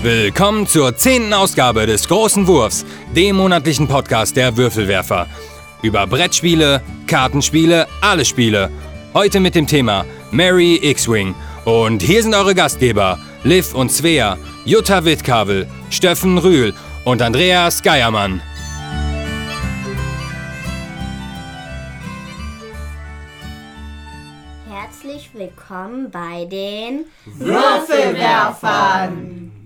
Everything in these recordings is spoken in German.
Willkommen zur zehnten Ausgabe des Großen Wurfs, dem monatlichen Podcast der Würfelwerfer. Über Brettspiele, Kartenspiele, alle Spiele. Heute mit dem Thema Mary X-Wing. Und hier sind eure Gastgeber, Liv und Svea, Jutta Wittkavel, Steffen Rühl und Andreas Geiermann. Herzlich willkommen bei den Würfelwerfern.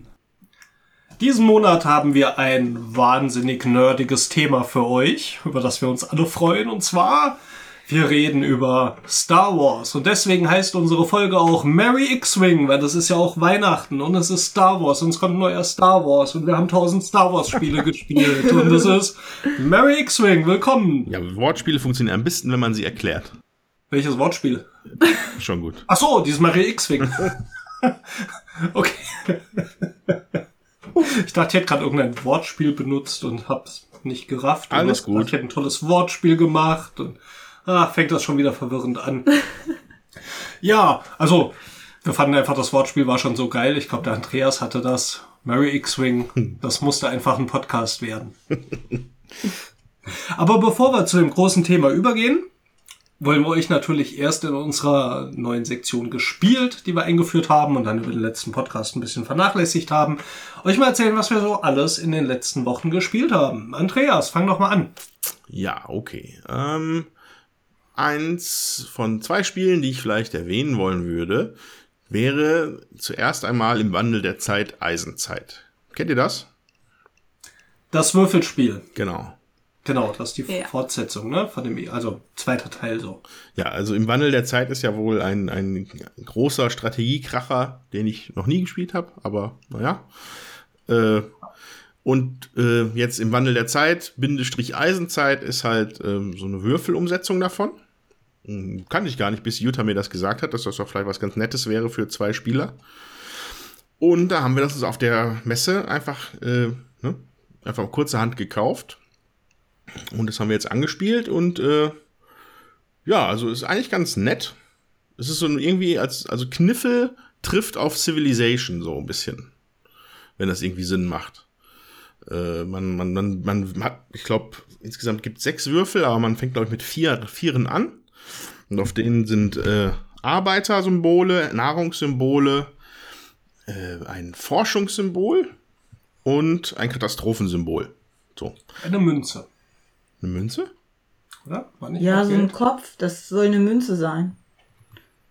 Diesen Monat haben wir ein wahnsinnig nerdiges Thema für euch, über das wir uns alle freuen. Und zwar, wir reden über Star Wars. Und deswegen heißt unsere Folge auch Merry X-Wing, weil das ist ja auch Weihnachten und es ist Star Wars und es kommt neuer Star Wars und wir haben tausend Star Wars Spiele gespielt und es ist Merry X-Wing. Willkommen. Ja, Wortspiele funktionieren am besten, wenn man sie erklärt. Welches Wortspiel? Schon gut. Ach so, dieses Merry X-Wing. okay. Ich dachte, ich hätte gerade irgendein Wortspiel benutzt und hab's nicht gerafft. Und Alles gut. Ich hätte ein tolles Wortspiel gemacht und ah, fängt das schon wieder verwirrend an. ja, also wir fanden einfach, das Wortspiel war schon so geil. Ich glaube, der Andreas hatte das. Mary X-Wing, das musste einfach ein Podcast werden. Aber bevor wir zu dem großen Thema übergehen, wollen wir euch natürlich erst in unserer neuen Sektion gespielt, die wir eingeführt haben und dann über den letzten Podcast ein bisschen vernachlässigt haben, euch mal erzählen, was wir so alles in den letzten Wochen gespielt haben. Andreas, fang doch mal an. Ja, okay. Ähm, eins von zwei Spielen, die ich vielleicht erwähnen wollen würde, wäre zuerst einmal im Wandel der Zeit Eisenzeit. Kennt ihr das? Das Würfelspiel. Genau. Genau, das ist die Ja. Fortsetzung, ne? Von dem, also zweiter Teil so. Ja, also im Wandel der Zeit ist ja wohl ein, ein großer Strategiekracher, den ich noch nie gespielt habe, aber naja. Äh, und äh, jetzt im Wandel der Zeit, Bindestrich Eisenzeit, ist halt ähm, so eine Würfelumsetzung davon. Hm, Kannte ich gar nicht, bis Jutta mir das gesagt hat, dass das doch vielleicht was ganz Nettes wäre für zwei Spieler. Und da haben wir das auf der Messe einfach, äh, ne, einfach kurzerhand gekauft. Und das haben wir jetzt angespielt und äh, ja, also ist eigentlich ganz nett. Es ist so irgendwie als also Kniffel trifft auf Civilization so ein bisschen, wenn das irgendwie Sinn macht. Äh, man, man, man, man hat, ich glaube, insgesamt gibt sechs Würfel, aber man fängt glaube ich mit vier Vieren an und auf denen sind äh, Arbeitersymbole, Nahrungssymbole, äh, ein Forschungssymbol und ein Katastrophensymbol. So Eine Münze, eine Münze. oder? War nicht Ja, so ein? Kopf, das soll eine Münze sein.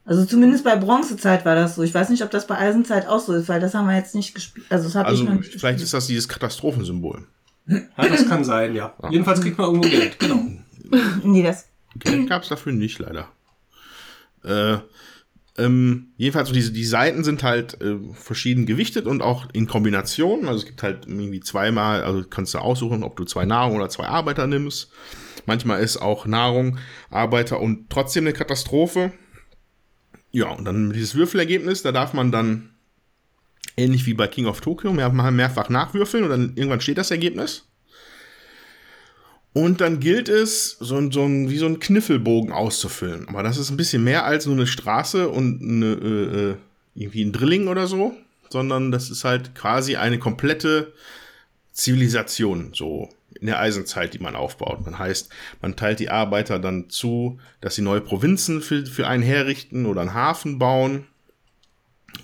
Also zumindest bei Bronzezeit war das so. Ich weiß nicht, ob das bei Eisenzeit auch so ist, weil das haben wir jetzt nicht gespielt. Also das habe Also ich noch nicht vielleicht gespielt. ist das dieses Katastrophensymbol. Ja, das kann sein, ja. Jedenfalls kriegt man irgendwo Geld, genau. Nee, das. Geld gab es dafür nicht, leider. Äh, ähm, jedenfalls, so diese, die Seiten sind halt äh, verschieden gewichtet und auch in Kombination. Also es gibt halt irgendwie zweimal, also kannst du aussuchen, ob du zwei Nahrung oder zwei Arbeiter nimmst. Manchmal ist auch Nahrung, Arbeiter und trotzdem eine Katastrophe. Ja, und dann dieses Würfelergebnis, da darf man dann ähnlich wie bei King of Tokyo mehr, mehrfach nachwürfeln und dann irgendwann steht das Ergebnis. Und dann gilt es, so, so ein, wie so ein Kniffelbogen auszufüllen. Aber das ist ein bisschen mehr als nur eine Straße und eine, äh, äh, irgendwie ein Drilling oder so, sondern das ist halt quasi eine komplette Zivilisation, so in der Eisenzeit, die man aufbaut. Man heißt, man teilt die Arbeiter dann zu, dass sie neue Provinzen für, für einen herrichten oder einen Hafen bauen.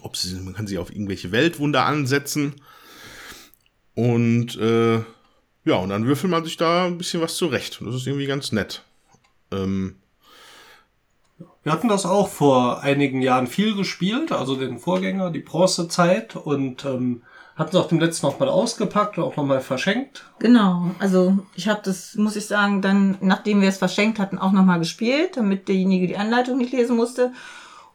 Ob sie, man kann sie auf irgendwelche Weltwunder ansetzen. Und äh, ja, und dann würfelt man sich da ein bisschen was zurecht. Und das ist irgendwie ganz nett. Ähm, Wir hatten das auch vor einigen Jahren viel gespielt, also den Vorgänger, die Bronzezeit und ähm, hatten es auch dem letzten noch mal ausgepackt und auch noch mal verschenkt. Genau. Also ich habe das, muss ich sagen, dann, nachdem wir es verschenkt hatten, auch nochmal gespielt, damit derjenige die Anleitung nicht lesen musste.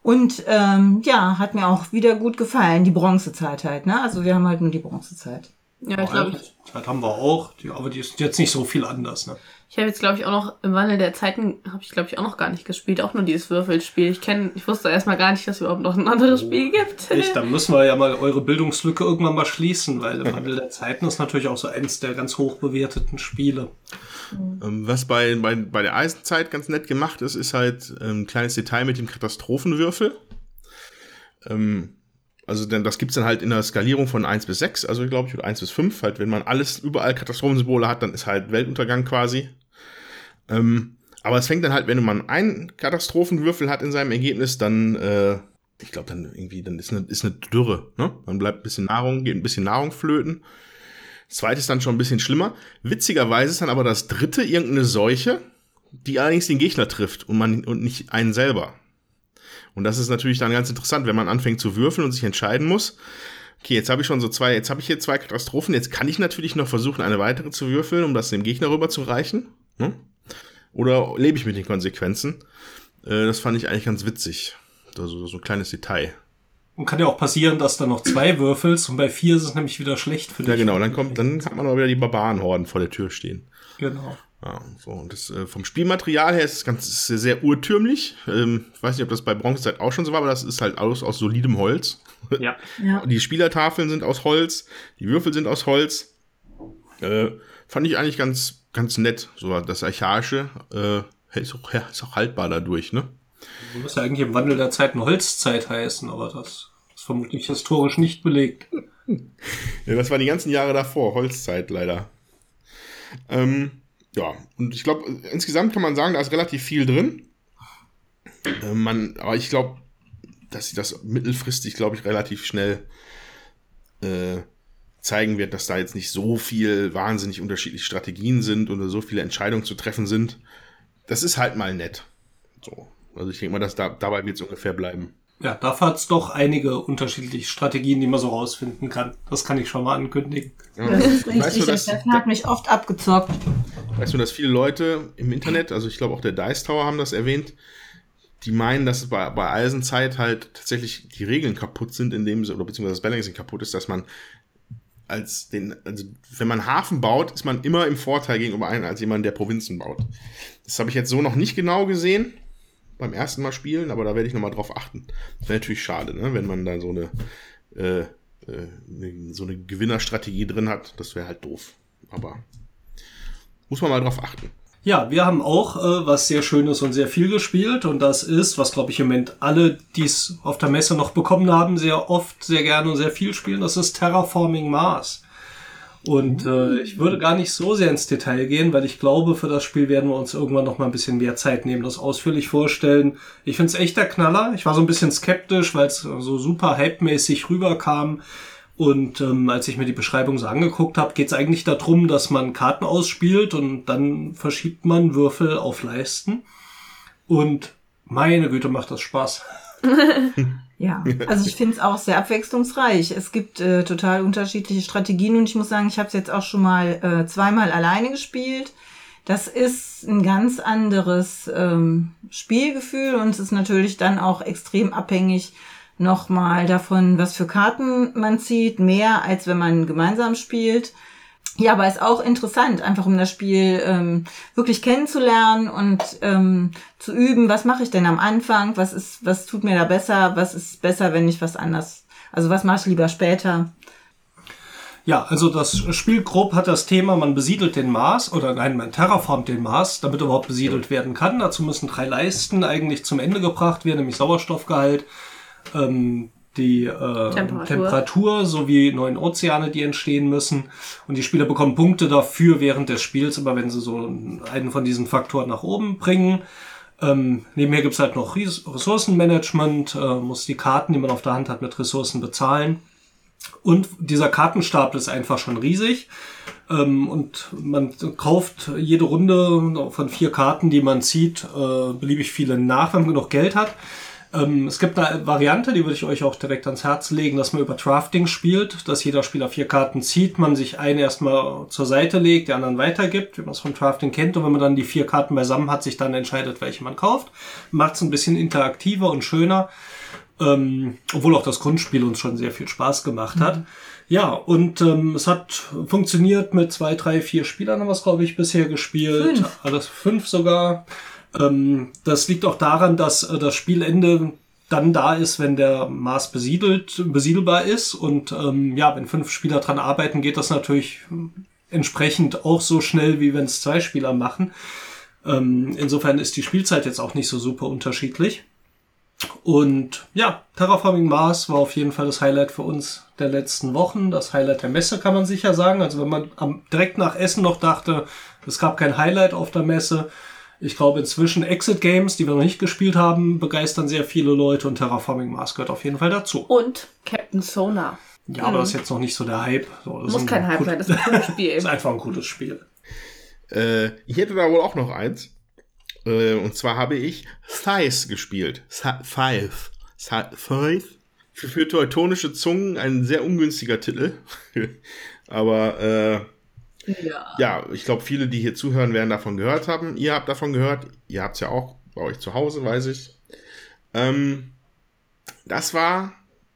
Und ähm, ja, hat mir auch wieder gut gefallen. Die Bronzezeit halt, ne? Also wir haben halt nur die Bronzezeit. Ja, ich glaube, ich, Zeit haben wir auch, die, aber die ist jetzt nicht so viel anders. Ne? ich habe jetzt, glaube ich, auch noch im Wandel der Zeiten, habe ich, glaube ich, auch noch gar nicht gespielt. Auch nur dieses Würfelspiel. Ich kenne, ich wusste erstmal gar nicht, dass es überhaupt noch ein anderes Spiel gibt. Echt, dann müssen wir ja mal eure Bildungslücke irgendwann mal schließen, weil im Wandel der Zeiten ist natürlich auch so eins der ganz hoch bewerteten Spiele. Ähm, Was bei, bei, bei der Eisenzeit ganz nett gemacht ist, ist halt ähm, ein kleines Detail mit dem Katastrophenwürfel. Ähm, Also denn das gibt's dann halt in der Skalierung von 1 bis 6, also glaube ich, oder 1 bis 5. Halt, wenn man alles überall Katastrophensymbole hat, dann ist halt Weltuntergang quasi. Ähm, aber es fängt dann halt, wenn man einen Katastrophenwürfel hat in seinem Ergebnis, dann, äh, ich glaube, dann irgendwie, dann ist eine, ist eine Dürre. Ne? Dann bleibt ein bisschen Nahrung, geht ein bisschen Nahrung flöten. Das ist dann schon ein bisschen schlimmer. Witzigerweise ist dann aber das dritte irgendeine Seuche, die allerdings den Gegner trifft und man und nicht einen selber. Und das ist natürlich dann ganz interessant, wenn man anfängt zu würfeln und sich entscheiden muss. Okay, jetzt habe ich schon so zwei, jetzt habe ich hier zwei Katastrophen. Jetzt kann ich natürlich noch versuchen, eine weitere zu würfeln, um das dem Gegner rüber zu reichen. Hm? Oder lebe ich mit den Konsequenzen? Äh, das fand ich eigentlich ganz witzig. Also so ein kleines Detail. Und kann ja auch passieren, dass da noch zwei würfelst und bei vier ist es nämlich wieder schlecht für dich. Ja, genau, dann kommt, dann hat man aber wieder die Barbarenhorden vor der Tür stehen. Genau. Ja, so, und das, äh, vom Spielmaterial her ist es ganz ist sehr, sehr urtümlich. Ähm, ich weiß nicht, ob das bei Bronzezeit auch schon so war, aber das ist halt alles aus solidem Holz. Ja. Ja. Die Spielertafeln sind aus Holz, die Würfel sind aus Holz. Äh, fand ich eigentlich ganz, ganz nett. So das Archaische äh, ist, auch, ja, ist auch haltbar dadurch, ne? Muss ja eigentlich im Wandel der Zeiten Holzzeit heißen, aber das ist vermutlich historisch nicht belegt. Ja, das war die ganzen Jahre davor, Holzzeit leider. Ähm, ja, und ich glaube, insgesamt kann man sagen, da ist relativ viel drin. Äh, man, aber ich glaube, dass sich das mittelfristig, glaube ich, relativ schnell äh, zeigen wird, dass da jetzt nicht so viel wahnsinnig unterschiedliche Strategien sind oder so viele Entscheidungen zu treffen sind. Das ist halt mal nett. So. Also ich denke mal, dass da, dabei wird es ungefähr bleiben. Ja, dafür hat es doch einige unterschiedliche Strategien, die man so rausfinden kann. Das kann ich schon mal ankündigen. Ja. Das ist richtig. Weißt du, dass, der Steffen hat mich oft abgezockt. Weißt du, dass viele Leute im Internet, also ich glaube auch der Dice Tower haben das erwähnt, die meinen, dass bei, bei Eisenzeit halt tatsächlich die Regeln kaputt sind, indem sie, oder beziehungsweise das Balancing kaputt ist, dass man als den, also wenn man Hafen baut, ist man immer im Vorteil gegenüber einem als jemand, der Provinzen baut. Das habe ich jetzt so noch nicht genau gesehen beim ersten Mal spielen, aber da werde ich nochmal drauf achten. Das wäre natürlich schade, ne? wenn man da so eine, äh, äh, so eine Gewinnerstrategie drin hat. Das wäre halt doof. Aber muss man mal drauf achten. Ja, wir haben auch äh, was sehr Schönes und sehr viel gespielt und das ist, was glaube ich im Moment alle, die es auf der Messe noch bekommen haben, sehr oft, sehr gerne und sehr viel spielen, das ist Terraforming Mars. Und äh, ich würde gar nicht so sehr ins Detail gehen, weil ich glaube, für das Spiel werden wir uns irgendwann noch mal ein bisschen mehr Zeit nehmen, das ausführlich vorstellen. Ich finde es echt der Knaller. Ich war so ein bisschen skeptisch, weil es so super hype-mäßig rüberkam. Und ähm, als ich mir die Beschreibung so angeguckt habe, geht es eigentlich darum, dass man Karten ausspielt und dann verschiebt man Würfel auf Leisten. Und meine Güte, macht das Spaß. Ja, also ich finde es auch sehr abwechslungsreich. Es gibt äh, total unterschiedliche Strategien und ich muss sagen, ich habe es jetzt auch schon mal äh, zweimal alleine gespielt. Das ist ein ganz anderes ähm, Spielgefühl und es ist natürlich dann auch extrem abhängig nochmal davon, was für Karten man zieht, mehr als wenn man gemeinsam spielt. Ja, aber ist auch interessant, einfach um das Spiel ähm, wirklich kennenzulernen und ähm, zu üben, was mache ich denn am Anfang, was ist, was tut mir da besser, was ist besser, wenn ich was anders, also was mache ich lieber später. Ja, also das Spiel grob hat das Thema, man besiedelt den Mars oder nein, man terraformt den Mars, damit er überhaupt besiedelt werden kann. Dazu müssen drei Leisten eigentlich zum Ende gebracht werden, nämlich Sauerstoffgehalt, ähm, die äh, Temperatur. Temperatur. sowie neuen Ozeane, die entstehen müssen. Und die Spieler bekommen Punkte dafür während des Spiels, aber wenn sie so einen von diesen Faktoren nach oben bringen. Ähm, nebenher gibt's halt noch Res- Ressourcenmanagement, äh, muss die Karten, die man auf der Hand hat, mit Ressourcen bezahlen. Und dieser Kartenstapel ist einfach schon riesig. Ähm, und man kauft jede Runde von vier Karten, die man zieht, äh, beliebig viele nach, wenn man genug Geld hat. Ähm, es gibt eine Variante, die würde ich euch auch direkt ans Herz legen, dass man über Drafting spielt, dass jeder Spieler vier Karten zieht, man sich eine erstmal zur Seite legt, die anderen weitergibt, wie man es vom Drafting kennt. Und wenn man dann die vier Karten beisammen hat, sich dann entscheidet, welche man kauft. Macht es ein bisschen interaktiver und schöner. Ähm, obwohl auch das Grundspiel uns schon sehr viel Spaß gemacht hat. Ja, und ähm, es hat funktioniert mit zwei, drei, vier Spielern haben wir es, glaube ich, bisher gespielt. Fünf. Alles fünf sogar. Ähm, das liegt auch daran, dass äh, das Spielende dann da ist, wenn der Mars besiedelt, besiedelbar ist. Und ähm, ja, wenn fünf Spieler dran arbeiten, geht das natürlich entsprechend auch so schnell, wie wenn es zwei Spieler machen. Ähm, insofern ist die Spielzeit jetzt auch nicht so super unterschiedlich. Und ja, Terraforming Mars war auf jeden Fall das Highlight für uns der letzten Wochen. Das Highlight der Messe kann man sicher sagen. Also wenn man am, direkt nach Essen noch dachte, es gab kein Highlight auf der Messe. Ich glaube inzwischen Exit Games, die wir noch nicht gespielt haben, begeistern sehr viele Leute und Terraforming Mars gehört auf jeden Fall dazu. Und Captain Sonar. Ja, aber das ist jetzt noch nicht so der Hype. So, das Muss ist kein ein Hype sein, das ist ein cooles Spiel. ist einfach ein gutes Spiel. Äh, ich hätte da wohl auch noch eins. Äh, und zwar habe ich Thighs gespielt. Thighs. Thighs. Für, für teutonische Zungen ein sehr ungünstiger Titel. Aber äh, Ja. ja, ich glaube, viele, die hier zuhören, werden davon gehört haben. Ihr habt davon gehört. Ihr habt es ja auch bei euch zu Hause, weiß ich. Ähm, das war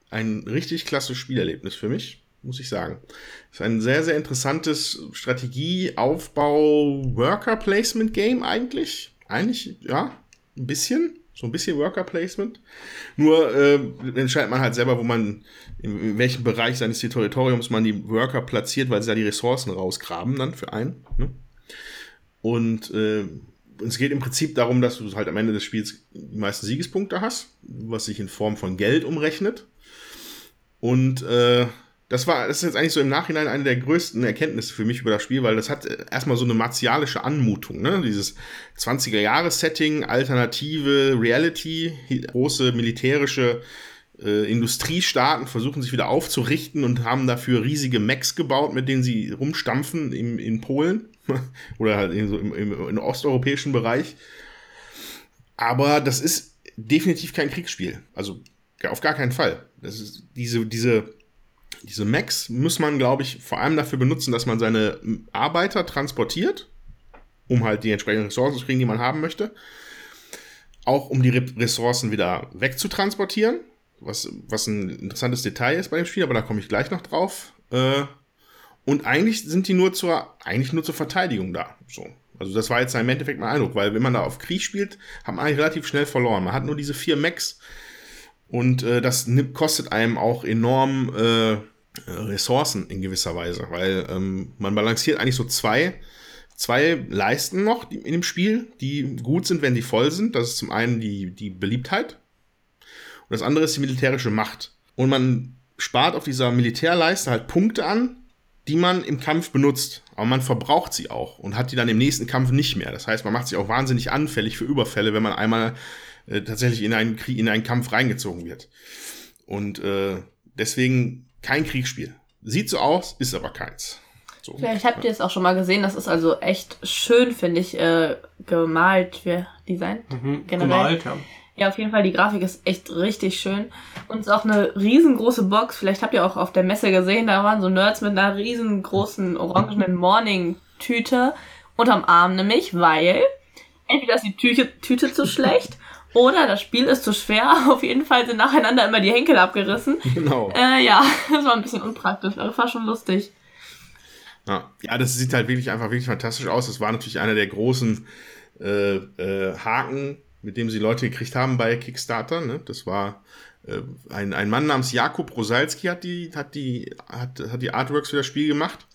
ein richtig klasse Spielerlebnis für mich, muss ich sagen. Es ist ein sehr, sehr interessantes Strategie-Aufbau-Worker-Placement-Game eigentlich. Eigentlich, ja, ein bisschen. So ein bisschen Worker-Placement. Nur äh, entscheidet man halt selber, wo man, in, in welchem Bereich seines Territoriums man die Worker platziert, weil sie da die Ressourcen rausgraben dann für einen. Ne? Und äh, es geht im Prinzip darum, dass du halt am Ende des Spiels die meisten Siegespunkte hast, was sich in Form von Geld umrechnet. Und äh, das war, das ist jetzt eigentlich so im Nachhinein eine der größten Erkenntnisse für mich über das Spiel, weil das hat äh, erstmal so eine martialische Anmutung, ne? Dieses 20er-Jahres-Setting, alternative Reality, große militärische äh, Industriestaaten versuchen sich wieder aufzurichten und haben dafür riesige Mechs gebaut, mit denen sie rumstampfen im, in Polen oder halt in, so im, im, im osteuropäischen Bereich. Aber das ist definitiv kein Kriegsspiel. Also auf gar keinen Fall. Das ist diese, diese, diese Mechs muss man, glaube ich, vor allem dafür benutzen, dass man seine Arbeiter transportiert, um halt die entsprechenden Ressourcen zu kriegen, die man haben möchte. Auch um die Re Ressourcen wieder wegzutransportieren, was, was ein interessantes Detail ist bei dem Spiel, aber da komme ich gleich noch drauf. Äh, und eigentlich sind die nur zur, eigentlich nur zur Verteidigung da. So. Also das war jetzt im Endeffekt mein Eindruck, weil wenn man da auf Krieg spielt, hat man eigentlich relativ schnell verloren. Man hat nur diese vier Mechs und äh, das kostet einem auch enorm äh, Ressourcen in gewisser Weise, weil ähm, man balanciert eigentlich so zwei, zwei Leisten noch in dem Spiel, die gut sind, wenn die voll sind. Das ist zum einen die, die Beliebtheit und das andere ist die militärische Macht. Und man spart auf dieser Militärleiste halt Punkte an, die man im Kampf benutzt. Aber man verbraucht sie auch und hat die dann im nächsten Kampf nicht mehr. Das heißt, man macht sich auch wahnsinnig anfällig für Überfälle, wenn man einmal äh, tatsächlich in einen, Krieg, in einen Kampf reingezogen wird. Und äh, deswegen kein Kriegsspiel. Sieht so aus, ist aber keins. So. Vielleicht habt ihr es auch schon mal gesehen. Das ist also echt schön, finde ich, äh, gemalt, wie designt. Mhm. Generell. Gemalt, ja. Ja, auf jeden Fall, die Grafik ist echt richtig schön. Und es ist auch eine riesengroße Box. Vielleicht habt ihr auch auf der Messe gesehen, da waren so Nerds mit einer riesengroßen orangenen Morning-Tüte unterm Arm nämlich, weil entweder ist die Tüte, Tüte zu schlecht oder das Spiel ist zu schwer. Auf jeden Fall sind nacheinander immer die Henkel abgerissen. Genau. Äh, ja, das war ein bisschen unpraktisch, aber war schon lustig. Ja. ja, das sieht halt wirklich einfach wirklich fantastisch aus. Das war natürlich einer der großen äh, äh, Haken, mit dem sie Leute gekriegt haben bei Kickstarter. Ne? Das war äh, ein, ein Mann namens Jakub Rosalski hat die, hat die, hat, hat die Artworks für das Spiel gemacht.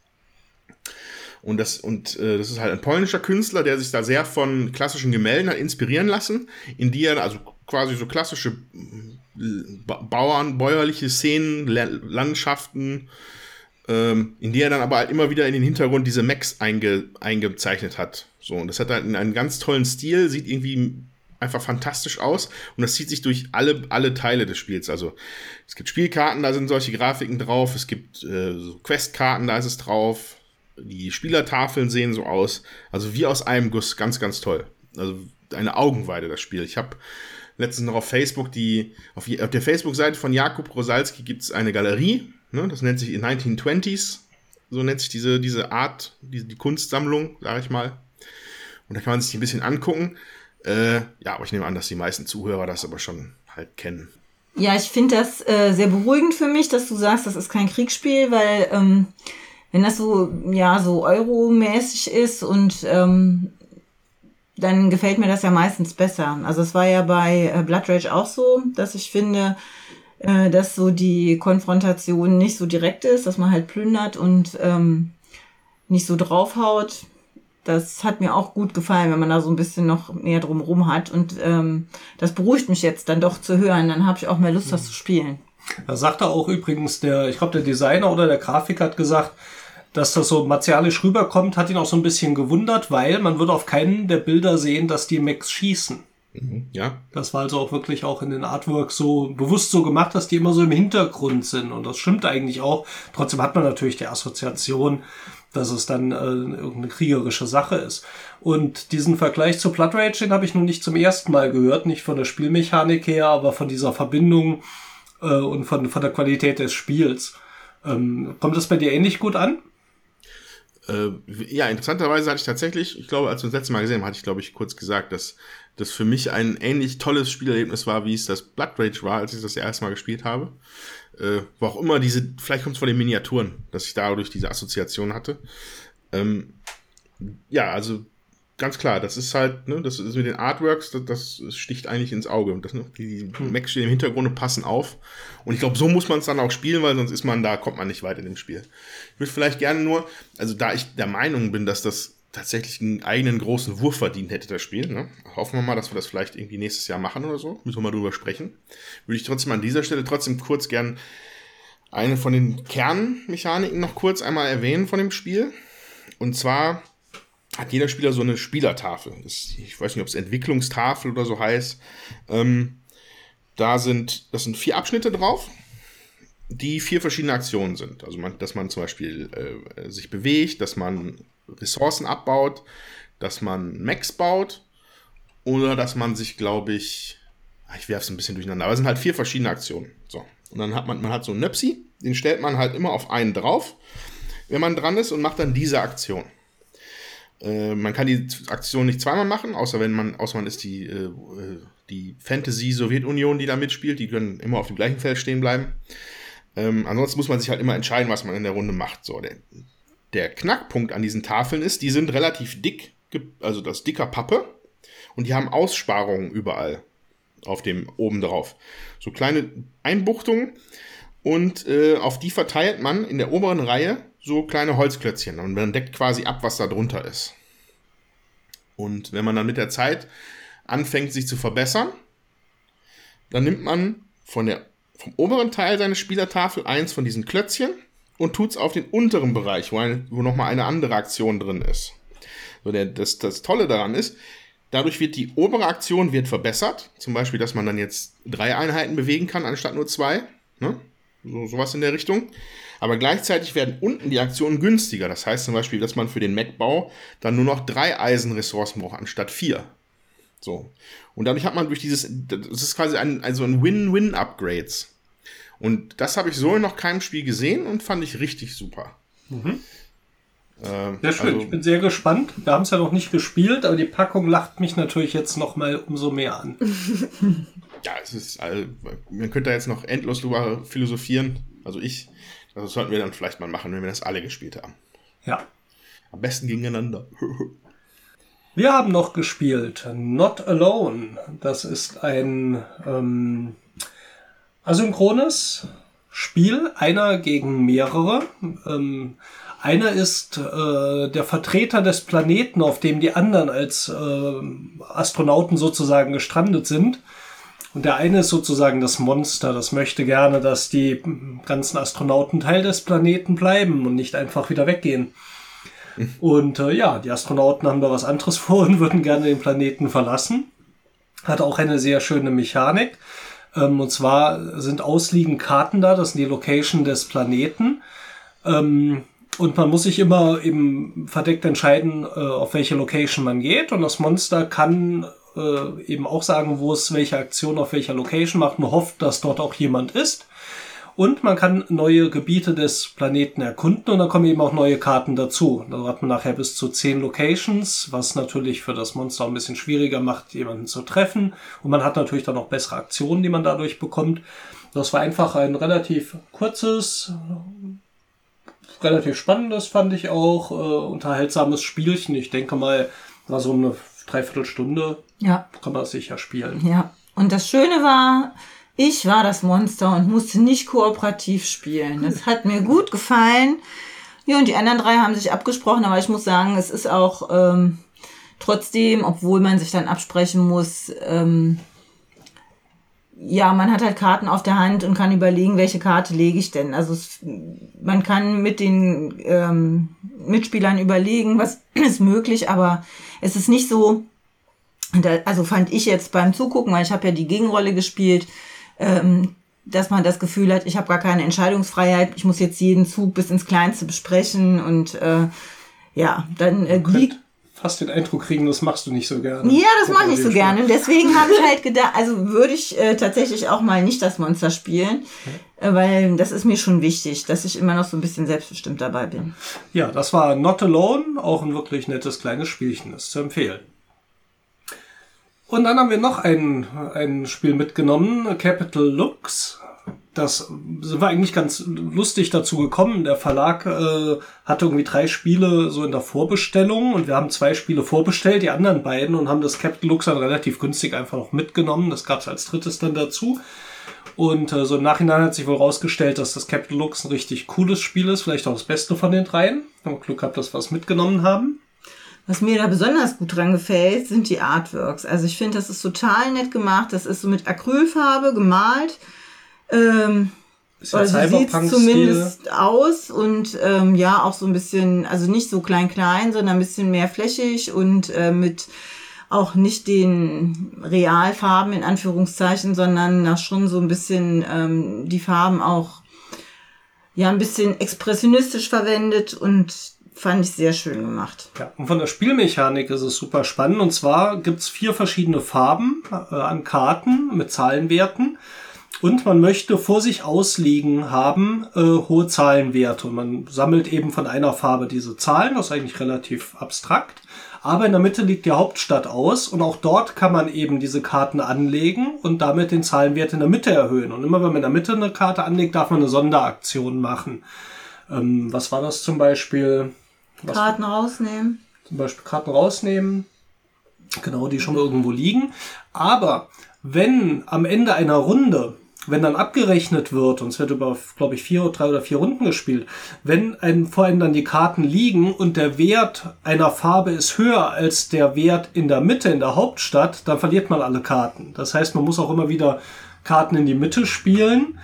Und das, und äh, das ist halt ein polnischer Künstler, der sich da sehr von klassischen Gemälden hat inspirieren lassen, in die er also quasi so klassische ba Bauern, bäuerliche Szenen, La Landschaften, ähm, in die er dann aber halt immer wieder in den Hintergrund diese Mechs einge eingezeichnet hat. So, und das hat halt einen ganz tollen Stil, sieht irgendwie einfach fantastisch aus und das zieht sich durch alle, alle Teile des Spiels. Also es gibt Spielkarten, da sind solche Grafiken drauf, es gibt äh, so Questkarten, da ist es drauf, die Spielertafeln sehen so aus, also wie aus einem Guss, ganz, ganz toll. Also eine Augenweide, das Spiel. Ich habe letztens noch auf Facebook die, auf, auf der Facebook-Seite von Jakub Rosalski gibt es eine Galerie, ne, das nennt sich 1920s, so nennt sich diese, diese Art, die, die Kunstsammlung, sage ich mal. Und da kann man sich die ein bisschen angucken. Äh, ja, aber ich nehme an, dass die meisten Zuhörer das aber schon halt kennen. Ja, ich finde das äh, sehr beruhigend für mich, dass du sagst, das ist kein Kriegsspiel, weil ähm, wenn das so ja so Euro-mäßig ist und ähm, dann gefällt mir das ja meistens besser. Also es war ja bei äh, Blood Rage auch so, dass ich finde, äh, dass so die Konfrontation nicht so direkt ist, dass man halt plündert und ähm, nicht so draufhaut. Das hat mir auch gut gefallen, wenn man da so ein bisschen noch näher drumherum hat. Und ähm, das beruhigt mich jetzt dann doch zu hören. Dann habe ich auch mehr Lust, das zu spielen. Da sagte auch übrigens der, ich glaube, der Designer oder der Grafiker hat gesagt, dass das so martialisch rüberkommt, hat ihn auch so ein bisschen gewundert, weil man wird auf keinen der Bilder sehen, dass die Mechs schießen. Mhm, Ja, Das war also auch wirklich auch in den Artworks so bewusst so gemacht, dass die immer so im Hintergrund sind. Und das stimmt eigentlich auch. Trotzdem hat man natürlich die Assoziation, dass es dann äh, irgendeine kriegerische Sache ist. Und diesen Vergleich zu Blood Rage, den habe ich nun nicht zum ersten Mal gehört, nicht von der Spielmechanik her, aber von dieser Verbindung äh, und von, von der Qualität des Spiels. Ähm, kommt das bei dir ähnlich gut an? Äh, ja, interessanterweise hatte ich tatsächlich, ich glaube, als wir uns das letzte Mal gesehen haben, hatte ich, glaube ich, kurz gesagt, dass das für mich ein ähnlich tolles Spielerlebnis war, wie es das Blood Rage war, als ich das erste Mal gespielt habe. Äh, wo auch immer diese, vielleicht kommt es von den Miniaturen, dass ich dadurch diese Assoziation hatte. Ähm, ja, also ganz klar, das ist halt, ne, das ist mit den Artworks, das, das sticht eigentlich ins Auge. Und das, ne, die, die Mechs stehen im Hintergrund und passen auf. Und ich glaube, so muss man es dann auch spielen, weil sonst ist man da, kommt man nicht weit in dem Spiel. Ich würde vielleicht gerne nur, also da ich der Meinung bin, dass das tatsächlich einen eigenen großen Wurf verdient hätte, das Spiel. Ne? Hoffen wir mal, dass wir das vielleicht irgendwie nächstes Jahr machen oder so. Müssen wir mal drüber sprechen. Würde ich trotzdem an dieser Stelle trotzdem kurz gern eine von den Kernmechaniken noch kurz einmal erwähnen von dem Spiel. Und zwar hat jeder Spieler so eine Spielertafel. Ich weiß nicht, ob es Entwicklungstafel oder so heißt. Ähm, da sind, das sind vier Abschnitte drauf, die vier verschiedene Aktionen sind. Also, man, dass man zum Beispiel äh, sich bewegt, dass man Ressourcen abbaut, dass man Max baut oder dass man sich, glaube ich, ah, ich werfe es ein bisschen durcheinander, aber es sind halt vier verschiedene Aktionen. So. Und dann hat man, man hat so einen Nöpsi, den stellt man halt immer auf einen drauf, wenn man dran ist und macht dann diese Aktion. Äh, man kann die Aktion nicht zweimal machen, außer wenn man, außer man ist die, äh, die Fantasy-Sowjetunion, die da mitspielt, die können immer auf dem gleichen Feld stehen bleiben. Ähm, ansonsten muss man sich halt immer entscheiden, was man in der Runde macht. So, der, der Knackpunkt an diesen Tafeln ist, die sind relativ dick, also das dicker Pappe und die haben Aussparungen überall auf dem oben drauf. So kleine Einbuchtungen und äh, auf die verteilt man in der oberen Reihe so kleine Holzklötzchen und man deckt quasi ab, was da drunter ist. Und wenn man dann mit der Zeit anfängt, sich zu verbessern, dann nimmt man von der, vom oberen Teil seiner Spielertafel eins von diesen Klötzchen und tut es auf den unteren Bereich, wo, ein, wo nochmal eine andere Aktion drin ist. So, der, das, das Tolle daran ist, dadurch wird die obere Aktion wird verbessert. Zum Beispiel, dass man dann jetzt drei Einheiten bewegen kann, anstatt nur zwei. Ne? So, sowas in der Richtung. Aber gleichzeitig werden unten die Aktionen günstiger. Das heißt zum Beispiel, dass man für den Mac-Bau dann nur noch drei Eisenressourcen braucht, anstatt vier. So. Und dadurch hat man durch dieses, das ist quasi ein, also ein Win-Win-Upgrades. Und das habe ich so in noch keinem Spiel gesehen und fand ich richtig super. Mhm. Ähm, Sehr schön, also- ich bin sehr gespannt. Wir haben es ja noch nicht gespielt, aber die Packung lacht mich natürlich jetzt noch mal umso mehr an. Ja, es ist, also, man könnte da jetzt noch endlos drüber philosophieren. Also ich, das sollten wir dann vielleicht mal machen, wenn wir das alle gespielt haben. Ja. Am besten gegeneinander. Wir haben noch gespielt Not Alone. Das ist ein ähm, asynchrones Spiel, einer gegen mehrere. Ähm, einer ist äh, der Vertreter des Planeten, auf dem die anderen als äh, Astronauten sozusagen gestrandet sind. Und der eine ist sozusagen das Monster, das möchte gerne, dass die ganzen Astronauten Teil des Planeten bleiben und nicht einfach wieder weggehen. Und äh, ja, die Astronauten haben da was anderes vor und würden gerne den Planeten verlassen. Hat auch eine sehr schöne Mechanik. Ähm, und zwar sind ausliegend Karten da, das sind die Location des Planeten. Ähm, und man muss sich immer eben verdeckt entscheiden, äh, auf welche Location man geht. Und das Monster kann äh, eben auch sagen, wo es welche Aktion auf welcher Location macht und hofft, dass dort auch jemand ist. Und man kann neue Gebiete des Planeten erkunden und dann kommen eben auch neue Karten dazu. Da hat man nachher bis zu zehn Locations, was natürlich für das Monster ein bisschen schwieriger macht, jemanden zu treffen. Und man hat natürlich dann auch bessere Aktionen, die man dadurch bekommt. Das war einfach ein relativ kurzes, relativ spannendes, fand ich auch, äh, unterhaltsames Spielchen. Ich denke mal, war so eine Dreiviertelstunde Ja, kann man sicher spielen. ja. Und das Schöne war, ich war das Monster und musste nicht kooperativ spielen. Das hat mir gut gefallen. Ja, und die anderen drei haben sich abgesprochen, aber ich muss sagen, es ist auch ähm, trotzdem, obwohl man sich dann absprechen muss, ähm, ja, man hat halt Karten auf der Hand und kann überlegen, welche Karte lege ich denn. Also es, man kann mit den ähm, Mitspielern überlegen, was ist möglich, aber es ist nicht so, da, also fand ich jetzt beim Zugucken, weil ich habe ja die Gegenrolle gespielt, ähm, dass man das Gefühl hat, ich habe gar keine Entscheidungsfreiheit, ich muss jetzt jeden Zug bis ins Kleinste besprechen und äh, ja, dann äh, liegt fast den Eindruck kriegen, das machst du nicht so gerne. Ja, das mache ich nicht so gerne. Deswegen habe ich halt gedacht, also würde ich äh, tatsächlich auch mal nicht das Monster spielen, äh, weil das ist mir schon wichtig, dass ich immer noch so ein bisschen selbstbestimmt dabei bin. Ja, das war Not Alone, auch ein wirklich nettes kleines Spielchen, ist zu empfehlen. Und dann haben wir noch ein, ein Spiel mitgenommen, Capital Looks das war eigentlich ganz lustig dazu gekommen. Der Verlag äh, hatte irgendwie drei Spiele so in der Vorbestellung und wir haben zwei Spiele vorbestellt, die anderen beiden, und haben das Captain Lux dann relativ günstig einfach noch mitgenommen. Das gab es als drittes dann dazu. Und äh, so im Nachhinein hat sich wohl rausgestellt, dass das Captain Lux ein richtig cooles Spiel ist, vielleicht auch das Beste von den dreien. Haben Glück gehabt, dass wir es mitgenommen haben. Was mir da besonders gut dran gefällt, sind die Artworks. Also ich finde, das ist total nett gemacht. Das ist so mit Acrylfarbe gemalt ähm, also sieht zumindest aus und ähm, ja auch so ein bisschen, also nicht so klein klein, sondern ein bisschen mehr flächig und äh, mit auch nicht den Realfarben in Anführungszeichen, sondern nach schon so ein bisschen ähm, die Farben auch ja ein bisschen expressionistisch verwendet und fand ich sehr schön gemacht. Ja, und von der Spielmechanik ist es super spannend. Und zwar gibt's vier verschiedene Farben äh, an Karten mit Zahlenwerten. Und man möchte vor sich ausliegen haben äh, hohe Zahlenwerte. Und man sammelt eben von einer Farbe diese Zahlen, das ist eigentlich relativ abstrakt. Aber in der Mitte liegt die Hauptstadt aus und auch dort kann man eben diese Karten anlegen und damit den Zahlenwert in der Mitte erhöhen. Und immer wenn man in der Mitte eine Karte anlegt, darf man eine Sonderaktion machen. Ähm, was war das zum Beispiel? Was Karten rausnehmen. Zum Beispiel Karten rausnehmen. Genau, die schon irgendwo liegen. Aber wenn am Ende einer Runde wenn dann abgerechnet wird, und es wird über, glaube ich, vier, drei oder vier Runden gespielt, wenn ein, vor einem dann die Karten liegen und der Wert einer Farbe ist höher als der Wert in der Mitte, in der Hauptstadt, dann verliert man alle Karten. Das heißt, man muss auch immer wieder Karten in die Mitte spielen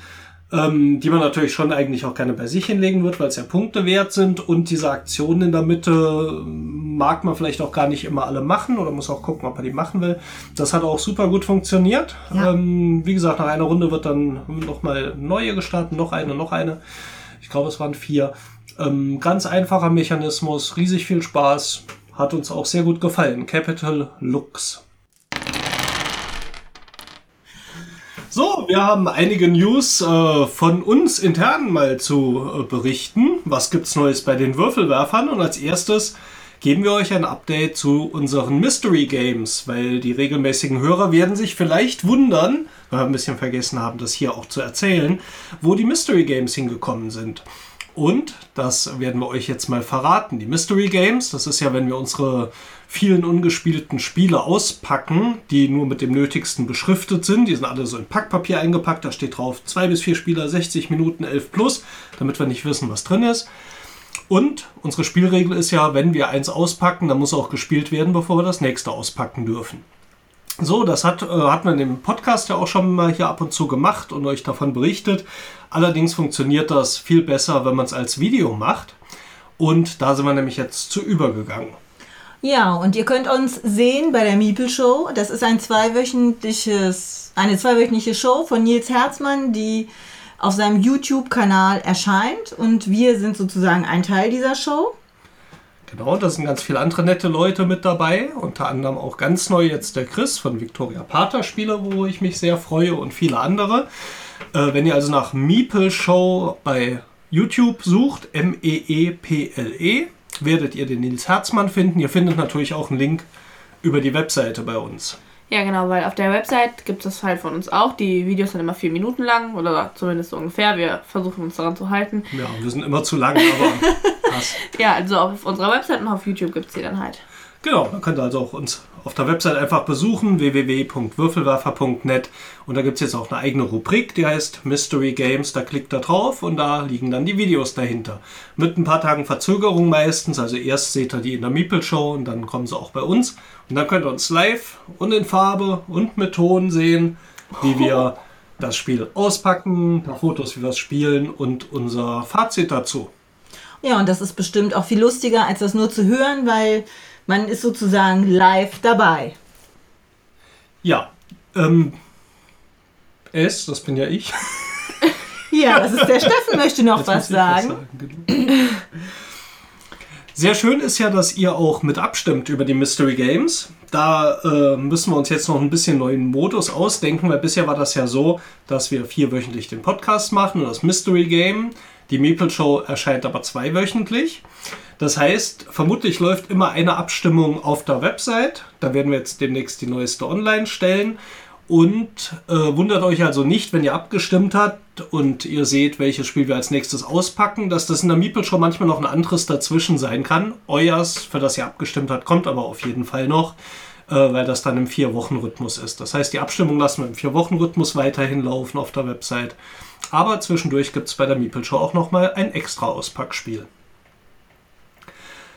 ähm, die man natürlich schon eigentlich auch gerne bei sich hinlegen wird, weil es ja Punkte wert sind und diese Aktionen in der Mitte ähm, mag man vielleicht auch gar nicht immer alle machen oder muss auch gucken, ob man die machen will. Das hat auch super gut funktioniert. Ja. Ähm, wie gesagt, nach einer Runde wird dann nochmal neue gestartet, noch eine, noch eine. Ich glaube, es waren vier. Ähm, ganz einfacher Mechanismus, riesig viel Spaß, hat uns auch sehr gut gefallen. Capital Lux. So, wir haben einige News äh, von uns intern mal zu äh, berichten. Was gibt's Neues bei den Würfelwerfern? Und als erstes geben wir euch ein Update zu unseren Mystery Games, weil die regelmäßigen Hörer werden sich vielleicht wundern, weil wir ein bisschen vergessen haben, das hier auch zu erzählen, wo die Mystery Games hingekommen sind. Und das werden wir euch jetzt mal verraten. Die Mystery Games, das ist ja, wenn wir unsere vielen ungespielten Spiele auspacken, die nur mit dem Nötigsten beschriftet sind. Die sind alle so in Packpapier eingepackt. Da steht drauf zwei bis vier Spieler, 60 Minuten, 11 plus, damit wir nicht wissen, was drin ist. Und unsere Spielregel ist ja, wenn wir eins auspacken, dann muss auch gespielt werden, bevor wir das nächste auspacken dürfen. So, das hat, äh, hat man im Podcast ja auch schon mal hier ab und zu gemacht und euch davon berichtet. Allerdings funktioniert das viel besser, wenn man es als Video macht. Und da sind wir nämlich jetzt zu übergegangen. Ja, und ihr könnt uns sehen bei der Miepel Show. Das ist ein zweiwöchentliches, eine zweiwöchentliche Show von Nils Herzmann, die auf seinem YouTube-Kanal erscheint. Und wir sind sozusagen ein Teil dieser Show. Genau, da sind ganz viele andere nette Leute mit dabei. Unter anderem auch ganz neu jetzt der Chris von Victoria Pater Spiele, wo ich mich sehr freue und viele andere. Äh, wenn ihr also nach Meeple Show bei YouTube sucht, M-E-E-P-L-E, -E, werdet ihr den Nils Herzmann finden. Ihr findet natürlich auch einen Link über die Webseite bei uns. Ja, genau, weil auf der Website gibt es halt von uns auch. Die Videos sind immer vier Minuten lang oder zumindest so ungefähr. Wir versuchen uns daran zu halten. Ja, wir sind immer zu lang, aber passt. ja, also auf unserer Website und auf YouTube gibt es die dann halt. Genau, da könnt ihr also auch uns auf der Website einfach besuchen, www.würfelwerfer.net. Und da gibt es jetzt auch eine eigene Rubrik, die heißt Mystery Games. Da klickt ihr drauf und da liegen dann die Videos dahinter. Mit ein paar Tagen Verzögerung meistens. Also erst seht ihr die in der Meeple Show und dann kommen sie auch bei uns. Und dann könnt ihr uns live und in Farbe und mit Ton sehen, wie wir das Spiel auspacken, Fotos, wie wir es spielen und unser Fazit dazu. Ja, und das ist bestimmt auch viel lustiger, als das nur zu hören, weil man ist sozusagen live dabei. Ja, ähm, es, das bin ja ich. Ja, das ist der Steffen möchte noch Jetzt was muss ich sagen. genau. Sehr schön ist ja, dass ihr auch mit abstimmt über die Mystery Games. Da äh, müssen wir uns jetzt noch ein bisschen neuen Modus ausdenken, weil bisher war das ja so, dass wir vierwöchentlich den Podcast machen und das Mystery Game. Die Meeple Show erscheint aber zweiwöchentlich. Das heißt, vermutlich läuft immer eine Abstimmung auf der Website. Da werden wir jetzt demnächst die neueste online stellen. Und äh, wundert euch also nicht, wenn ihr abgestimmt habt und ihr seht, welches Spiel wir als nächstes auspacken, dass das in der Meeple schon manchmal noch ein anderes dazwischen sein kann. Euers, für das ihr abgestimmt habt, kommt aber auf jeden Fall noch, äh, weil das dann im Vier-Wochen-Rhythmus ist. Das heißt, die Abstimmung lassen wir im Vier-Wochen-Rhythmus weiterhin laufen auf der Website. Aber zwischendurch gibt es bei der Meeple Show auch nochmal ein extra Auspackspiel.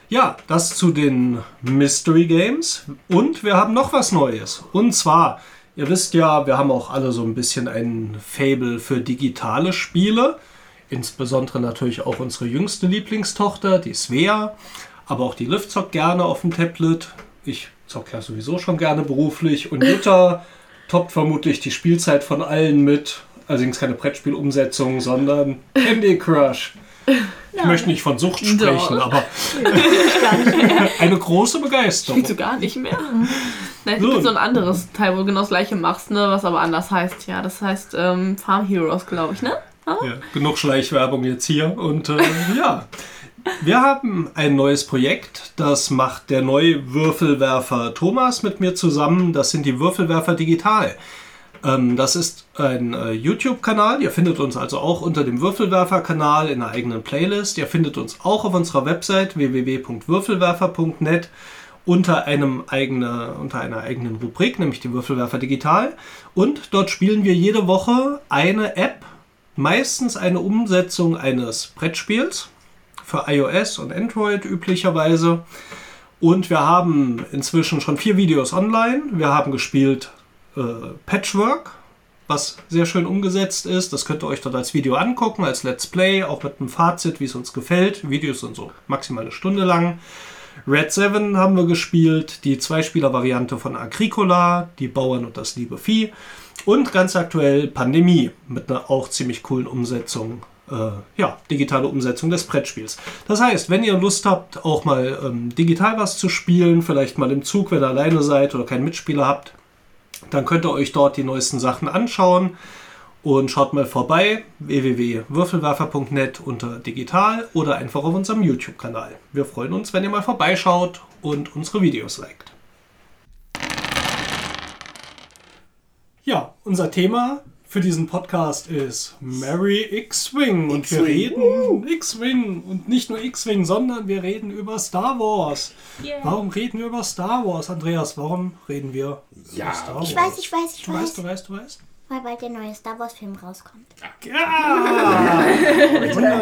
Ja, das zu den Mystery Games. Und wir haben noch was Neues. Und zwar, ihr wisst ja, wir haben auch alle so ein bisschen ein Fable für digitale Spiele. Insbesondere natürlich auch unsere jüngste Lieblingstochter, die Svea. Aber auch die Liv zockt gerne auf dem Tablet. Ich zocke ja sowieso schon gerne beruflich. Und Jutta toppt vermutlich die Spielzeit von allen mit. Allerdings keine Brettspielumsetzung, sondern Candy Crush. Ich möchte nicht von Sucht sprechen, Doch. aber eine große Begeisterung. Du gar nicht mehr? Nein, es So. gibt so ein anderes Teil, wo du genau das gleiche machst, ne? Was aber anders heißt. Ja, das heißt ähm, Farm Heroes, glaube ich, ne? Ja, genug Schleichwerbung jetzt hier. Und äh, ja, wir haben ein neues Projekt. Das macht der neue Würfelwerfer Thomas mit mir zusammen. Das sind die Würfelwerfer Digital. Ähm, das ist ein äh, YouTube-Kanal. Ihr findet uns also auch unter dem Würfelwerfer-Kanal in einer eigenen Playlist. Ihr findet uns auch auf unserer Website www.würfelwerfer.net unter, eigene, unter einer eigenen Rubrik, nämlich die Würfelwerfer Digital. Und dort spielen wir jede Woche eine App, meistens eine Umsetzung eines Brettspiels für iOS und Android üblicherweise. Und wir haben inzwischen schon vier Videos online. Wir haben gespielt äh, Patchwork, was sehr schön umgesetzt ist. Das könnt ihr euch dort als Video angucken, als Let's Play, auch mit einem Fazit, wie es uns gefällt. Videos sind so maximal eine Stunde lang. Red 7 haben wir gespielt, die Zweispieler-Variante von Agricola, die Bauern und das liebe Vieh. Und ganz aktuell Pandemie mit einer auch ziemlich coolen Umsetzung. Äh, ja, digitale Umsetzung des Brettspiels. Das heißt, wenn ihr Lust habt, auch mal ähm, digital was zu spielen, vielleicht mal im Zug, wenn ihr alleine seid oder keinen Mitspieler habt, dann könnt ihr euch dort die neuesten Sachen anschauen und schaut mal vorbei www.würfelwerfer.net unter digital oder einfach auf unserem YouTube-Kanal. Wir freuen uns, wenn ihr mal vorbeischaut und unsere Videos liked. Ja, unser Thema für diesen Podcast ist Mary X-Wing und wir reden X-Wing und nicht nur X-Wing, sondern wir reden über Star Wars. Warum reden wir über Star Wars, Andreas? Warum reden wir Ja, über Star Wars? Ich weiß, ich weiß, ich Du weißt, du weiß. weißt, du weißt. Weil bald der neue Star Wars Film rauskommt. Ja!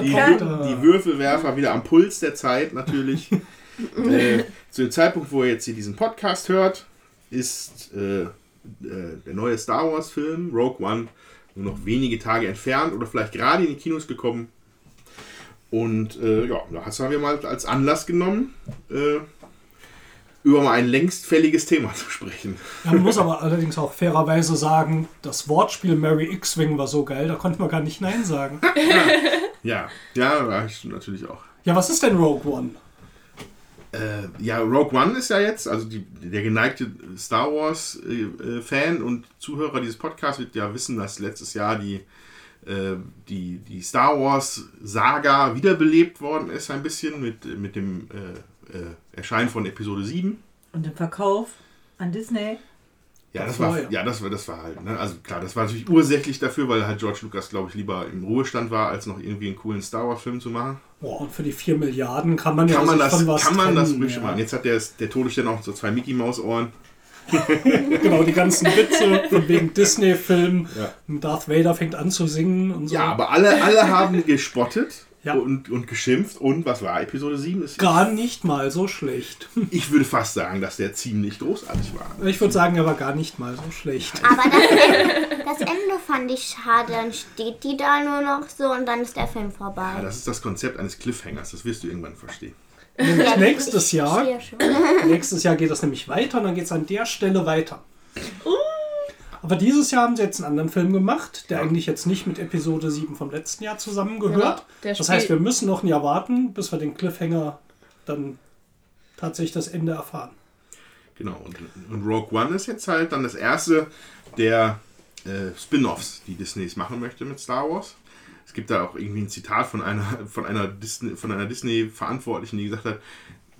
Die, die Würfelwerfer wieder am Puls der Zeit natürlich. äh, zu dem Zeitpunkt, wo ihr jetzt hier diesen Podcast hört, ist äh, äh, der neue Star Wars Film Rogue One nur noch wenige Tage entfernt oder vielleicht gerade in die Kinos gekommen. Und äh, ja, das haben wir mal als Anlass genommen, äh, über mal ein längst fälliges Thema zu sprechen. Ja, man muss aber allerdings auch fairerweise sagen, das Wortspiel Mary X-Wing war so geil, da konnte man gar nicht Nein sagen. Ja, ja, ja, stimmt natürlich auch. Ja, was ist denn Rogue One? Äh, ja, Rogue One ist ja jetzt, also die, der geneigte Star Wars-Fan und Zuhörer dieses Podcasts wird ja wissen, dass letztes Jahr die, äh, die, die Star Wars-Saga wiederbelebt worden ist, ein bisschen mit, mit dem äh, äh, Erscheinen von Episode 7. Und im Verkauf an Disney. Ja, das war, ja, das war, das war halt, ne? also klar, das war natürlich ursächlich dafür, weil halt George Lucas, glaube ich, lieber im Ruhestand war, als noch irgendwie einen coolen Star Wars Film zu machen. Boah, und für die 4 Milliarden kann man ja Kann man sich das, von was kann man das trennen, ruhig ja. machen. Jetzt hat der, der Todesstern auch so zwei Mickey Maus Ohren. Genau, die ganzen Witze von wegen Disney-Film. Ja. Darth Vader fängt an zu singen und so. Ja, aber alle, alle haben gespottet Ja. und, und geschimpft. Und was war Episode 7? Ist, Gar nicht mal so schlecht. ich würde fast sagen, dass der ziemlich großartig war. Ich würde sagen, er war gar nicht mal so schlecht. Aber das Ende, das Ende fand ich schade. Dann steht die da nur noch so und dann ist der Film Ja, vorbei. das ist das Konzept eines Cliffhangers. Das wirst du irgendwann verstehen. Nämlich nächstes Jahr, nächstes Jahr geht das nämlich weiter und dann geht es an der Stelle weiter. Aber dieses Jahr haben sie jetzt einen anderen Film gemacht, der eigentlich jetzt nicht mit Episode 7 vom letzten Jahr zusammengehört. Der das heißt, wir müssen noch ein Jahr warten, bis wir den Cliffhanger dann tatsächlich das Ende erfahren. Genau. Und, und Rogue One ist jetzt halt dann das erste der äh, Spin-offs, die Disney machen möchte mit Star Wars. Es gibt da auch irgendwie ein Zitat von einer, von einer Disney, von einer Disney-Verantwortlichen, die gesagt hat,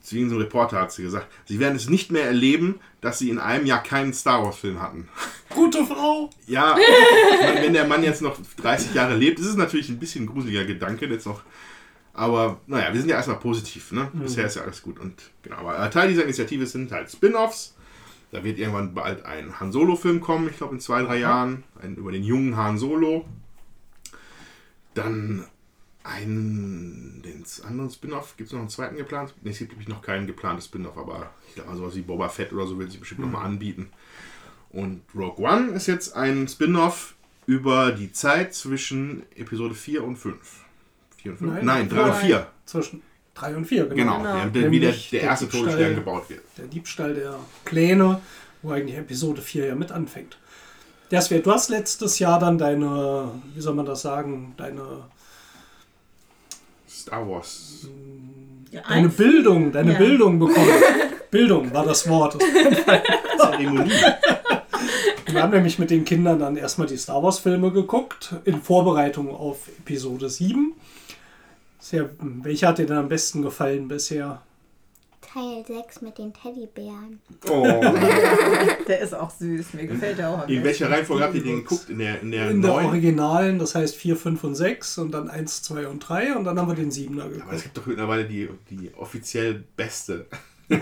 zu irgendeinem Reporter hat sie gesagt, sie werden es nicht mehr erleben, dass sie in einem Jahr keinen Star Wars-Film hatten. Gute Frau! Ja, meine, wenn der Mann jetzt noch 30 Jahre lebt, ist es natürlich ein bisschen ein gruseliger Gedanke jetzt noch. Aber naja, wir sind ja erstmal positiv, ne? Bisher ist ja alles gut. Und genau, aber Teil dieser Initiative sind halt Spin-offs. Da wird irgendwann bald ein Han Solo-Film kommen, ich glaube in zwei, drei Jahren. Ein, über den jungen Han Solo. Dann einen, den anderen Spin-off, gibt es noch einen zweiten geplant? Ne, es gibt glaube ich noch keinen geplanten Spin-off, aber ich glaube mal sowas wie Boba Fett oder so wird sich bestimmt noch mal anbieten. Und Rogue One ist jetzt ein Spin-off über die Zeit zwischen Episode 4 und 5. 4 und 5? Nein, Nein, 3 und nein. 4. Zwischen 3 und 4, Genau, Genau. Der, der, wie der, der der erste Diebstahl. Todesstern gebaut wird. der Diebstahl der Pläne, wo eigentlich Episode 4 ja mit anfängt. Das wär, du hast letztes Jahr dann deine, wie soll man das sagen, deine, Star Wars. Ja, deine eins- Bildung, deine Ja. Bildung bekommen. Bildung war das Wort. Zeremonie. Wir haben nämlich mit den Kindern dann erstmal die Star Wars Filme geguckt, in Vorbereitung auf Episode 7. Sehr, welcher hat dir denn am besten gefallen bisher? Teil 6 mit den Teddybären. Oh. Der ist auch süß. Mir gefällt der auch. In welcher. Reihenfolge habt ihr den geguckt? In der, in der In der? Originalen, das heißt 4, 5 und 6 und dann 1, 2 und 3 und dann haben wir den 7er Aber es geguckt. gibt doch mittlerweile die, die offiziell beste.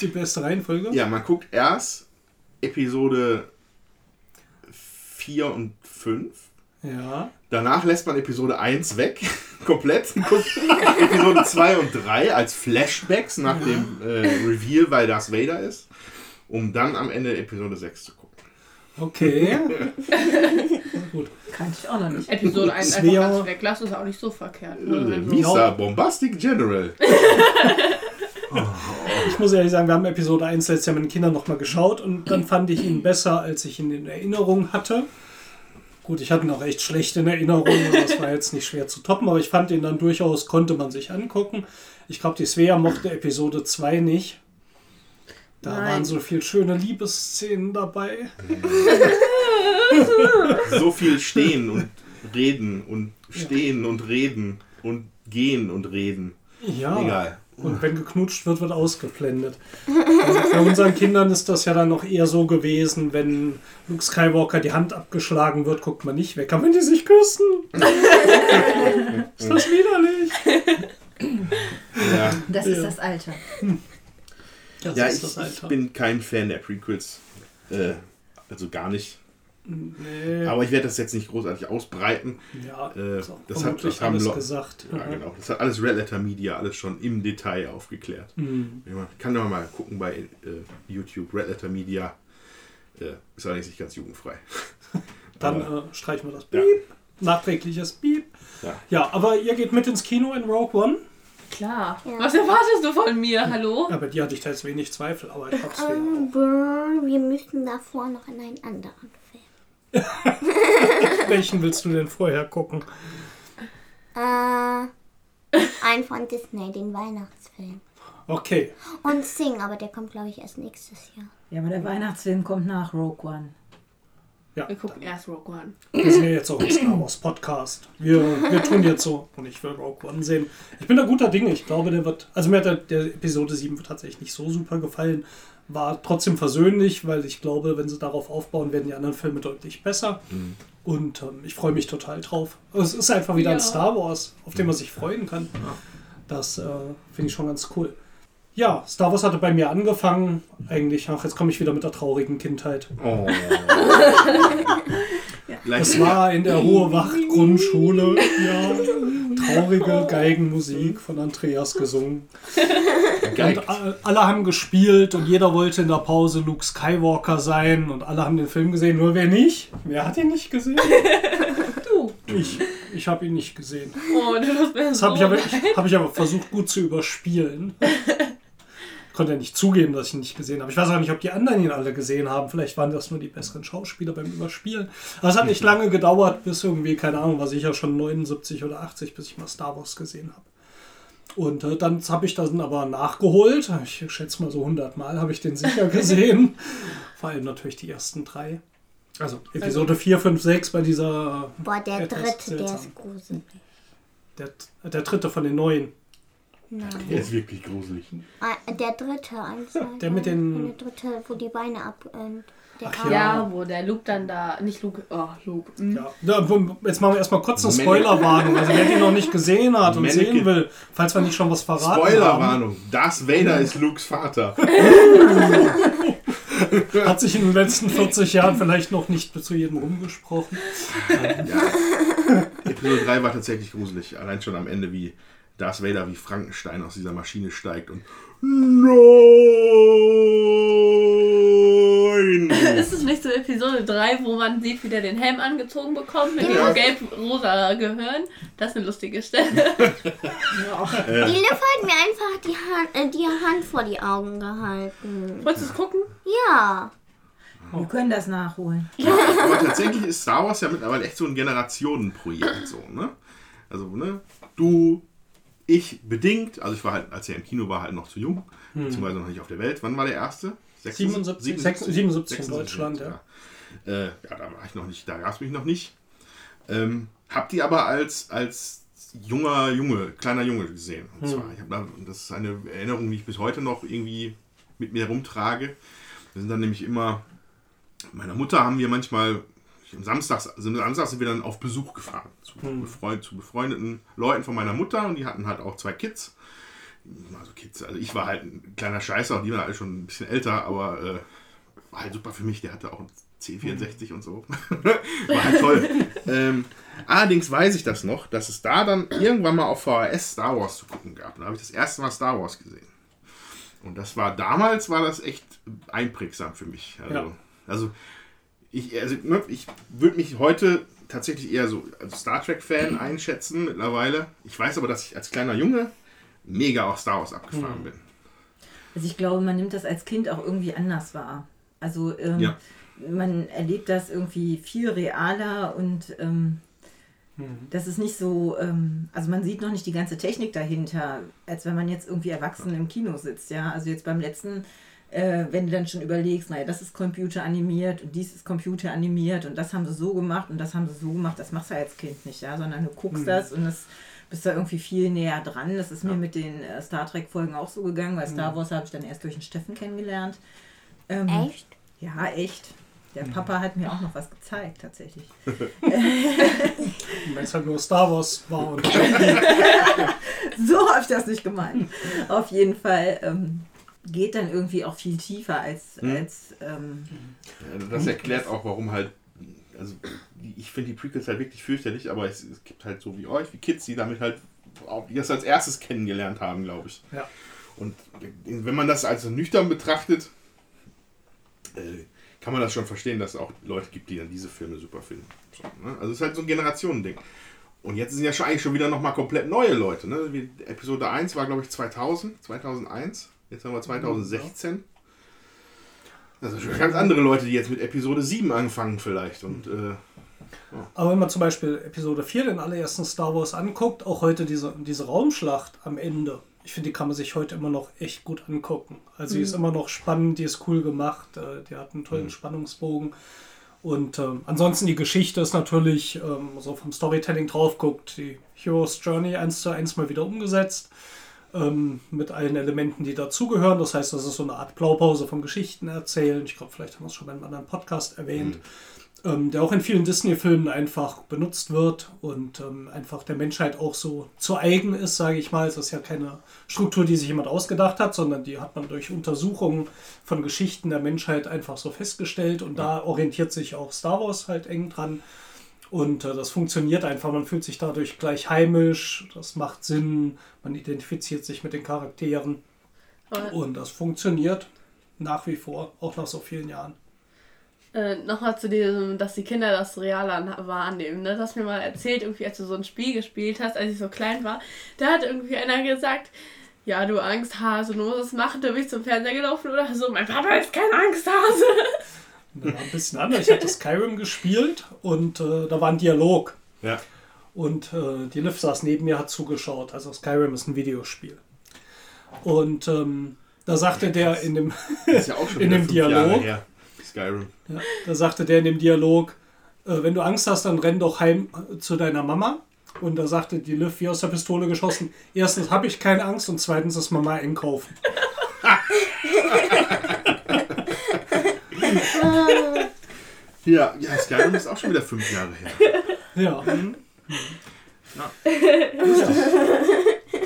Die beste Reihenfolge? Ja, man guckt erst Episode 4 und 5. Ja. Danach lässt man Episode 1 weg, komplett. Episode 2 und 3 als Flashbacks nach dem äh, Reveal, weil Darth Vader ist, um dann am Ende Episode 6 zu gucken. Okay. Gut. Kann ich auch noch nicht. Episode 1 Es einfach ganz weglassen, ist auch nicht so verkehrt. Äh, Ne? Misa Bombastic General. Ich muss ehrlich sagen, wir haben Episode 1 letztes Jahr mit den Kindern nochmal geschaut und dann fand ich ihn besser, als ich ihn in Erinnerung hatte. Gut, ich hatte ihn auch echt schlecht in Erinnerung und das war jetzt nicht schwer zu toppen, aber ich fand ihn dann durchaus, konnte man sich angucken. Ich glaube, die Svea mochte Episode 2 nicht. Da Nein. waren so viel schöne Liebesszenen dabei. So viel stehen und reden und stehen und reden und gehen und reden. Ja. Egal. Und wenn geknutscht wird, wird ausgeblendet. Also bei unseren Kindern ist das ja dann noch eher so gewesen, wenn Luke Skywalker die Hand abgeschlagen wird, guckt man nicht weg. Aber wenn die sich küssen, ist das widerlich. Ja, Das ist das Alter. Das ja ist ich, das ich bin kein Fan der Prequels. Äh, also gar nicht. Nee, Aber ich werde das jetzt nicht großartig ausbreiten. ja, äh, das hat- das haben alles gesagt. Ja, genau. Das hat alles Red Letter Media alles schon im Detail aufgeklärt. Mhm. Man kann doch mal gucken bei äh, YouTube. Red Letter Media äh, ist allerdings nicht ganz jugendfrei. Dann Aber- äh, streichen wir das Ja. Piep. Nachträgliches Piep. Ja. Ja, aber ihr geht mit ins Kino in Rogue One. Klar. Ja. Was erwartest du von mir? Hallo? Ja, bei dir hatte ich jetzt wenig Zweifel, aber ich hab's dir Ähm, brr, wir müssten davor noch in einen anderen. Welchen willst du denn vorher gucken? Äh, ein von Disney, den Weihnachtsfilm. Okay. Und Sing, aber der kommt, glaube ich, erst nächstes Jahr. Ja, aber der Weihnachtsfilm kommt nach Rogue One. Ja, Wir gucken erst Rogue One. Wir sind ja jetzt auch ein Star Wars Podcast. Wir, wir tun jetzt so und ich will Rogue One sehen. Ich bin da guter Dinge. Ich glaube, der wird. Also mir hat der, der Episode 7 tatsächlich nicht so super gefallen, war trotzdem versöhnlich, weil ich glaube, wenn sie darauf aufbauen, werden die anderen Filme deutlich besser. Und ähm, ich freue mich total drauf. Es ist einfach wieder Ja. ein Star Wars, auf den man sich freuen kann. Das äh, finde ich schon ganz cool. Ja, Star Wars hatte bei mir angefangen. Eigentlich, ach, jetzt komme ich wieder mit der traurigen Kindheit. Oh. Es war in der Hohe Wacht Grundschule. Ja, traurige Geigenmusik von Andreas gesungen. Und alle haben gespielt und jeder wollte in der Pause Luke Skywalker sein und alle haben den Film gesehen, nur wer nicht? Wer hat ihn nicht gesehen? Du. Ich. Ich habe ihn nicht gesehen. Oh, du bist mir Das so habe ich, aber- leid. hab ich aber versucht gut zu überspielen. Ich konnte ja nicht zugeben, dass ich ihn nicht gesehen habe. Ich weiß auch nicht, ob die anderen ihn alle gesehen haben. Vielleicht waren das nur die besseren Schauspieler beim Überspielen. Aber es hat nicht lange gedauert, bis irgendwie, keine Ahnung, war sicher schon 79 oder 80, bis ich mal Star Wars gesehen habe. Und äh, dann habe ich das aber nachgeholt. Ich schätze mal so 100 Mal habe ich den sicher gesehen. Vor allem natürlich die ersten drei. Also Episode 4, 5, 6 bei dieser. Boah, der dritte, der seltsam. ist gruselig. Der, der dritte von den neuen. Nein. Der ist wirklich gruselig. Ah, Der dritte, eins, zwei, Der mit den- Der dritte, wo die Beine ab. Äh, der Ach. Ja, wo der Luke dann da. Nicht Luke. Oh, Luke. hm. Ja, jetzt machen wir erstmal kurz eine Spoilerwarnung. Also wer den noch nicht gesehen hat und Mannequin- sehen will, falls wir nicht schon was verraten haben, Spoilerwarnung. Darth Vader ist Lukes Vater. hat sich in den letzten 40 Jahren vielleicht noch nicht zu jedem rumgesprochen. Ja. Episode 3 war tatsächlich gruselig. Allein schon am Ende, wie Darth Vader wie Frankenstein aus dieser Maschine steigt und Nein! Ist es nicht so Episode 3, wo man sieht, wie der den Helm angezogen bekommt mit Ja. dem gelb-rosa Gehirn? Das ist eine lustige Stelle. Die Liv hat mir einfach die Hand, äh, die Hand vor die Augen gehalten. Wolltest du es gucken? Ja. Wir können das nachholen. Aber tatsächlich ist Star Wars ja mittlerweile echt so ein Generationenprojekt. So, ne? Also, ne? Du, ich bedingt. Also, ich war halt, als er im Kino war, halt noch zu jung. Beziehungsweise noch nicht auf der Welt. Wann war der erste? 77, 77 in Deutschland, ja. Äh, ja, da war ich noch nicht, da gab es mich noch nicht. Ähm, hab die aber als, als junger Junge, kleiner Junge gesehen. Und zwar, ich da, das ist eine Erinnerung, die ich bis heute noch irgendwie mit mir rumtrage. Wir sind dann nämlich immer, meiner Mutter haben wir manchmal, am Samstag, also am Samstag sind wir dann auf Besuch gefahren. Zu, befreund, zu befreundeten Leuten von meiner Mutter und die hatten halt auch zwei Kids. Also Kids, also ich war halt ein kleiner Scheißer und die waren alle schon ein bisschen älter, aber äh, war halt super für mich. Der hatte auch ein C64 und so. war halt toll. ähm, allerdings weiß ich das noch, dass es da dann irgendwann mal auf VHS Star Wars zu gucken gab. Da habe ich das erste Mal Star Wars gesehen. Und das war damals war das echt einprägsam für mich. Also, Ja. also ich, also, ich würde mich heute tatsächlich eher so als Star Trek-Fan einschätzen mittlerweile. Ich weiß aber, dass ich als kleiner Junge mega auf Star Wars abgefahren bin. Also ich glaube, man nimmt das als Kind auch irgendwie anders wahr. Also ähm, Ja. man erlebt das irgendwie viel realer und ähm, das ist nicht so, ähm, also man sieht noch nicht die ganze Technik dahinter, als wenn man jetzt irgendwie erwachsen im Kino sitzt, ja. Also jetzt beim letzten, äh, wenn du dann schon überlegst, naja, das ist computeranimiert und dies ist computeranimiert und das haben sie so gemacht und das haben sie so gemacht, das machst du als Kind nicht, ja, sondern du guckst das und das bist da irgendwie viel näher dran. Das ist mir mit den äh, Star Trek-Folgen auch so gegangen, weil Star Wars habe ich dann erst durch den Steffen kennengelernt. Ähm, Echt? Ja, echt. Der Papa hat mir auch noch was gezeigt, tatsächlich. Wenn es halt nur Star Wars war und So habe ich das nicht gemeint. Auf jeden Fall ähm, geht dann irgendwie auch viel tiefer als, als ähm, Ja, Das erklärt auch, warum halt, also ich finde die Prequels halt wirklich fürchterlich, aber es, es gibt halt so wie euch, wie Kids, die damit halt auch die das als erstes kennengelernt haben, glaube ich. Ja. Und wenn man das als nüchtern betrachtet, äh, kann man das schon verstehen, dass es auch Leute gibt, die dann diese Filme super finden. So, ne? Also es ist halt so ein Generationending. Und jetzt sind ja schon eigentlich schon wieder nochmal komplett neue Leute. Ne? Wie Episode 1 war, glaube ich, 2000, 2001. Jetzt haben wir 2016. Also schon ganz andere Leute, die jetzt mit Episode 7 anfangen vielleicht. Und äh, Aber wenn man zum Beispiel Episode 4, den allerersten Star Wars, anguckt, auch heute diese, diese Raumschlacht am Ende, ich finde, die kann man sich heute immer noch echt gut angucken. Also die ist immer noch spannend, die ist cool gemacht, äh, die hat einen tollen Spannungsbogen. Und ähm, ansonsten die Geschichte ist natürlich, ähm, so vom Storytelling drauf guckt, die Hero's Journey eins zu eins mal wieder umgesetzt. Ähm, mit allen Elementen, die dazugehören. Das heißt, das ist so eine Art Blaupause vom Geschichten erzählen. Ich glaube, vielleicht haben wir es schon bei einem anderen Podcast erwähnt. Ähm, der auch in vielen Disney-Filmen einfach benutzt wird und ähm, einfach der Menschheit auch so zu eigen ist, sage ich mal. Es ist ja keine Struktur, die sich jemand ausgedacht hat, sondern die hat man durch Untersuchungen von Geschichten der Menschheit einfach so festgestellt und da orientiert sich auch Star Wars halt eng dran. Und äh, das funktioniert einfach, man fühlt sich dadurch gleich heimisch, das macht Sinn, man identifiziert sich mit den Charakteren Aber- und das funktioniert nach wie vor, auch nach so vielen Jahren. Äh, Nochmal zu diesem, dass die Kinder das real wahrnehmen. Ne? Das hast mir mal erzählt, irgendwie, als du so ein Spiel gespielt hast, als ich so klein war. Da hat irgendwie einer gesagt, ja, du Angsthase, du musst es machen, du bist zum Fernseher gelaufen oder so. Mein Papa ist kein Angsthase. Ja, ein bisschen anders. Ich hatte Skyrim gespielt und äh, da war ein Dialog. Ja. Und äh, die Liv saß neben mir, hat zugeschaut. Also Skyrim ist ein Videospiel. Und ähm, da sagte der in dem, ja auch schon In dem Dialog. Skyrim. ja, da sagte der in dem Dialog, äh, wenn du Angst hast, dann renn doch heim äh, zu deiner Mama. Und da sagte die Liv wie aus der Pistole geschossen, erstens habe ich keine Angst und zweitens ist Mama einkaufen. Ja, ja, Skyrim ist auch schon wieder fünf Jahre her. Ja.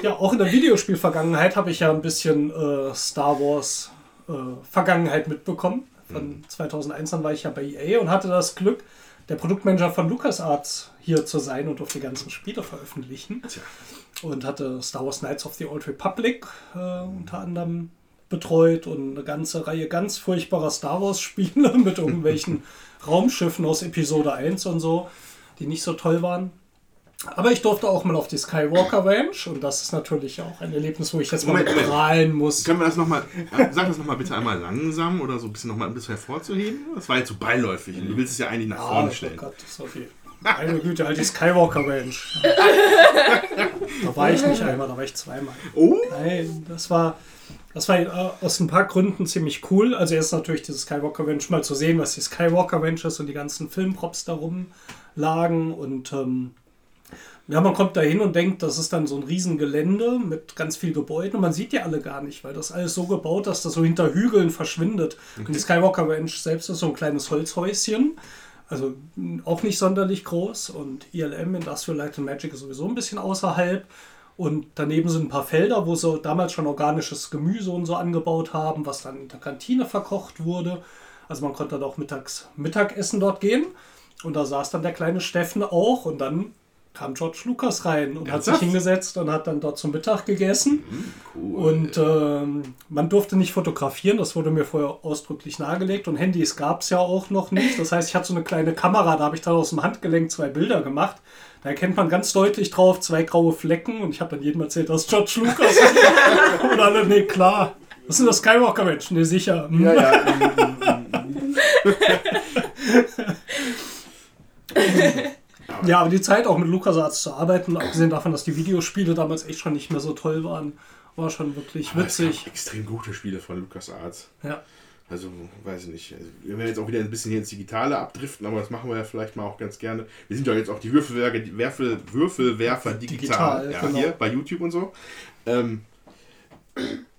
Ja, auch in der Videospielvergangenheit habe ich ja ein bisschen äh, Star Wars äh, Vergangenheit mitbekommen. Von 2001 an war ich ja bei EA und hatte das Glück, der Produktmanager von LucasArts hier zu sein und durfte die ganzen Spiele veröffentlichen. Tja. Und hatte Star Wars Knights of the Old Republic äh, unter anderem betreut und eine ganze Reihe ganz furchtbarer Star Wars Spiele mit irgendwelchen Raumschiffen aus Episode 1 und so, die nicht so toll waren. Aber ich durfte auch mal auf die Skywalker Ranch und das ist natürlich auch ein Erlebnis, wo ich jetzt mal Moment, Moment. prahlen muss. Können wir das nochmal, sag das nochmal bitte einmal langsam oder so ein bisschen nochmal ein bisschen hervorzuheben? Das war jetzt so beiläufig. Du willst es ja eigentlich nach Ah, vorne oh stellen. Gott, das ist so viel. Meine Güte, halt die Skywalker Ranch. da war ich nicht einmal, da war ich zweimal. Oh, Nein, das war, das war äh, aus ein paar Gründen ziemlich cool. Also erst natürlich dieses Skywalker Ranch mal zu sehen, was die Skywalker Ranch ist und die ganzen Filmprops darum lagen und ähm, ja, man kommt da hin und denkt, das ist dann so ein Riesengelände mit ganz viel Gebäuden und man sieht die alle gar nicht, weil das alles so gebaut, dass das so hinter Hügeln verschwindet. Und die Skywalker Ranch selbst ist so ein kleines Holzhäuschen, also auch nicht sonderlich groß und ILM, Industrial Light and Magic, ist sowieso ein bisschen außerhalb. Und daneben sind ein paar Felder, wo sie damals schon organisches Gemüse und so angebaut haben, was dann in der Kantine verkocht wurde. Also man konnte dann auch mittags Mittagessen dort gehen. Und da saß dann der kleine Steffen auch und dann kam George Lucas rein und hat sich hingesetzt und hat dann dort zum Mittag gegessen. cool. Und ähm, man durfte nicht fotografieren, das wurde mir vorher ausdrücklich nahegelegt. Und Handys gab es ja auch noch nicht. Das heißt, ich hatte so eine kleine Kamera, da habe ich dann aus dem Handgelenk zwei Bilder gemacht. Da erkennt man ganz deutlich drauf zwei graue Flecken und ich habe dann jedem erzählt, das ist George Lucas. und alle, nee, klar. Was sind das Skywalker-Mensch? Nee, sicher. Ja, ja. Ja, aber die Zeit auch mit LucasArts zu arbeiten, abgesehen davon, dass die Videospiele damals echt schon nicht mehr so toll waren, war schon wirklich Aber witzig. extrem gute Spiele von LucasArts. Ja. Also, weiß ich nicht. Also, wir werden jetzt auch wieder ein bisschen hier ins Digitale abdriften, aber das machen wir ja vielleicht mal auch ganz gerne. Wir sind ja jetzt auch die Würfelwerfer, die Würfel, Würfelwerfer digital, Digital, ja, genau. hier bei YouTube und so. Ähm,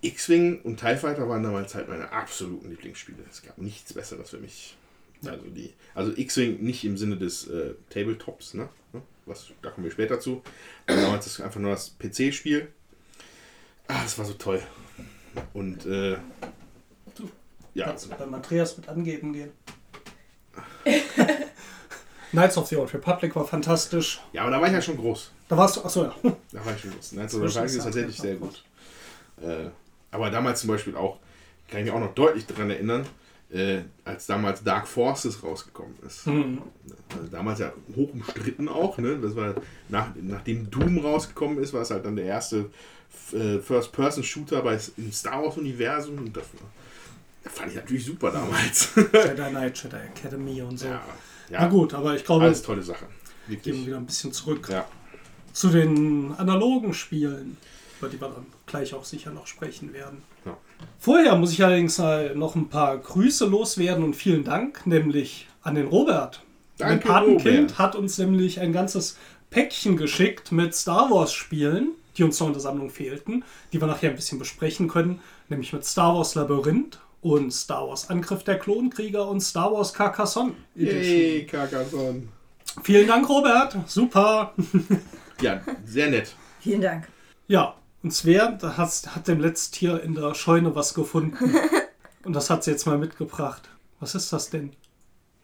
X-Wing und TIE Fighter waren damals halt meine absoluten Lieblingsspiele. Es gab nichts Besseres für mich. Also, die, also X-Wing nicht im Sinne des äh, Tabletops, ne? Was, da kommen wir später zu. Damals ist einfach nur das PC-Spiel. Ah, das war so toll. Und äh, ja, Kannst du beim Andreas mit angeben gehen. Knights of the Old Republic war fantastisch. ja, aber da war ich ja schon groß. Da warst du, achso, ja. Da war ich schon groß. Nein, so ist tatsächlich sehr gut. Äh, aber damals zum Beispiel auch, kann ich mich auch noch deutlich daran erinnern, äh, als damals Dark Forces rausgekommen ist. Hm. Also damals ja hoch umstritten auch. Ne? Das war nach, nachdem Doom rausgekommen ist, war es halt dann der erste äh, First-Person-Shooter bei im Star Wars-Universum. Und das, war- fand ich natürlich super damals. Jedi Knight, Jedi Academy und so. ja, Na ja gut, aber ich glaube, alles tolle Sache. gehen wir Wirklich. wieder ein bisschen zurück Ja. zu den analogen Spielen, über die wir dann gleich auch sicher noch sprechen werden. Ja. Vorher muss ich allerdings mal noch ein paar Grüße loswerden und vielen Dank, nämlich an den Robert. mein Danke, Patenkind Robert. hat uns nämlich ein ganzes Päckchen geschickt mit Star Wars Spielen. die uns noch in der Sammlung fehlten, die wir nachher ein bisschen besprechen können, nämlich mit Star Wars Labyrinth und Star Wars Angriff der Klonkrieger und Star Wars Carcassonne Edition. Yay, Carcassonne. Vielen Dank, Robert. Super. Ja, sehr nett. Vielen Dank. Ja, und Svea da hat, hat dem letzten Tier in der Scheune was gefunden. Und das hat sie jetzt mal mitgebracht. Was ist das denn?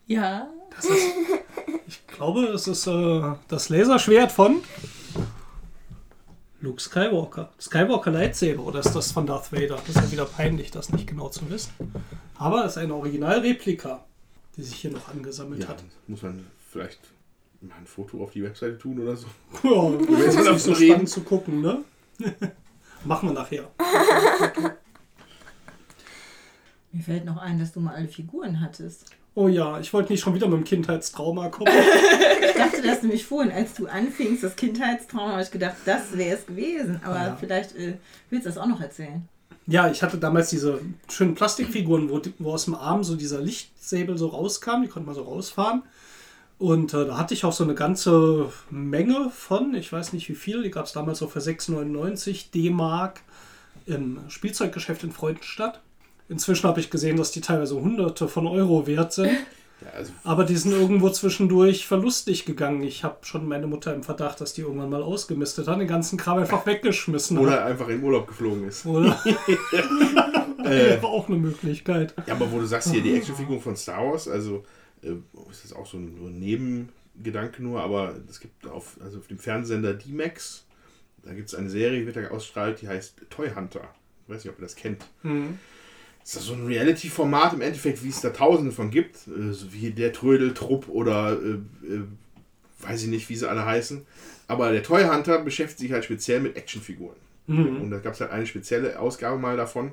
Ja. Das ist, ich glaube, es ist äh, das Laserschwert von Luke Skywalker. Skywalker Lightsaber oder ist das von Darth Vader? Das ist ja wieder peinlich, das nicht genau zu wissen. Aber es ist eine Originalreplika, die sich hier noch angesammelt Ja, hat. muss man vielleicht mal ein Foto auf die Webseite tun oder so. Ja, das ist so reden. spannend zu gucken, ne? Machen wir nachher. Mir fällt noch ein, dass du mal alle Figuren hattest. Oh ja, ich wollte nicht schon wieder mit dem Kindheitstrauma kommen. Ich dachte das nämlich vorhin, als du anfingst, das Kindheitstrauma, habe ich gedacht, das wäre es gewesen. Aber Ja. vielleicht äh, willst du das auch noch erzählen. Ja, ich hatte damals diese schönen Plastikfiguren, wo, wo aus dem Arm so dieser Lichtsäbel so rauskam. Die konnte man so rausfahren. Und äh, da hatte ich auch so eine ganze Menge von, ich weiß nicht wie viel, die gab es damals so für 6,99 D-Mark im Spielzeuggeschäft in Freudenstadt. Inzwischen habe ich gesehen, dass die teilweise hunderte von Euro wert sind. Ja, also Aber die sind irgendwo zwischendurch verlustig gegangen. Ich habe schon meine Mutter im Verdacht, dass die irgendwann mal ausgemistet hat, den ganzen Kram einfach weggeschmissen hat. oder einfach in Urlaub geflogen ist. Oder? Äh, War auch eine Möglichkeit. Ja, aber wo du sagst hier, die Actionfigur von Star Wars, also äh, ist das auch so ein, so ein Nebengedanke nur, aber es gibt auf, also auf dem Fernsehsender D-Max, da gibt es eine Serie, die wird da ausstrahlt, die heißt Toy Hunter. Ich weiß nicht, ob ihr das kennt. Das ist so ein Reality-Format im Endeffekt, wie es da tausende von gibt, äh, so wie der Trödeltrupp oder äh, äh, weiß ich nicht, wie sie alle heißen. Aber der Toy Hunter beschäftigt sich halt speziell mit Actionfiguren. Und da gab es halt eine spezielle Ausgabe mal davon,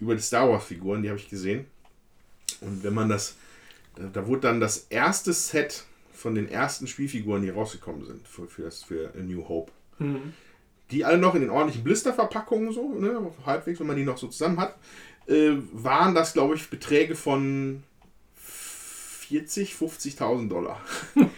über die Star Wars-Figuren, die habe ich gesehen. Und wenn man das, da, da wurde dann das erste Set von den ersten Spielfiguren, die rausgekommen sind für, für, das, für A New Hope. Die alle noch in den ordentlichen Blisterverpackungen, so, ne, halbwegs, wenn man die noch so zusammen hat, äh, waren das, glaube ich, Beträge von 40, 50.000 Dollar.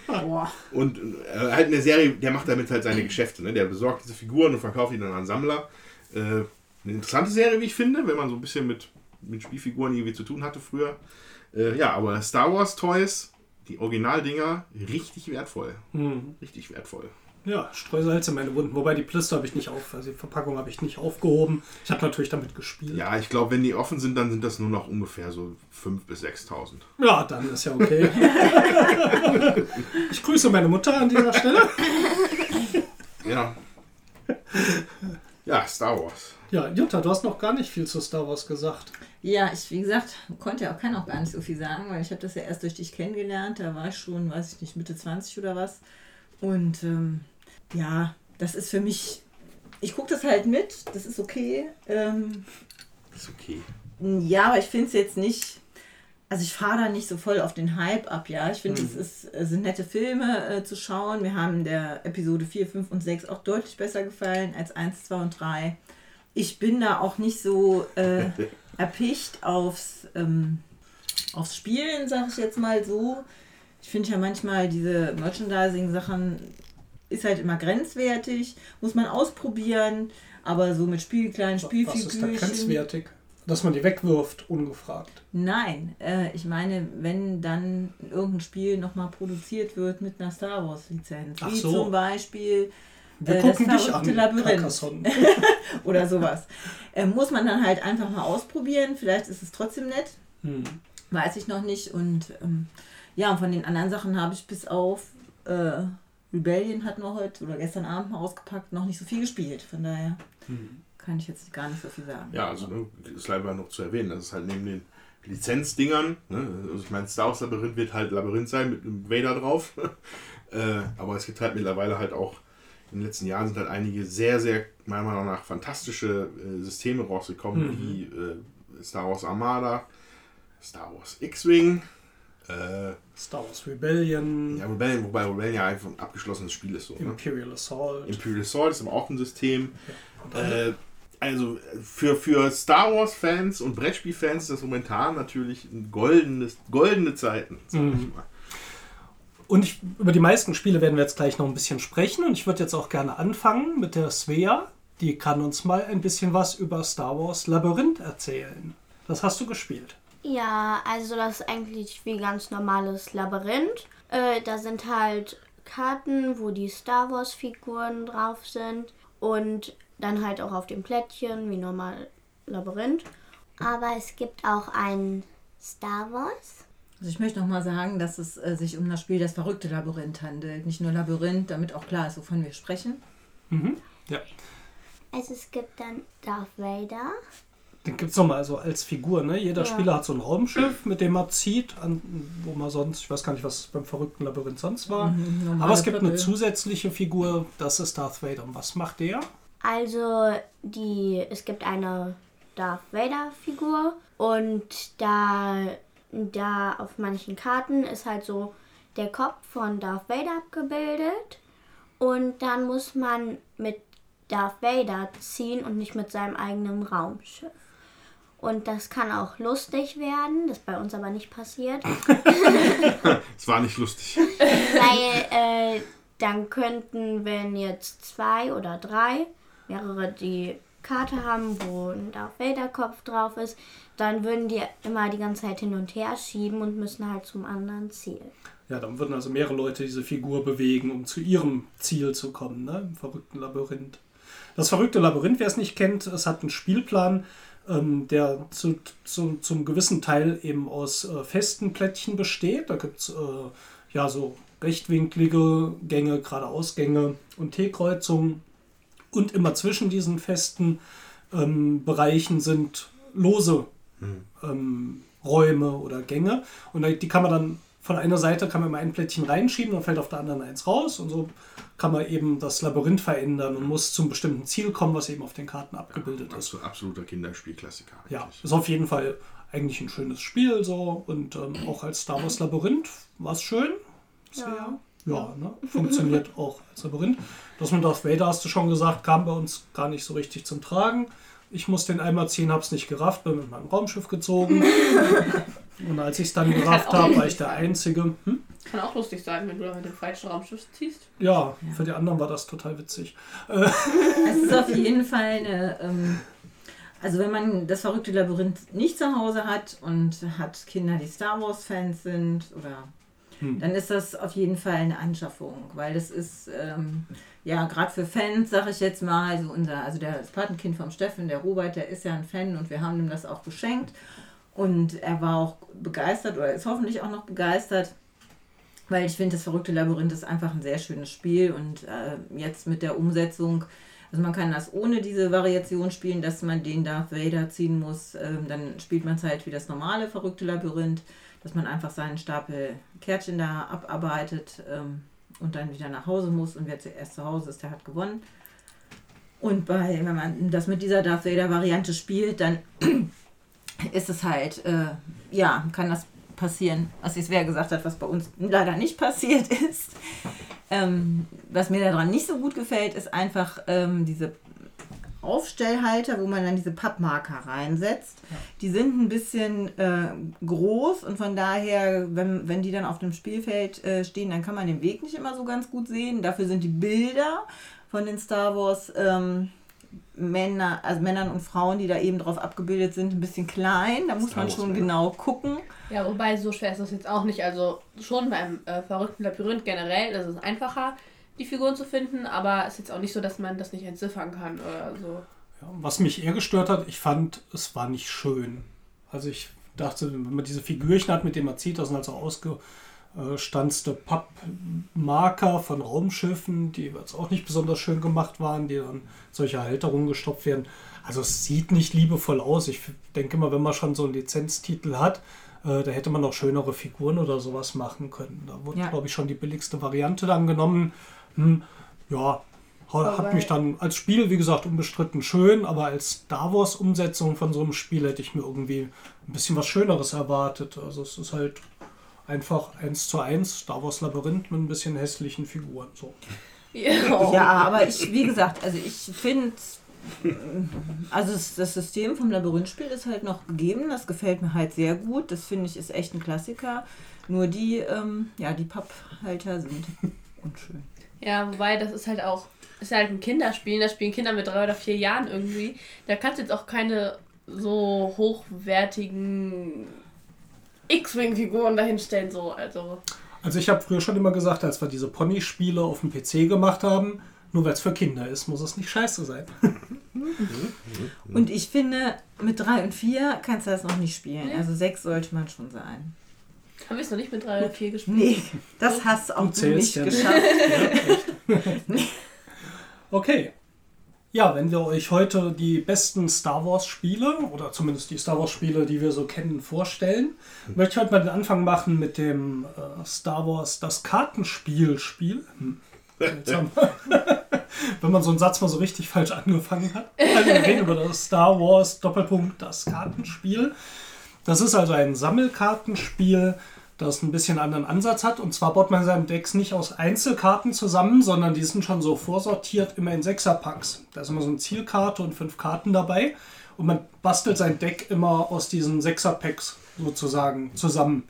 Boah. Und äh, halt in der Serie, der macht damit halt seine Geschäfte. Ne? Der besorgt diese Figuren und verkauft die dann an Sammler. Äh, eine interessante Serie, wie ich finde, wenn man so ein bisschen mit, mit Spielfiguren irgendwie zu tun hatte früher. Äh, ja, aber Star Wars Toys, die Originaldinger, richtig wertvoll. Richtig wertvoll. Ja, Streusalz in meine Wunden. Wobei die Blister habe ich nicht auf, also die Verpackung habe ich nicht aufgehoben. Ich habe natürlich damit gespielt. Ja, ich glaube, wenn die offen sind, dann sind das nur noch ungefähr so 5.000 bis 6.000. Ja, dann ist ja okay. ich grüße meine Mutter an dieser Stelle. Ja. Ja, Star Wars. Ja, Jutta, du hast noch gar nicht viel zu Star Wars gesagt. Ja, ich, wie gesagt, konnte ja auch, kann auch gar nicht so viel sagen, weil ich habe das ja erst durch dich kennengelernt. Da war ich schon, weiß ich nicht, Mitte 20 oder was. Und ähm, ja, das ist für mich, ich gucke das halt mit, das ist okay. Ähm, Ist okay. ja, aber ich finde es jetzt nicht, also ich fahre da nicht so voll auf den Hype ab, ja. Ich finde, es ist, es sind nette Filme äh, zu schauen. Mir haben der Episode 4, 5 und 6 auch deutlich besser gefallen als 1, 2 und 3. Ich bin da auch nicht so äh, erpicht aufs, ähm, aufs Spielen, sag ich jetzt mal so. Ich finde ja manchmal diese Merchandising-Sachen ist halt immer grenzwertig, muss man ausprobieren, aber so mit Spiel, kleinen Was ist da grenzwertig? Dass man die wegwirft, ungefragt. Nein, äh, ich meine, wenn dann irgendein Spiel nochmal produziert wird mit einer Star Wars Lizenz, Ach wie so. zum Beispiel Wir äh, gucken das dich an, Labyrinth oder sowas, äh, muss man dann halt einfach mal ausprobieren. Vielleicht ist es trotzdem nett, Hm. weiß ich noch nicht. Und ähm, ja, und von den anderen Sachen habe ich bis auf äh, Rebellion hatten wir heute oder gestern Abend mal ausgepackt, noch nicht so viel gespielt. Von daher kann ich jetzt gar nicht so viel sagen. Ja, also ne, ist leider noch zu erwähnen, das ist halt neben den Lizenzdingern, ne, also ich meine, Star Wars Labyrinth wird halt Labyrinth sein mit einem Vader drauf, äh, aber es gibt halt mittlerweile halt auch, in den letzten Jahren sind halt einige sehr, sehr, meiner Meinung nach, fantastische äh, Systeme rausgekommen, wie äh, Star Wars Armada, Star Wars X-Wing, äh, Star Wars Rebellion, ja, Rebellion, wobei Rebellion ja einfach ein abgeschlossenes Spiel ist. So, ne? Imperial Assault. Imperial Assault ist aber auch ein System. Äh, also für, für Star Wars-Fans und Brettspiel-Fans ist das momentan natürlich ein goldenes, goldene Zeiten, sag Mhm. ich mal. Und ich, über die meisten Spiele werden wir jetzt gleich noch ein bisschen sprechen. Und ich würde jetzt auch gerne anfangen mit der Svea. die kann uns mal ein bisschen was über Star Wars Labyrinth erzählen. Das hast du gespielt. Ja, also das ist eigentlich wie ganz normales Labyrinth. Äh, da sind halt Karten, wo die Star Wars Figuren drauf sind und dann halt auch auf dem Plättchen wie normal Labyrinth. Aber es gibt auch ein Star Wars. Also ich möchte noch mal sagen, dass es äh, sich um das Spiel Das verrückte Labyrinth handelt. Nicht nur Labyrinth, damit auch klar ist, wovon wir sprechen. Ja. Also es gibt dann Darth Vader. Den gibt es nochmal so als Figur. Ne? Jeder Ja. Spieler hat so ein Raumschiff, mit dem er zieht, an, wo man sonst, ich weiß gar nicht, was beim verrückten Labyrinth sonst war. normale Aber es gibt eine Pöppel. zusätzliche Figur, das ist Darth Vader. Und was macht der? Also die, es gibt eine Darth Vader Figur und da, da auf manchen Karten ist halt so der Kopf von Darth Vader abgebildet und dann muss man mit Darth Vader ziehen und nicht mit seinem eigenen Raumschiff. Und das kann auch lustig werden, das ist bei uns aber nicht passiert, Es war nicht lustig. weil äh, dann könnten, wenn jetzt zwei oder drei mehrere die Karte haben, wo ein Darth Vader Kopf drauf ist, dann würden die immer die ganze Zeit hin und her schieben und müssen halt zum anderen Ziel. Ja, dann würden also mehrere Leute diese Figur bewegen, um zu ihrem Ziel zu kommen, ne? im verrückten Labyrinth. Das verrückte Labyrinth, wer es nicht kennt, es hat einen Spielplan, ähm, der zu, zu, zum gewissen Teil eben aus äh, festen Plättchen besteht. Da gibt es äh, ja so rechtwinklige Gänge, geradeausgänge und T-Kreuzungen. Und immer zwischen diesen festen ähm, Bereichen sind lose ähm, Räume oder Gänge. Und die kann man dann von einer Seite kann man immer ein Plättchen reinschieben, dann fällt auf der anderen eins raus. Und so kann man eben das Labyrinth verändern und muss zum bestimmten Ziel kommen, was eben auf den Karten abgebildet ist. Also absoluter Kinderspielklassiker. Ja, eigentlich. ist auf jeden Fall eigentlich ein schönes Spiel so und ähm, auch als Star Wars Labyrinth war es schön. Sehr, ja, ne? funktioniert auch als Labyrinth. Das mit Darth Vader hast du schon gesagt, kam bei uns gar nicht so richtig zum Tragen. Ich musste den einmal ziehen, hab's nicht gerafft, bin mit meinem Raumschiff gezogen. und als ich es dann gerafft habe, war ich der Einzige. Hm? Kann auch lustig sein, wenn du da mit dem falschen Raumschiff ziehst. Ja, für die anderen war das total witzig. Es ist auf jeden Fall eine. Ähm, also, wenn man das verrückte Labyrinth nicht zu Hause hat und hat Kinder, die Star Wars-Fans sind, oder. Dann ist das auf jeden Fall eine Anschaffung, weil das ist, ähm, ja, gerade für Fans, sage ich jetzt mal, also unser, also der, das Patenkind vom Steffen, der Robert, der ist ja ein Fan und wir haben ihm das auch geschenkt. Und er war auch begeistert oder ist hoffentlich auch noch begeistert. Weil ich finde, das verrückte Labyrinth ist einfach ein sehr schönes Spiel und äh, jetzt mit der Umsetzung, also man kann das ohne diese Variation spielen, dass man den Darth Vader ziehen muss, ähm, dann spielt man es halt wie das normale verrückte Labyrinth, dass man einfach seinen Stapel Kärtchen da abarbeitet ähm, und dann wieder nach Hause muss und wer zuerst zu Hause ist, der hat gewonnen. Und bei, wenn man das mit dieser Darth Vader Variante spielt, dann ist es halt, äh, ja, kann das passieren, was jetzt wer gesagt hat, was bei uns leider nicht passiert ist. Ähm, was mir daran nicht so gut gefällt, ist einfach ähm, diese Aufstellhalter, wo man dann diese Pappmarker reinsetzt. Die sind ein bisschen äh, groß und von daher, wenn, wenn die dann auf dem Spielfeld äh, stehen, dann kann man den Weg nicht immer so ganz gut sehen. Dafür sind die Bilder von den Star Wars ähm, Männer, also Männern und Frauen, die da eben drauf abgebildet sind, ein bisschen klein. Da muss man schon genau gucken. Ja, wobei so schwer ist das jetzt auch nicht. Also schon beim äh, verrückten Labyrinth generell ist es einfacher, die Figuren zu finden, aber es ist jetzt auch nicht so, dass man das nicht entziffern kann oder so. Ja, was mich eher gestört hat, ich fand, es war nicht schön. Also ich dachte, wenn man diese Figürchen hat, mit denen man zieht, das sind also ausgestanzte Pappmarker von Raumschiffen, die jetzt auch nicht besonders schön gemacht waren, die dann solche Halterungen gestopft werden. Also es sieht nicht liebevoll aus. Ich denke mal, wenn man schon so einen Lizenztitel hat, äh, da hätte man noch schönere Figuren oder sowas machen können. Da wurde, Ja. glaube ich, schon die billigste Variante dann genommen. Hm, ja, hat Wobei- mich dann als Spiel, wie gesagt, unbestritten schön, aber als Star Wars-Umsetzung von so einem Spiel hätte ich mir irgendwie ein bisschen was Schöneres erwartet. Also es ist halt einfach eins zu eins Star Wars Labyrinth mit ein bisschen hässlichen Figuren. So. Ja, aber ich, wie gesagt, also ich finde, also das, das System vom Labyrinthspiel ist halt noch gegeben. Das gefällt mir halt sehr gut. Das finde ich ist echt ein Klassiker. Nur die, ähm, ja, die Papphalter sind unschön. ja, wobei das ist halt auch ist halt ein Kinderspiel, da spielen Kinder mit drei oder vier Jahren irgendwie. Da kannst du jetzt auch keine so hochwertigen X-Wing-Figuren dahinstellen, so, also. Also ich habe früher schon immer gesagt, als wir diese Pony-Spiele auf dem PC gemacht haben, nur weil es für Kinder ist, muss es nicht scheiße sein. Und ich finde, mit drei und vier kannst du das noch nicht spielen. Also sechs sollte man schon sein. Haben wir es noch nicht mit drei oder vier gespielt? Nee, das hast auch Du zählst nicht ja geschafft. Okay. Ja, wenn wir euch heute die besten Star Wars Spiele oder zumindest die Star Wars Spiele, die wir so kennen, vorstellen, möchte ich heute mal den Anfang machen mit dem äh, Star Wars das Kartenspiel Spiel. Hm. Wenn man so einen Satz mal so richtig falsch angefangen hat. Also wir reden über das Star Wars Doppelpunkt das Kartenspiel. Das ist also ein Sammelkartenspiel, das ein bisschen anderen Ansatz hat. Und zwar baut man seine Decks nicht aus Einzelkarten zusammen, sondern die sind schon so vorsortiert immer in Sechserpacks. Da ist immer so eine Zielkarte und fünf Karten dabei. Und man bastelt sein Deck immer aus diesen Sechserpacks sozusagen zusammen.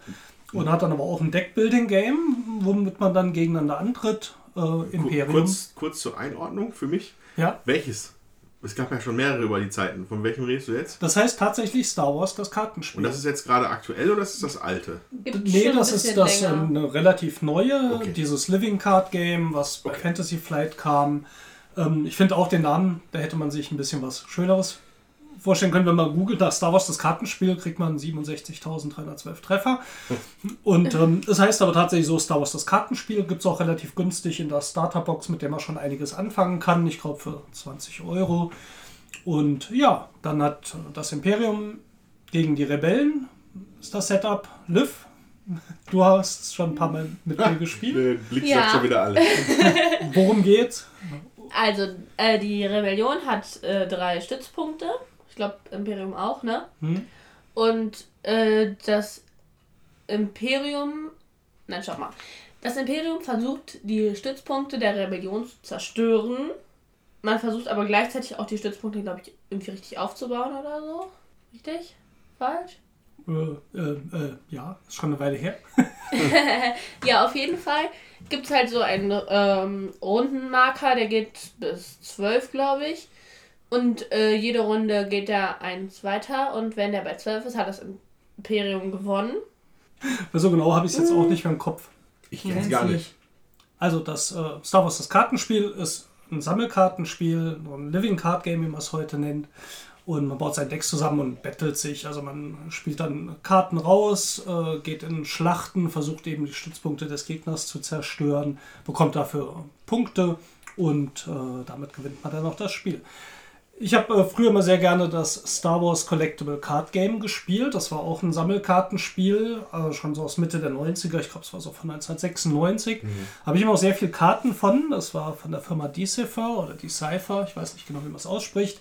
Und hat dann aber auch ein Deckbuilding-Game, womit man dann gegeneinander antritt. Äh, Imperium. Kurz, kurz zur Einordnung für mich. Ja. Welches? Es gab ja schon mehrere über die Zeiten. Von welchem redest du jetzt? Das heißt tatsächlich Star Wars, das Kartenspiel. Und das ist jetzt gerade aktuell oder das ist das alte? Gibt Nee, das ist das länger. ähm, eine relativ neue, Okay. dieses Living Card Game, was bei Okay. Fantasy Flight kam. Ähm, ich finde auch den Namen, da hätte man sich ein bisschen was Schöneres vorstellen können. Wenn man googelt nach Star Wars das Kartenspiel, kriegt man 67.312 Treffer. Und ähm, es heißt aber tatsächlich so Star Wars das Kartenspiel. Gibt es auch relativ günstig in der Starterbox, mit der man schon einiges anfangen kann. Ich glaube für 20 Euro. Und ja, dann hat das Imperium gegen die Rebellen ist das Setup. Liv, du hast schon ein paar Mal mit mir gespielt. Der Blick Ja. sagt schon wieder alles. Worum geht's? Also, äh, die Rebellion hat äh, drei Stützpunkte. Ich glaube, Imperium auch, ne? Hm? Und äh, das Imperium. Nein, schau mal. Das Imperium versucht, die Stützpunkte der Rebellion zu zerstören. Man versucht aber gleichzeitig auch die Stützpunkte, glaube ich, irgendwie richtig aufzubauen oder so. Richtig? Falsch? Äh, äh, äh, ja, ist schon eine Weile her. Ja, auf jeden Fall gibt es halt so einen ähm, Rundenmarker, der geht bis 12, glaube ich. Und äh, jede Runde geht der eins weiter. Und wenn der bei 12 ist, hat das Imperium gewonnen. Weil so genau habe ich es jetzt auch nicht mehr im Kopf. Ich kenn's gar nicht. Also das äh, Star Wars das Kartenspiel ist ein Sammelkartenspiel, ein Living Card Game, wie man es heute nennt. Und man baut sein Deck zusammen und bettelt sich. Also man spielt dann Karten raus, äh, geht in Schlachten, versucht eben die Stützpunkte des Gegners zu zerstören, bekommt dafür Punkte und äh, damit gewinnt man dann auch das Spiel. Ich habe äh, früher immer sehr gerne das Star Wars Collectible Card Game gespielt. Das war auch ein Sammelkartenspiel, äh, schon so aus Mitte der 90er. Ich glaube, es war so von 1996. Habe ich immer auch sehr viele Karten von. Das war von der Firma Decipher oder Decipher. Ich weiß nicht genau, wie man es ausspricht.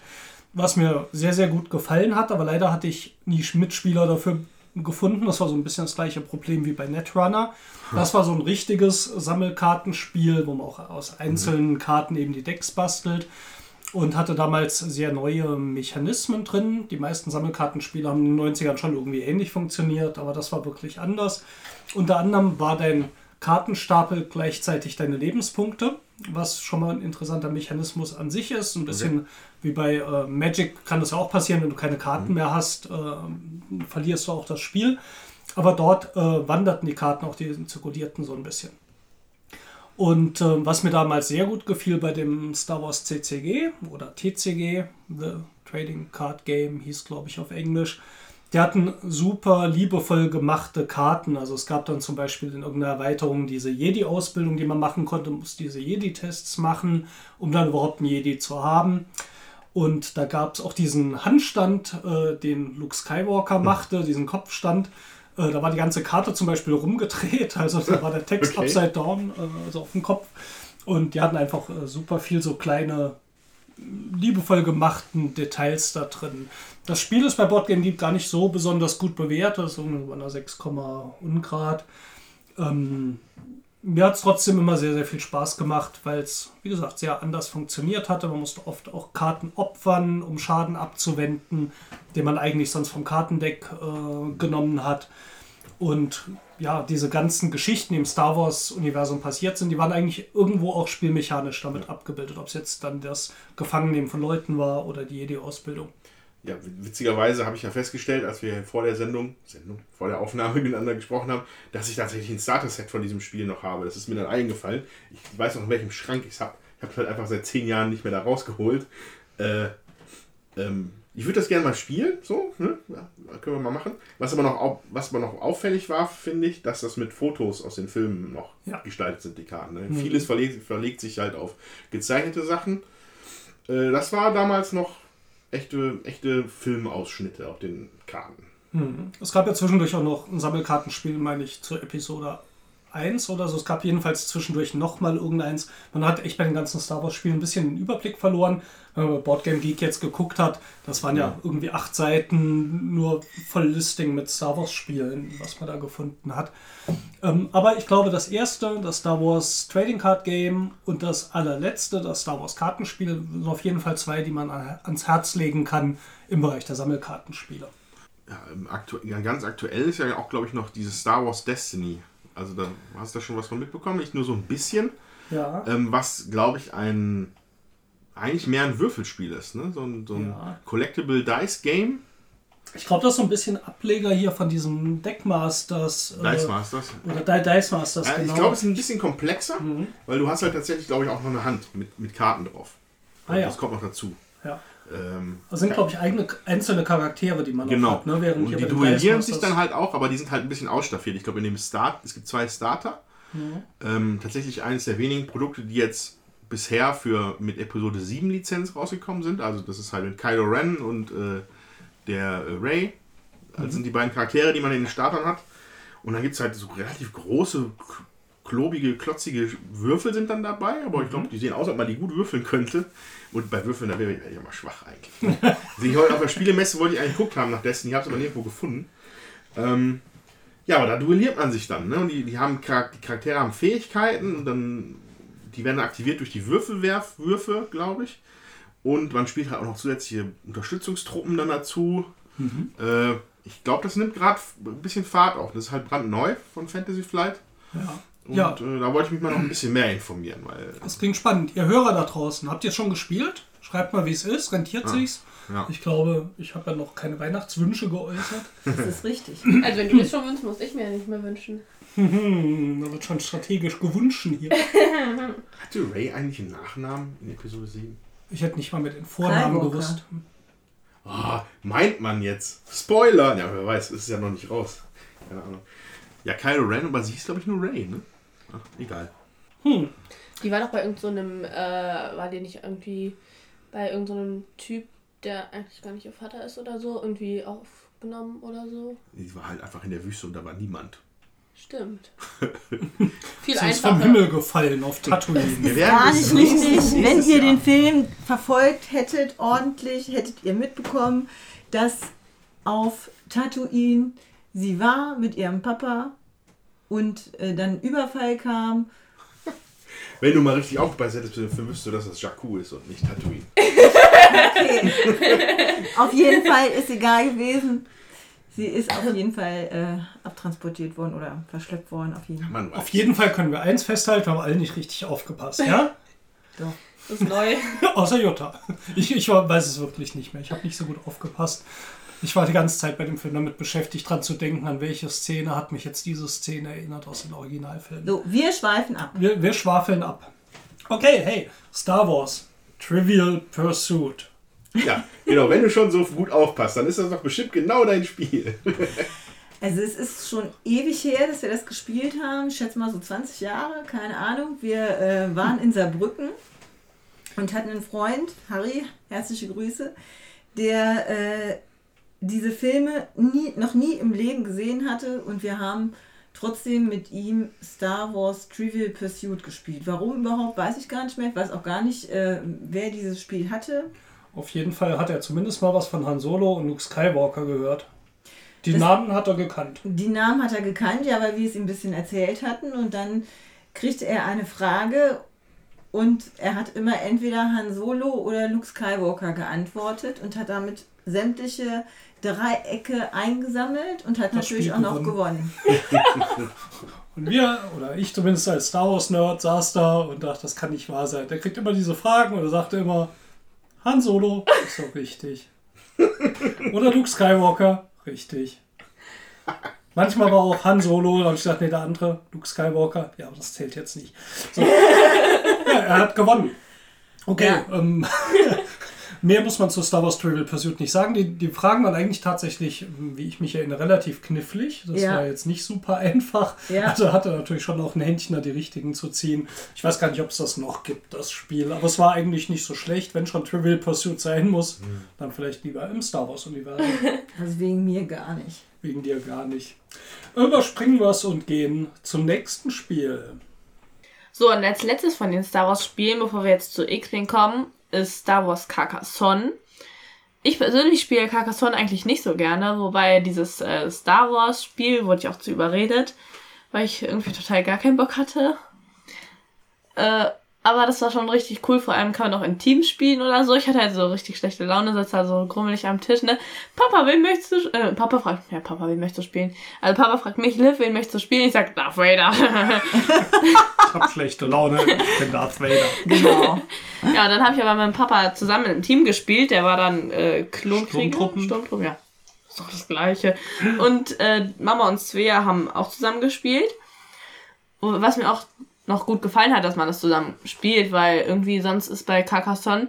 Was mir sehr, sehr gut gefallen hat. Aber leider hatte ich nie Mitspieler dafür gefunden. Das war so ein bisschen das gleiche Problem wie bei Netrunner. Das war so ein richtiges Sammelkartenspiel, wo man auch aus einzelnen Karten eben die Decks bastelt und hatte damals sehr neue Mechanismen drin. Die meisten Sammelkartenspiele haben in den 90ern schon irgendwie ähnlich funktioniert, aber das war wirklich anders. Unter anderem war dein Kartenstapel gleichzeitig deine Lebenspunkte, was schon mal ein interessanter Mechanismus an sich ist. Ein bisschen wie bei äh, Magic kann das ja auch passieren, wenn du keine Karten mehr hast, äh, verlierst du auch das Spiel. Aber dort äh, wanderten die Karten auch, die zirkulierten so ein bisschen. Und äh, was mir damals sehr gut gefiel bei dem Star Wars CCG oder TCG, The Trading Card Game hieß, glaube ich, auf Englisch, die hatten super liebevoll gemachte Karten. Also es gab dann zum Beispiel in irgendeiner Erweiterung diese Jedi-Ausbildung, die man machen konnte, muss diese Jedi-Tests machen, um dann überhaupt einen Jedi zu haben. Und da gab es auch diesen Handstand, äh, den Luke Skywalker machte, diesen Kopfstand. Äh, da war die ganze Karte zum Beispiel rumgedreht, also da war der Text Okay. upside down, äh, also auf dem Kopf. Und die hatten einfach äh, super viel so kleine, liebevoll gemachten Details da drin. Das Spiel ist bei Boardgame Geek gar nicht so besonders gut bewertet, so bei einer 6, Ungrad. Ähm, mir hat es trotzdem immer sehr, sehr viel Spaß gemacht, weil es, wie gesagt, sehr anders funktioniert hatte. Man musste oft auch Karten opfern, um Schaden abzuwenden, den man eigentlich sonst vom Kartendeck äh, genommen hat. Und ja, diese ganzen Geschichten, die im Star Wars-Universum passiert sind, die waren eigentlich irgendwo auch spielmechanisch damit abgebildet. Ob es jetzt dann das Gefangennehmen von Leuten war oder die Jedi-Ausbildung. Ja, witzigerweise habe ich ja festgestellt, als wir vor der Sendung, Sendung, vor der Aufnahme miteinander gesprochen haben, dass ich tatsächlich ein Starter-Set von diesem Spiel noch habe. Das ist mir dann eingefallen. Ich weiß noch, in welchem Schrank ich es habe. Ich habe es halt einfach seit zehn Jahren nicht mehr da rausgeholt. Äh, ähm, ich würde das gerne mal spielen, so, ne? ja, können wir mal machen. Was aber noch, au was aber noch auffällig war, finde ich, dass das mit Fotos aus den Filmen noch ja. gestaltet sind, die Karten. Ne? Mhm. Vieles verlegt, verlegt sich halt auf gezeichnete Sachen. Äh, das war damals noch echte, echte Filmausschnitte auf den Karten. Mhm. Es gab ja zwischendurch auch noch ein Sammelkartenspiel, meine ich, zur Episode 1 oder so. Es gab jedenfalls zwischendurch nochmal irgendeins. Man hat echt bei den ganzen Star Wars-Spielen ein bisschen den Überblick verloren. Wenn man bei Boardgame Geek jetzt geguckt hat, das waren ja, ja irgendwie acht Seiten nur voll Listing mit Star Wars-Spielen, was man da gefunden hat. Ähm, aber ich glaube, das erste, das Star Wars Trading Card Game und das allerletzte, das Star Wars Kartenspiel, sind auf jeden Fall zwei, die man ans Herz legen kann im Bereich der Sammelkartenspiele. Ja, aktu ja, ganz aktuell ist ja auch, glaube ich, noch dieses Star Wars Destiny also da hast du schon was von mitbekommen, nicht nur so ein bisschen. Ja. Ähm, was, glaube ich, ein eigentlich mehr ein Würfelspiel ist, ne? So ein, so ein ja. Collectible Dice Game. Ich glaube, das ist so ein bisschen Ableger hier von diesem Deckmasters. Äh, Dice Masters. Oder Dice Masters, ja, genau. Ich glaube, es ist ein bisschen komplexer, mhm. weil du hast halt tatsächlich, glaube ich, auch noch eine Hand mit, mit Karten drauf. Ah, ja. Das kommt noch dazu. Ja. Ähm, das sind, glaube ich, eigene einzelne Charaktere, die man genau. hat. Ne? Während und die duellieren sich dann halt auch, aber die sind halt ein bisschen ausstaffiert. Ich glaube, in dem Start, es gibt zwei Starter. Mhm. Ähm, tatsächlich eines der wenigen Produkte, die jetzt bisher für mit Episode 7 Lizenz rausgekommen sind. Also das ist halt mit Kylo Ren und äh, der äh, Ray. Das mhm. sind die beiden Charaktere, die man in den Startern hat. Und dann gibt es halt so relativ große klobige, klotzige Würfel sind dann dabei, aber ich glaube, mhm. die sehen aus, als ob man die gut würfeln könnte. Und bei Würfeln, da wäre ich ja mal schwach eigentlich. also ich, auf der Spielemesse wollte ich eigentlich geguckt haben nach Destiny, habe es aber nirgendwo gefunden. Ähm, ja, aber da duelliert man sich dann. Ne? Und die, die, haben, die Charaktere haben Fähigkeiten und dann die werden aktiviert durch die Würfelwerfwürfe, glaube ich. Und man spielt halt auch noch zusätzliche Unterstützungstruppen dann dazu. Mhm. Äh, ich glaube, das nimmt gerade ein bisschen Fahrt auf. Das ist halt brandneu von Fantasy Flight. Ja. Und ja. Äh, da wollte ich mich mal noch ein bisschen mehr informieren. Weil das klingt spannend. Ihr Hörer da draußen, habt ihr schon gespielt? Schreibt mal, wie es ist. Rentiert ja. sich's? Ja. Ich glaube, ich habe ja noch keine Weihnachtswünsche geäußert. Das ist richtig. Also wenn du das schon wünschst, muss ich mir nicht mehr wünschen. da wird schon strategisch gewünscht hier. Hatte Ray eigentlich einen Nachnamen in Episode 7? Ich hätte nicht mal mit den Vornamen gewusst. Oh, meint man jetzt? Spoiler! Ja, wer weiß, ist ja noch nicht raus. Keine Ahnung. Ja, Kylo Ren, aber sie ist, glaube ich, nur Ray, ne? Ach, egal. Hm. Die war doch bei irgendeinem, so äh, war die nicht irgendwie bei irgendeinem so Typ, der eigentlich gar nicht ihr Vater ist oder so, irgendwie aufgenommen oder so? Die war halt einfach in der Wüste und da war niemand. Stimmt. Viel Sie ist vom Himmel gefallen auf Tatooine. Das ist gar nicht richtig. Wenn ihr den Film verfolgt hättet, ordentlich, hättet ihr mitbekommen, dass auf Tatooine sie war mit ihrem Papa und äh, dann ein Überfall kam. Wenn du mal richtig aufgepasst hättest, dann wüsstest du, dass das Jakku ist und nicht Tatooine. okay. auf jeden Fall ist egal gewesen. Sie ist auf jeden Fall äh, abtransportiert worden oder verschleppt worden. Auf jeden, Fall. auf jeden Fall können wir eins festhalten, wir haben alle nicht richtig aufgepasst, ja? Doch. Das ist neu. Außer Jutta. Ich, ich weiß es wirklich nicht mehr. Ich habe nicht so gut aufgepasst. Ich war die ganze Zeit bei dem Film damit beschäftigt, dran zu denken, an welche Szene hat mich jetzt diese Szene erinnert aus den Originalfilmen. So, wir schweifen ab. Wir, wir schwafeln ab. Okay, hey, Star Wars. Trivial Pursuit. Ja, genau, wenn du schon so gut aufpasst, dann ist das doch bestimmt genau dein Spiel. Also es ist schon ewig her, dass wir das gespielt haben. Ich schätze mal so 20 Jahre, keine Ahnung. Wir äh, waren in Saarbrücken und hatten einen Freund, Harry, herzliche Grüße, der äh, diese Filme nie, noch nie im Leben gesehen hatte und wir haben trotzdem mit ihm Star Wars Trivial Pursuit gespielt. Warum überhaupt, weiß ich gar nicht mehr. Ich weiß auch gar nicht, äh, wer dieses Spiel hatte. Auf jeden Fall hat er zumindest mal was von Han Solo und Luke Skywalker gehört. Die das, Namen hat er gekannt. Die Namen hat er gekannt, ja, weil wir es ihm ein bisschen erzählt hatten. Und dann kriegte er eine Frage Und er hat immer entweder Han Solo oder Luke Skywalker geantwortet und hat damit sämtliche Dreiecke eingesammelt und hat Das natürlich Spiel auch noch gewonnen. Und wir, oder ich zumindest als Star Wars Nerd, saß da und dachte, das kann nicht wahr sein. Der kriegt immer diese Fragen und er sagte immer, Han Solo, ist doch richtig. Oder Luke Skywalker, richtig. Manchmal war auch Han Solo, da habe ich gesagt, nee, der andere, Luke Skywalker, ja, aber das zählt jetzt nicht. So. Ja, er hat gewonnen. Okay, Ja. ähm, mehr muss man zu Star Wars Trivial Pursuit nicht sagen. Die, die Fragen waren eigentlich tatsächlich, wie ich mich erinnere, relativ knifflig. Das Ja. war jetzt nicht super einfach. Ja. Also hatte natürlich schon auch ein Händchen, da die richtigen zu ziehen. Ich weiß gar nicht, ob es das noch gibt, das Spiel. Aber es war eigentlich nicht so schlecht. Wenn schon Trivial Pursuit sein muss, dann vielleicht lieber im Star Wars-Universum. Also wegen mir gar nicht. Wegen dir gar nicht. Überspringen wir es und gehen zum nächsten Spiel. So, und als letztes von den Star Wars Spielen, bevor wir jetzt zu X-Wing kommen, ist Star Wars Carcassonne. Ich persönlich spiele Carcassonne eigentlich nicht so gerne, wobei dieses äh, Star Wars Spiel wurde ich auch zu überredet, weil ich irgendwie total gar keinen Bock hatte. Äh, aber das war schon richtig cool, vor allem kann man auch in Teams spielen oder so. Ich hatte halt so richtig schlechte Laune, sitze da so grummelig am Tisch, ne? Papa, wen möchtest du, äh, Papa fragt, ja, Papa, wen möchtest du spielen? Also Papa fragt mich, Liv, wen möchtest du spielen? Ich sag, Darth Vader. Ich habe schlechte Laune. Ich bin Darth Vader. Genau. Ja, dann habe ich aber mit meinem Papa zusammen im Team gespielt. Der war dann äh, Klonkrieger. Sturmtruppen. Sturmtruppen, ja. Ist doch das Gleiche. Und äh, Mama und Svea haben auch zusammen gespielt. Was mir auch noch gut gefallen hat, dass man das zusammen spielt, weil irgendwie sonst ist bei Carcassonne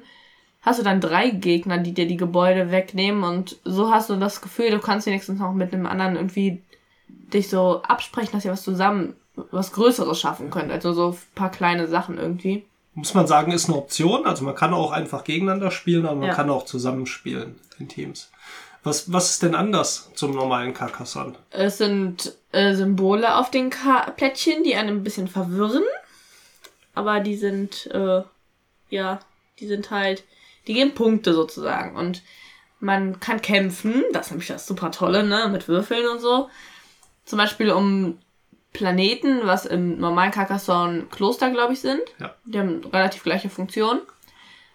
hast du dann drei Gegner, die dir die Gebäude wegnehmen und so hast du das Gefühl, du kannst wenigstens noch mit einem anderen irgendwie dich so absprechen, dass ihr was zusammen was Größeres schaffen könnt. Also so ein paar kleine Sachen irgendwie. Muss man sagen, ist eine Option. Also man kann auch einfach gegeneinander spielen, aber man Ja. kann auch zusammenspielen in Teams. Was, was ist denn anders zum normalen Carcassonne? Es sind äh, Symbole auf den Ka Plättchen, die einen ein bisschen verwirren. Aber die sind, äh, ja, die sind halt, die geben Punkte sozusagen. Und man kann kämpfen, das ist nämlich das super Tolle, ne, mit Würfeln und so. Zum Beispiel um Planeten, was im normalen Carcassonne Kloster, glaube ich, sind. Ja. Die haben relativ gleiche Funktion.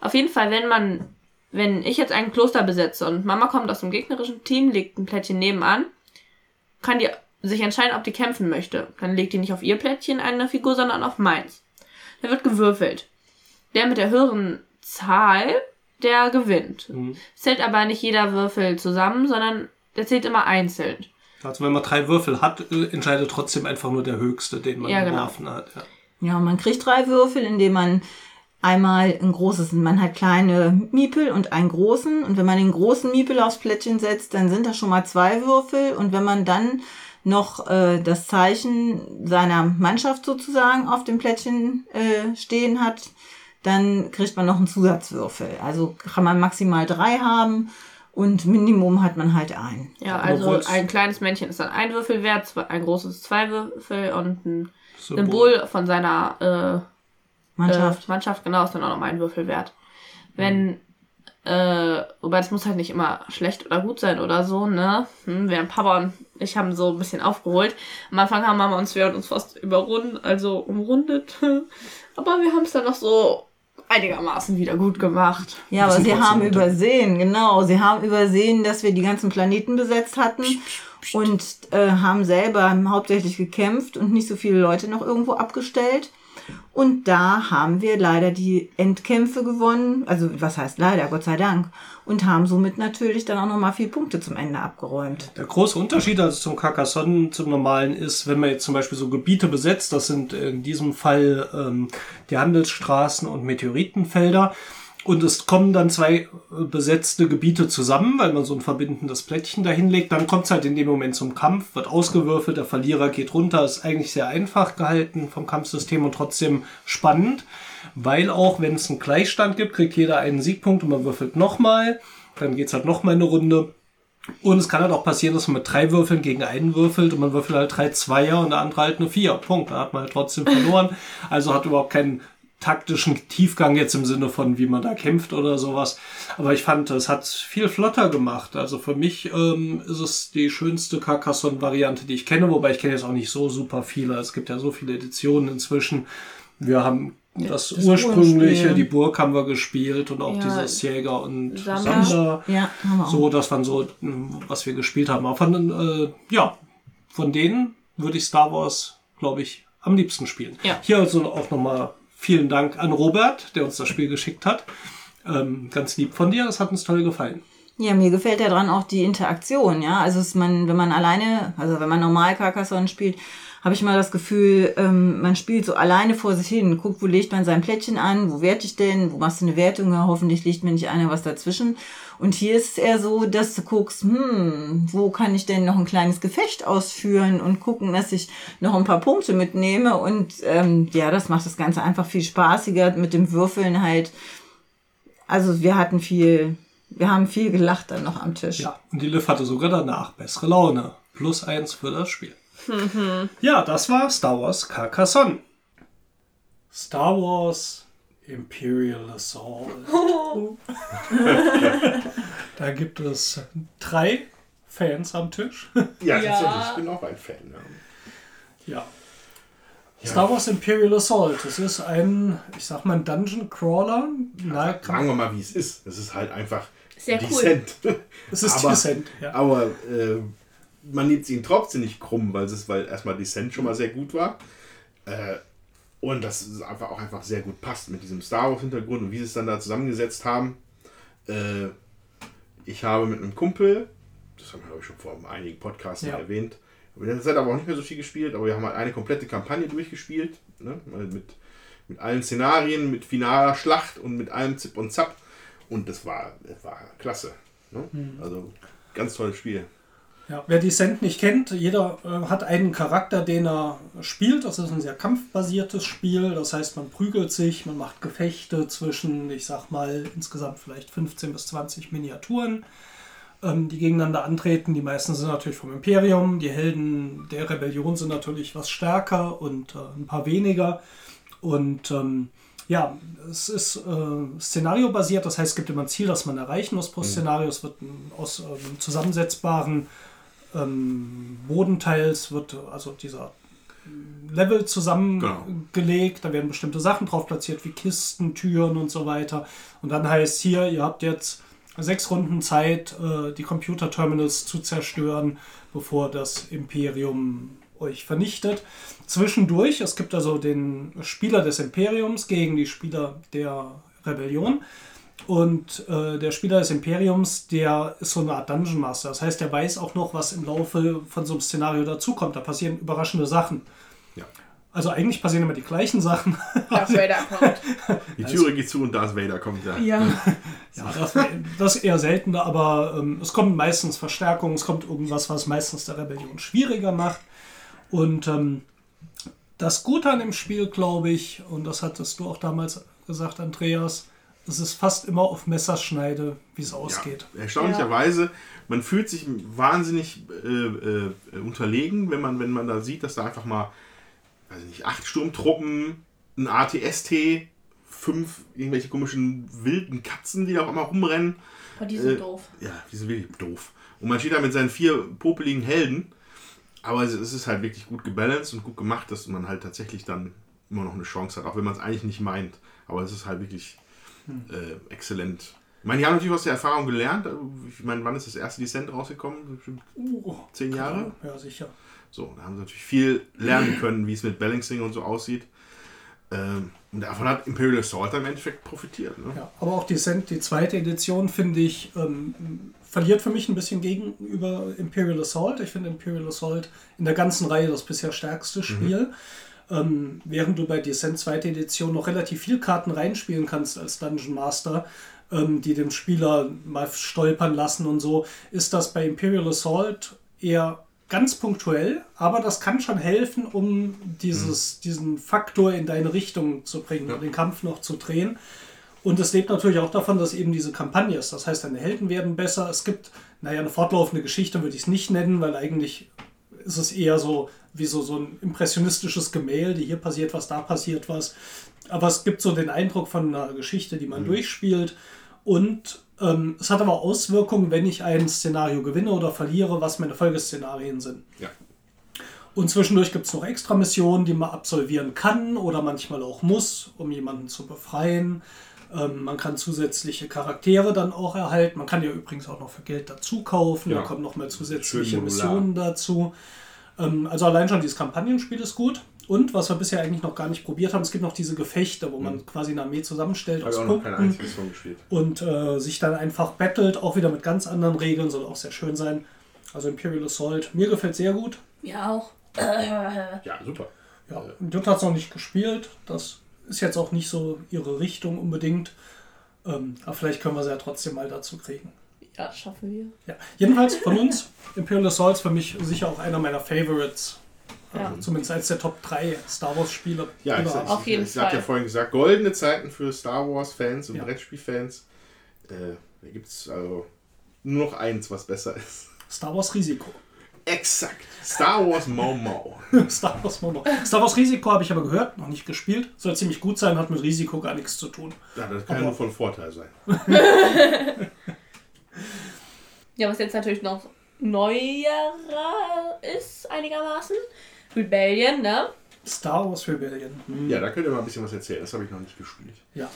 Auf jeden Fall, wenn man, wenn ich jetzt ein Kloster besetze und Mama kommt aus dem gegnerischen Team, legt ein Plättchen nebenan, kann die sich entscheiden, ob die kämpfen möchte. Dann legt die nicht auf ihr Plättchen eine Figur, sondern auf meins. Da wird gewürfelt. Der mit der höheren Zahl, der gewinnt. Mhm. Zählt aber nicht jeder Würfel zusammen, sondern der zählt immer einzeln. Also wenn man drei Würfel hat, entscheidet trotzdem einfach nur der höchste, den man Ja, genau. geworfen hat. Ja. Ja, man kriegt drei Würfel, indem man einmal ein großes, man hat kleine Miepel und einen großen. Und wenn man den großen Miepel aufs Plättchen setzt, dann sind das schon mal zwei Würfel. Und wenn man dann noch äh, das Zeichen seiner Mannschaft sozusagen auf dem Plättchen äh, stehen hat, dann kriegt man noch einen Zusatzwürfel. Also kann man maximal drei haben und Minimum hat man halt einen. Ja, also obwohl's- ein kleines Männchen ist dann ein Würfel wert, zwei- ein großes zwei Würfel und ein Symbol. Symbol von seiner äh, Mannschaft. Äh, Mannschaft, genau, ist dann auch noch ein Würfel wert. Wenn, äh, wobei das muss halt nicht immer schlecht oder gut sein oder so, ne? Hm, während Papa und ich haben so ein bisschen aufgeholt. Am Anfang haben Mama und Svea uns fast überrundet, also umrundet. Aber wir haben es dann noch so einigermaßen wieder gut gemacht. Ja, aber sie haben unter- übersehen, genau. Sie haben übersehen, dass wir die ganzen Planeten besetzt hatten und äh, haben selber hauptsächlich gekämpft und nicht so viele Leute noch irgendwo abgestellt. Und da haben wir leider die Endkämpfe gewonnen. Also was heißt leider, Gott sei Dank. Und haben somit natürlich dann auch nochmal vier Punkte zum Ende abgeräumt. Der große Unterschied also zum Carcassonne zum normalen ist, wenn man jetzt zum Beispiel so Gebiete besetzt, das sind in diesem Fall ähm, die Handelsstraßen und Meteoritenfelder. Und es kommen dann zwei äh, besetzte Gebiete zusammen, weil man so ein verbindendes Plättchen dahinlegt. Dann kommt es halt in dem Moment zum Kampf, wird ausgewürfelt, der Verlierer geht runter. Ist eigentlich sehr einfach gehalten vom Kampfsystem und trotzdem spannend, weil auch wenn es einen Gleichstand gibt, kriegt jeder einen Siegpunkt und man würfelt nochmal. Dann geht's halt nochmal eine Runde. Und es kann halt auch passieren, dass man mit drei Würfeln gegen einen würfelt und man würfelt halt drei Zweier und der andere halt eine Vier. Punkt. Dann hat man halt trotzdem verloren. Also hat überhaupt keinen taktischen Tiefgang jetzt im Sinne von, wie man da kämpft oder sowas. Aber ich fand, es hat viel flotter gemacht. Also für mich ähm, ist es die schönste Carcassonne-Variante, die ich kenne, wobei ich kenne jetzt auch nicht so super viele. Es gibt ja so viele Editionen inzwischen. Wir haben Das, Das ursprüngliche, Urspiel. die Burg haben wir gespielt und auch Ja, dieses Jäger und Sammler. Sammler. Ja, haben wir auch. So, das waren so, mh, was wir gespielt haben. Aber von, äh, ja, von denen würde ich Star Wars, glaube ich, am liebsten spielen. Ja. Hier also auch nochmal vielen Dank an Robert, der uns das Spiel geschickt hat. Ähm, ganz lieb von dir, das hat uns toll gefallen. Ja, mir gefällt daran auch die Interaktion, ja. Also man, wenn man alleine, also wenn man normal Carcassonne spielt, habe ich mal das Gefühl, ähm, man spielt so alleine vor sich hin, guckt, wo legt man sein Plättchen an, wo werte ich denn, wo machst du eine Wertung, ja, hoffentlich liegt mir nicht einer was dazwischen. Und hier ist es eher so, dass du guckst, hm, wo kann ich denn noch ein kleines Gefecht ausführen und gucken, dass ich noch ein paar Punkte mitnehme. Und ähm, ja, das macht das Ganze einfach viel spaßiger mit dem Würfeln halt. Also wir hatten viel, wir haben viel gelacht dann noch am Tisch. Ja, und die Liv hatte sogar danach bessere Laune. Plus eins für das Spiel. Ja, das war Star Wars Carcassonne. Star Wars Imperial Assault. da gibt es drei Fans am Tisch. Ja, Ja. tatsächlich. Ich bin auch ein Fan. Ja. ja. Star Wars Imperial Assault. Das ist ein, ich sag mal, ein Dungeon Crawler. Na, Sagen wir mal, wie es ist. Es ist halt einfach Sehr cool. dezent. Es ist aber, Descent, ja. Aber äh, man nimmt ihn trotzdem nicht krumm, weil es weil erstmal Descent schon mal sehr gut war. Äh, und das ist einfach auch einfach sehr gut passt mit diesem Star Wars Hintergrund und wie sie es dann da zusammengesetzt haben. Äh, ich habe mit einem Kumpel, das haben wir glaube ich schon vor einigen Podcasts Ja. erwähnt, in der Zeit aber auch nicht mehr so viel gespielt, aber wir haben halt eine komplette Kampagne durchgespielt, ne? Mal mit, mit allen Szenarien, mit finaler Schlacht und mit allem Zip und Zap. Und das war, das war klasse. Ne? Also ganz tolles Spiel. Ja, wer Descent nicht kennt, jeder äh, hat einen Charakter, den er spielt. Das ist ein sehr kampfbasiertes Spiel. Das heißt, man prügelt sich, man macht Gefechte zwischen, ich sag mal, insgesamt vielleicht 15 bis 20 Miniaturen, ähm, die gegeneinander antreten. Die meisten sind natürlich vom Imperium. Die Helden der Rebellion sind natürlich was stärker und äh, ein paar weniger. Und ähm, ja, es ist äh, szenariobasiert, das heißt, es gibt immer ein Ziel, das man erreichen muss pro Szenario. Es wird ein, aus ähm, zusammensetzbaren ähm, Bodenteils wird also dieser Level zusammengelegt, da werden bestimmte Sachen drauf platziert, wie Kisten, Türen und so weiter. Und dann heißt hier, ihr habt jetzt sechs Runden Zeit, äh, die Computerterminals zu zerstören, bevor das Imperium euch vernichtet. Zwischendurch, es gibt also den Spieler des Imperiums gegen die Spieler der Rebellion. Und äh, der Spieler des Imperiums, der ist so eine Art Dungeon Master. Das heißt, der weiß auch noch, was im Laufe von so einem Szenario dazukommt. Da passieren überraschende Sachen. Ja. Also eigentlich passieren immer die gleichen Sachen. Darth Vader kommt. Die Türe geht zu und Darth Vader kommt da. Ja. Ja, das, das ist eher seltener, aber ähm, es kommt meistens Verstärkung, es kommt irgendwas, was meistens der Rebellion schwieriger macht. Und ähm, das Gute an dem Spiel, glaube ich, und das hattest du auch damals gesagt, Andreas, es ist fast immer auf Messerschneide, wie es ausgeht. Ja, erstaunlicherweise, man fühlt sich wahnsinnig äh, äh, unterlegen, wenn man, wenn man da sieht, dass da einfach mal, weiß ich nicht, acht Sturmtruppen, ein ATST, fünf irgendwelche komischen wilden Katzen, die da auch immer rumrennen. Aber die sind Äh, doof. Ja, die sind wirklich doof. Und man steht da mit seinen vier popeligen Helden, aber es es ist halt wirklich gut gebalanced und gut gemacht, dass man halt tatsächlich dann immer noch eine Chance hat, auch wenn man es eigentlich nicht meint. Aber es ist halt wirklich äh, exzellent. Ich meine, die haben natürlich aus der Erfahrung gelernt. Ich meine, wann ist das erste Descent rausgekommen? Uh, zehn Jahre? Ja, sicher. So, da haben sie natürlich viel lernen können, wie es mit Balancing und so aussieht. Ähm, und davon hat Imperial Assault im Endeffekt profitiert. Ne? Ja, aber auch Descent, die zweite Edition, finde ich, ähm, verliert für mich ein bisschen gegenüber Imperial Assault. Ich finde Imperial Assault in der ganzen Reihe das bisher stärkste Spiel. Ähm, während du bei Descent zweite Edition noch relativ viel Karten reinspielen kannst als Dungeon Master, ähm, die den Spieler mal stolpern lassen und so, ist das bei Imperial Assault eher ganz punktuell, aber das kann schon helfen, um dieses, diesen Faktor in deine Richtung zu bringen und den Kampf noch zu drehen. Und es lebt natürlich auch davon, dass eben diese Kampagne ist. Das heißt, deine Helden werden besser. Es gibt, naja, eine fortlaufende Geschichte würde ich es nicht nennen, weil eigentlich ist es eher so wie so, so ein impressionistisches Gemälde. Hier passiert was, da passiert was. Aber es gibt so den Eindruck von einer Geschichte, die man durchspielt. Und ähm, es hat aber Auswirkungen, wenn ich ein Szenario gewinne oder verliere, was meine Folgeszenarien sind. Ja. Und zwischendurch gibt es noch extra Missionen, die man absolvieren kann oder manchmal auch muss, um jemanden zu befreien. Ähm, man kann zusätzliche Charaktere dann auch erhalten. Man kann ja übrigens auch noch für Geld dazu kaufen. Ja. Da kommen noch mal zusätzliche. Missionen dazu. Ähm, also allein schon dieses Kampagnenspiel ist gut. Und was wir bisher eigentlich noch gar nicht probiert haben, es gibt noch diese Gefechte, wo man quasi eine Armee zusammenstellt aus Punkten und äh, sich dann einfach battelt, auch wieder mit ganz anderen Regeln, soll auch sehr schön sein. Also Imperial Assault, mir gefällt sehr gut. Ja, auch. Ja, super. Ja, und Jutta hat es noch nicht gespielt. Das ist jetzt auch nicht so ihre Richtung unbedingt. Ähm, aber vielleicht können wir sie ja trotzdem mal dazu kriegen. Ja, schaffen wir. Ja. Jedenfalls von uns, Imperial Assault ist für mich sicher auch einer meiner Favorites. Also Ja. Zumindest eines der Top 3 Star Wars Spiele. Ja, ich, ich, Auf jeden ich, ich hab ja Fall. vorhin gesagt, goldene Zeiten für Star Wars-Fans und Ja. Brettspiel-Fans. Äh, da gibt es also nur noch eins, was besser ist. Star Wars Risiko. Exakt. Star Wars Mau Mau. Star Wars Mono. Star Wars Risiko habe ich aber gehört, noch nicht gespielt. Soll ziemlich gut sein, hat mit Risiko gar nichts zu tun. Ja, das kann ja nur von Vorteil sein. Ja, was jetzt natürlich noch neuerer ist, einigermaßen. Rebellion, ne? Star Wars Rebellion. Hm. Ja, da könnt ihr mal ein bisschen was erzählen. Das habe ich noch nicht gespielt. Ja.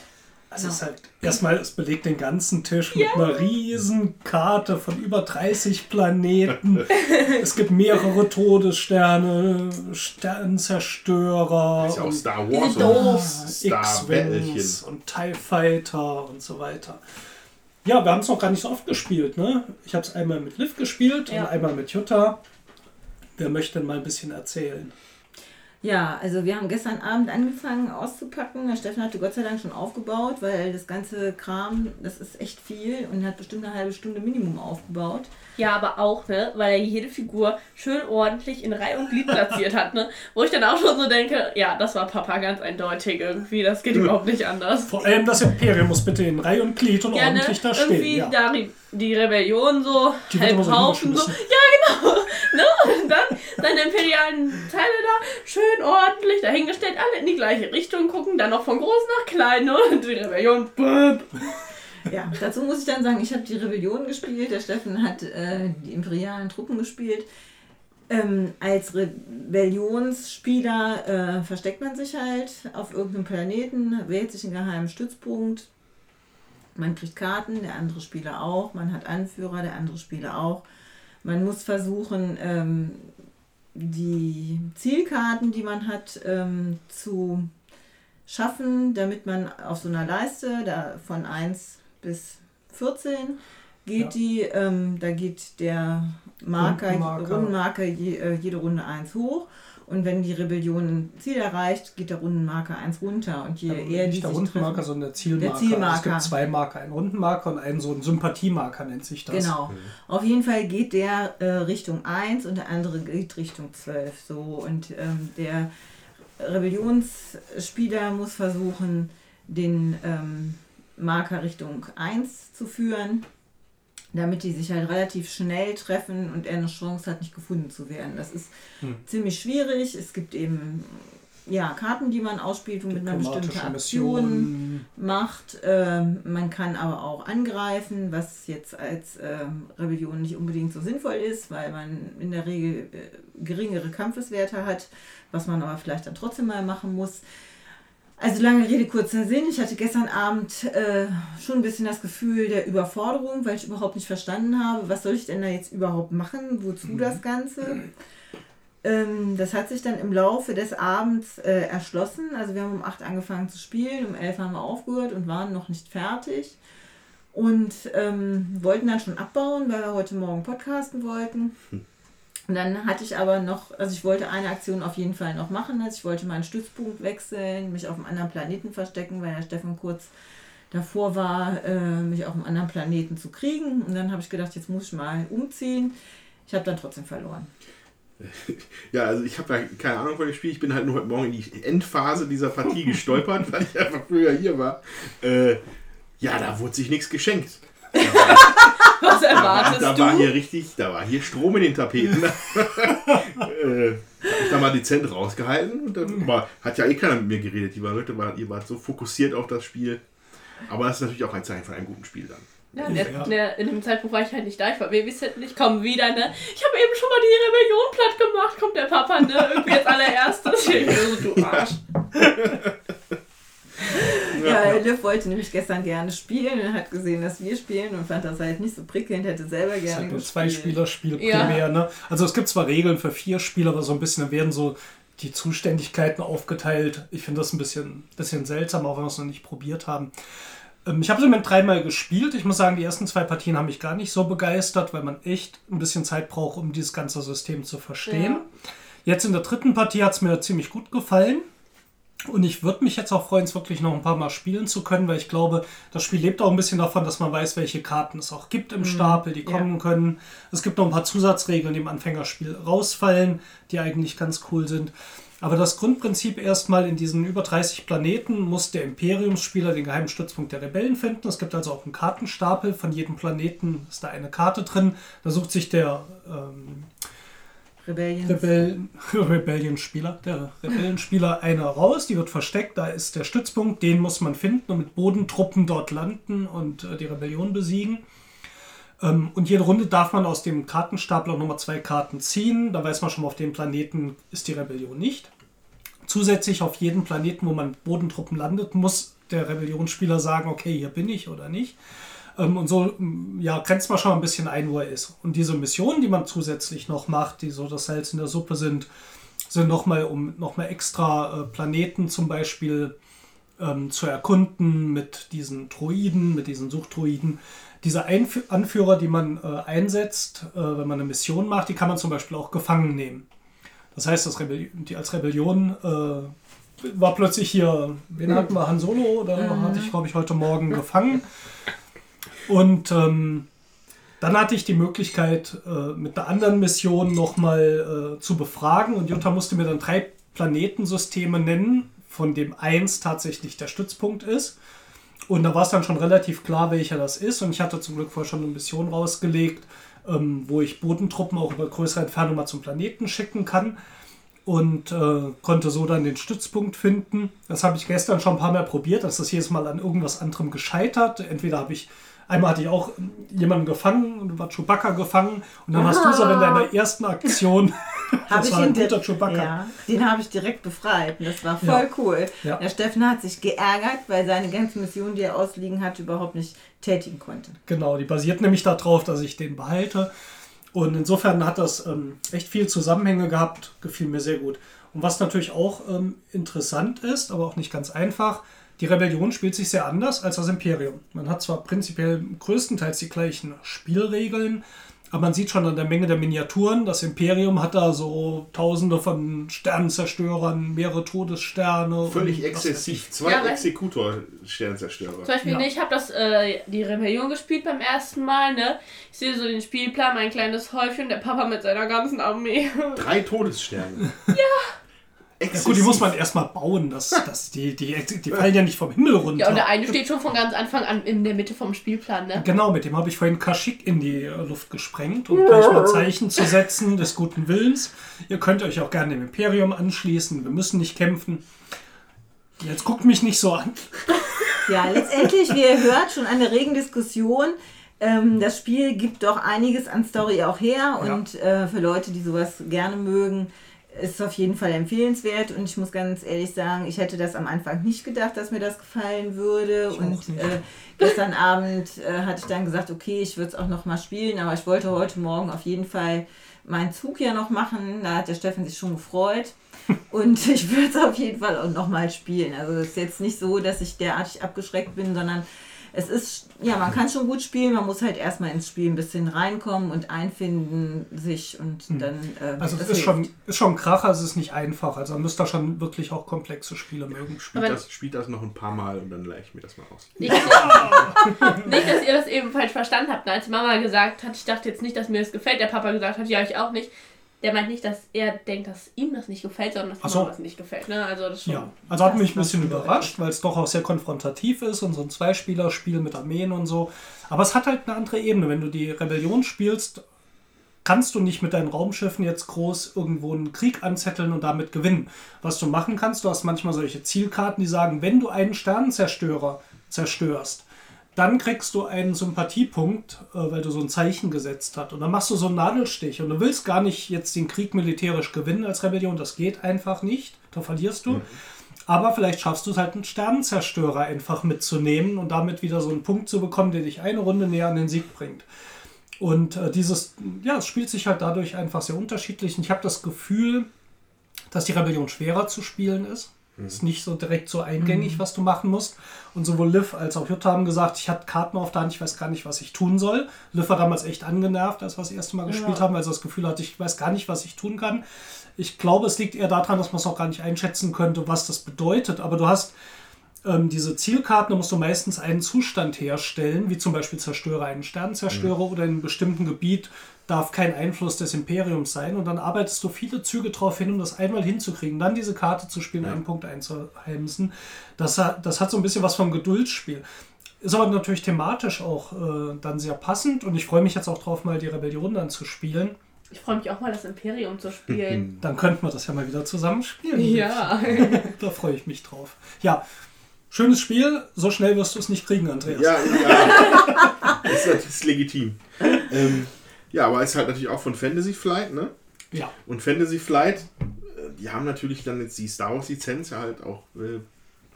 Es ist halt erstmal, es belegt den ganzen Tisch mit einer riesen Karte von über 30 Planeten. es gibt mehrere Todessterne, Sternzerstörer, Ist ja auch und Star Wars und Star. X-Wings und TIE Fighter und so weiter. Ja, wir haben es noch gar nicht so oft gespielt. Ne? Ich habe es einmal mit Liv gespielt Ja. und einmal mit Jutta. Wer möchte denn mal ein bisschen erzählen? Ja, also wir haben gestern Abend angefangen auszupacken. Der Steffen hatte Gott sei Dank schon aufgebaut, weil das ganze Kram, das ist echt viel und hat bestimmt eine halbe Stunde Minimum aufgebaut. Ja, aber auch, ne, weil er jede Figur schön ordentlich in Reihe und Glied platziert hat, ne? Wo ich dann auch schon so denke, ja, das war Papa ganz eindeutig irgendwie, das geht überhaupt nicht anders. Vor allem das Imperium muss bitte in Reihe und Glied und Ja, ne, ordentlich da irgendwie stehen. Ja. da die, Rebellion so, Die halb immer so ja genau, ne, und dann seine imperialen Teile da, schön ordentlich dahingestellt, alle in die gleiche Richtung gucken, dann noch von groß nach klein, ne, und die Rebellion, bäm. Ja, dazu muss ich dann sagen, ich habe die Rebellion gespielt, der Steffen hat äh, die imperialen Truppen gespielt. Ähm, als Rebellionsspieler äh, versteckt man sich halt auf irgendeinem Planeten, wählt sich einen geheimen Stützpunkt. Man kriegt Karten, der andere Spieler auch. Man hat Anführer, der andere Spieler auch. Man muss versuchen, ähm, die Zielkarten, die man hat, ähm, zu schaffen, damit man auf so einer Leiste da von 1 bis 14 geht Ja. die, ähm, da geht der Marker, Rundenmarker. Rundenmarker je, äh, jede Runde 1 hoch. Und wenn die Rebellion ein Ziel erreicht, geht der Rundenmarker 1 runter. Und je eher die nicht der sich Rundenmarker, treffen- sondern der Zielmarker. Der Zielmarker. Es gibt zwei Marker, einen Rundenmarker und einen so einen Sympathiemarker nennt sich das. Genau. Auf jeden Fall geht der äh, Richtung 1 und der andere geht Richtung 12. So. Und ähm, der Rebellionsspieler muss versuchen, den ähm, Marker Richtung 1 zu führen, damit die sich halt relativ schnell treffen und er eine Chance hat, nicht gefunden zu werden. Das ist ziemlich schwierig. Es gibt eben ja, Karten, die man ausspielt, womit man bestimmte Diplomatische Aktionen Missionen. macht. Ähm, man kann aber auch angreifen, was jetzt als ähm, Rebellion nicht unbedingt so sinnvoll ist, weil man in der Regel äh, geringere Kampfeswerte hat, was man aber vielleicht dann trotzdem mal machen muss. Also lange Rede, kurzer Sinn. Ich hatte gestern Abend äh, schon ein bisschen das Gefühl der Überforderung, weil ich überhaupt nicht verstanden habe, was soll ich denn da jetzt überhaupt machen, wozu das Ganze. Ähm, das hat sich dann im Laufe des Abends äh, erschlossen. Also wir haben um 8 angefangen zu spielen, um 11 haben wir aufgehört und waren noch nicht fertig. Und ähm, wollten dann schon abbauen, weil wir heute Morgen podcasten wollten. Und dann hatte ich aber noch, also ich wollte eine Aktion auf jeden Fall noch machen. Also ich wollte meinen Stützpunkt wechseln, mich auf einem anderen Planeten verstecken, weil der Steffen kurz davor war, äh, mich auf einem anderen Planeten zu kriegen. Und dann habe ich gedacht, jetzt muss ich mal umziehen. Ich habe dann trotzdem verloren. Ja, also ich habe ja keine Ahnung von dem Spiel. Ich bin halt nur heute Morgen in die Endphase dieser Partie gestolpert, weil ich einfach früher hier war. Äh, ja, da wurde sich nichts geschenkt. Was Da war, erwartest da du? war hier richtig, da war hier Strom in den Tapeten. äh, hab ich da mal dezent rausgehalten und dann war, hat ja eh keiner mit mir geredet. Die Leute waren, ihr wart so fokussiert auf das Spiel. Aber das ist natürlich auch ein Zeichen von einem guten Spiel dann. Ja, in, der, in, der, in dem Zeitpunkt war ich halt nicht da, ich war Babysitten, ich komme wieder, ne? Ich habe eben schon mal die Rebellion platt gemacht, kommt der Papa, ne? Irgendwie als allererstes. Ich so, du Arsch. Ja, Liv wollte nämlich gestern gerne spielen und hat gesehen, dass wir spielen und fand das halt nicht so prickelnd, hätte selber Das ist gerne halt nur gespielt. zwei Spielerspiel Ja. primär, ne? Also es gibt zwar Regeln für vier Spieler, aber so ein bisschen werden so die Zuständigkeiten aufgeteilt. Ich finde das ein bisschen, bisschen seltsam, auch wenn wir es noch nicht probiert haben. Ähm, Ich habe sie mit dreimal gespielt. Ich muss sagen, die ersten zwei Partien haben mich gar nicht so begeistert, weil man echt ein bisschen Zeit braucht, um dieses ganze System zu verstehen. Ja. Jetzt in der dritten Partie hat es mir ziemlich gut gefallen. Und ich würde mich jetzt auch freuen, es wirklich noch ein paar Mal spielen zu können, weil ich glaube, das Spiel lebt auch ein bisschen davon, dass man weiß, welche Karten es auch gibt im Stapel, die kommen können. Es gibt noch ein paar Zusatzregeln, die im Anfängerspiel rausfallen, die eigentlich ganz cool sind. Aber das Grundprinzip erstmal in diesen über 30 Planeten muss der Imperiumsspieler den geheimen Stützpunkt der Rebellen finden. Es gibt also auch einen Kartenstapel. Von jedem Planeten ist da eine Karte drin. Da sucht sich der ähm, Rebellion. Rebellen, Rebellion-Spieler, der Rebellenspieler einer raus, die wird versteckt, da ist der Stützpunkt, den muss man finden und mit Bodentruppen dort landen und äh, die Rebellion besiegen. Ähm, und jede Runde darf man aus dem Kartenstapel auch nochmal zwei Karten ziehen, da weiß man schon auf dem Planeten ist die Rebellion nicht. Zusätzlich auf jedem Planeten, wo man Bodentruppen landet, muss der Rebellionsspieler sagen, okay, hier bin ich oder nicht. Ähm, und so ja, grenzt man schon ein bisschen ein, wo er ist. Und diese Missionen, die man zusätzlich noch macht, die so das Salz in der Suppe sind, sind nochmal, um nochmal extra äh, Planeten zum Beispiel ähm, zu erkunden mit diesen Droiden, mit diesen Suchtdroiden. Diese Einf Anführer, die man äh, einsetzt, äh, wenn man eine Mission macht, die kann man zum Beispiel auch gefangen nehmen. Das heißt, das Rebelli die als Rebellion äh, war plötzlich hier, wen hatten wir, Han Solo, oder hatte ich, glaube ich, heute Morgen gefangen. Und ähm, dann hatte ich die Möglichkeit, äh, mit einer anderen Mission nochmal äh, zu befragen. Und Jutta musste mir dann drei Planetensysteme nennen, von dem eins tatsächlich der Stützpunkt ist. Und da war es dann schon relativ klar, welcher das ist. Und ich hatte zum Glück vorher schon eine Mission rausgelegt, ähm, wo ich Bodentruppen auch über größere Entfernung mal zum Planeten schicken kann. Und äh, konnte so dann den Stützpunkt finden. Das habe ich gestern schon ein paar Mal probiert. Das ist jedes Mal an irgendwas anderem gescheitert. Entweder habe ich, einmal hatte ich auch jemanden gefangen und war Chewbacca gefangen. Und dann hast du so in deiner ersten Aktion, das ich war ein guter Chewbacca. Ja, den habe ich direkt befreit. Und das war voll Ja. cool. Ja. Der Steffen hat sich geärgert, weil seine ganze Mission, die er ausliegen hatte, überhaupt nicht tätigen konnte. Genau, die basiert nämlich darauf, dass ich den behalte. Und insofern hat das ähm, echt viel Zusammenhänge gehabt, gefiel mir sehr gut. Und was natürlich auch ähm, interessant ist, aber auch nicht ganz einfach, die Rebellion spielt sich sehr anders als das Imperium. Man hat zwar prinzipiell größtenteils die gleichen Spielregeln, aber man sieht schon an der Menge der Miniaturen, das Imperium hat da so tausende von Sternenzerstörern, mehrere Todessterne. Völlig exzessiv. Zwei Ja, Exekutor-Sternzerstörer. Zum Beispiel, Ja. ne, ich habe das äh, die Rebellion gespielt beim ersten Mal, ne? Ich sehe so den Spielplan, mein kleines Häufchen, der Papa mit seiner ganzen Armee. Drei Todessterne. Ja. Ja, gut, die muss man erstmal bauen. Das, das, die, die, die fallen ja nicht vom Himmel runter. Ja, und der eine steht schon von ganz Anfang an in der Mitte vom Spielplan, ne? Genau, mit dem habe ich vorhin Kashyyyk in die Luft gesprengt, um gleich mal Zeichen zu setzen des guten Willens. Ihr könnt euch auch gerne dem Imperium anschließen. Wir müssen nicht kämpfen. Jetzt guckt mich nicht so an. Ja, letztendlich, wie ihr hört, schon eine regen Diskussion. Ähm, das Spiel gibt doch einiges an Story auch her und äh, für Leute, die sowas gerne mögen, ist auf jeden Fall empfehlenswert. Und ich muss ganz ehrlich sagen, ich hätte das am Anfang nicht gedacht, dass mir das gefallen würde. Ich und äh, gestern Abend äh, hatte ich dann gesagt, okay, ich würde es auch noch mal spielen, aber ich wollte heute Morgen auf jeden Fall meinen Zug ja noch machen. Da hat der Steffen sich schon gefreut. Und ich würde es auf jeden Fall auch nochmal spielen. Also es ist jetzt nicht so, dass ich derartig abgeschreckt bin, sondern es ist, ja, man kann schon gut spielen, man muss halt erstmal ins Spiel ein bisschen reinkommen und einfinden sich und dann. Äh, Also es ist hilft. schon, ist schon ein Kracher, es ist nicht einfach. Also man müsste da schon wirklich auch komplexe Spiele mögen. Spielt Aber- das, spielt das noch ein paar Mal und dann leih ich mir das mal aus. Nicht, nicht, dass ihr das eben falsch verstanden habt. Als Mama gesagt hat, ich dachte jetzt nicht, dass mir das gefällt, der Papa gesagt hat, ja, ich auch nicht. Der meint nicht, dass er denkt, dass ihm das nicht gefällt, sondern dass Ach so. Das nicht gefällt. Ne? Also das schon. Ja, also hat mich ein bisschen überrascht, weil es doch auch sehr konfrontativ ist und so ein Zweispieler-Spiel mit Armeen und so. Aber es hat halt eine andere Ebene. Wenn du die Rebellion spielst, kannst du nicht mit deinen Raumschiffen jetzt groß irgendwo einen Krieg anzetteln und damit gewinnen. Was du machen kannst, du hast manchmal solche Zielkarten, die sagen, wenn du einen Sternenzerstörer zerstörst, dann kriegst du einen Sympathiepunkt, äh, weil du so ein Zeichen gesetzt hast. Und dann machst du so einen Nadelstich. Und du willst gar nicht jetzt den Krieg militärisch gewinnen als Rebellion. Das geht einfach nicht. Da verlierst du. Aber vielleicht schaffst du es halt, einen Sternenzerstörer einfach mitzunehmen und damit wieder so einen Punkt zu bekommen, der dich eine Runde näher an den Sieg bringt. Und äh, dieses, ja, es spielt sich halt dadurch einfach sehr unterschiedlich. Und ich habe das Gefühl, dass die Rebellion schwerer zu spielen ist. Ist nicht so direkt so eingängig, was du machen musst. Und sowohl Liv als auch Jutta haben gesagt, ich hatte Karten auf der Hand, ich weiß gar nicht, was ich tun soll. Liv war damals echt angenervt, als wir das erste Mal gespielt haben, weil sie das Gefühl hatte, ich weiß gar nicht, was ich tun kann. Ich glaube, es liegt eher daran, dass man es auch gar nicht einschätzen könnte, was das bedeutet. Aber du hast ähm, diese Zielkarten, da musst du meistens einen Zustand herstellen, wie zum Beispiel zerstöre einen Sternenzerstörer oder in einem bestimmten Gebiet darf kein Einfluss des Imperiums sein. Und dann arbeitest du viele Züge drauf hin, um das einmal hinzukriegen, dann diese Karte zu spielen, einen Punkt einzuheimsen. Das, hat- das hat so ein bisschen was vom Geduldsspiel. Ist aber natürlich thematisch auch äh, dann sehr passend und ich freue mich jetzt auch drauf, mal die Rebellion dann zu spielen. Ich freue mich auch mal, das Imperium zu spielen. Dann könnten wir das ja mal wieder zusammen spielen. ja. Da freue ich mich drauf. Ja, schönes Spiel. So schnell wirst du es nicht kriegen, Andreas. Ja, ja. das, ist, das ist legitim. Ähm, ja, aber ist halt natürlich auch von Fantasy Flight, ne? Ja. Und Fantasy Flight, äh, die haben natürlich dann jetzt die Star Wars Lizenz ja halt auch äh,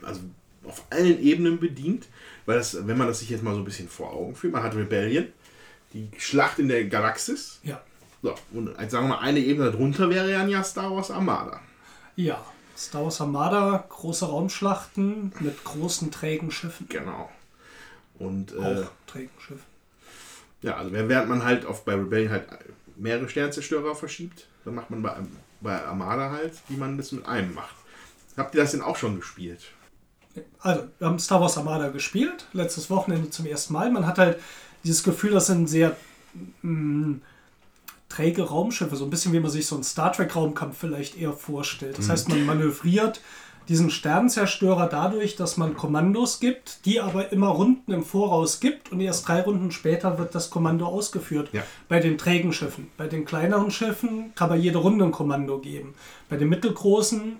also auf allen Ebenen bedient, weil das, wenn man das sich jetzt mal so ein bisschen vor Augen führt, man hat Rebellion, die Schlacht in der Galaxis. Ja. So, und als sagen wir mal eine Ebene darunter wäre dann ja Star Wars Armada. Ja. Star Wars Armada, große Raumschlachten mit großen trägen Schiffen. Genau. Und äh, Auch trägen Schiffen. Ja, also während man halt auf, bei Rebellion halt mehrere Sternzerstörer verschiebt, dann macht man bei, bei Armada halt, wie man das mit einem macht. Habt ihr das denn auch schon gespielt? Also, wir haben Star Wars Armada gespielt, letztes Wochenende zum ersten Mal. Man hat halt dieses Gefühl, das sind sehr mh, träge Raumschiffe, so ein bisschen wie man sich so einen Star Trek Raumkampf vielleicht eher vorstellt. Das heißt, man manövriert diesen Sternenzerstörer dadurch, dass man Kommandos gibt, die aber immer Runden im Voraus gibt und erst drei Runden später wird das Kommando ausgeführt. Ja. Bei den trägen Schiffen. Bei den kleineren Schiffen kann man jede Runde ein Kommando geben. Bei den mittelgroßen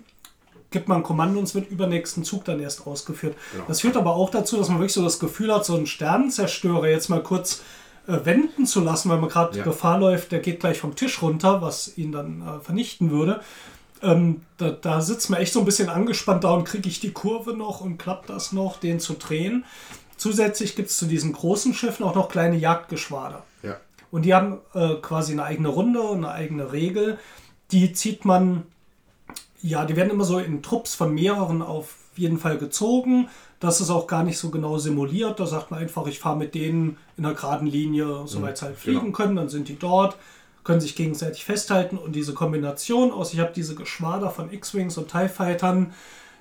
gibt man ein Kommando und es wird übernächsten Zug dann erst ausgeführt. Das führt aber auch dazu, dass man wirklich so das Gefühl hat, so einen Sternenzerstörer jetzt mal kurz äh, wenden zu lassen, weil man gerade Ja. Gefahr läuft, der geht gleich vom Tisch runter, was ihn dann äh, vernichten würde. Ähm, da, da sitzt man echt so ein bisschen angespannt da und kriege ich die Kurve noch und klappt das noch, den zu drehen. Zusätzlich gibt es zu diesen großen Schiffen auch noch kleine Jagdgeschwader. Ja. Und die haben äh, quasi eine eigene Runde und eine eigene Regel. Die zieht man, ja, die werden immer so in Trupps von mehreren auf jeden Fall gezogen. Das ist auch gar nicht so genau simuliert. Da sagt man einfach, ich fahre mit denen in einer geraden Linie, soweit sie halt fliegen genau. können. Dann sind die dort, können sich gegenseitig festhalten. Und diese Kombination aus, ich habe diese Geschwader von X-Wings und TIE Fightern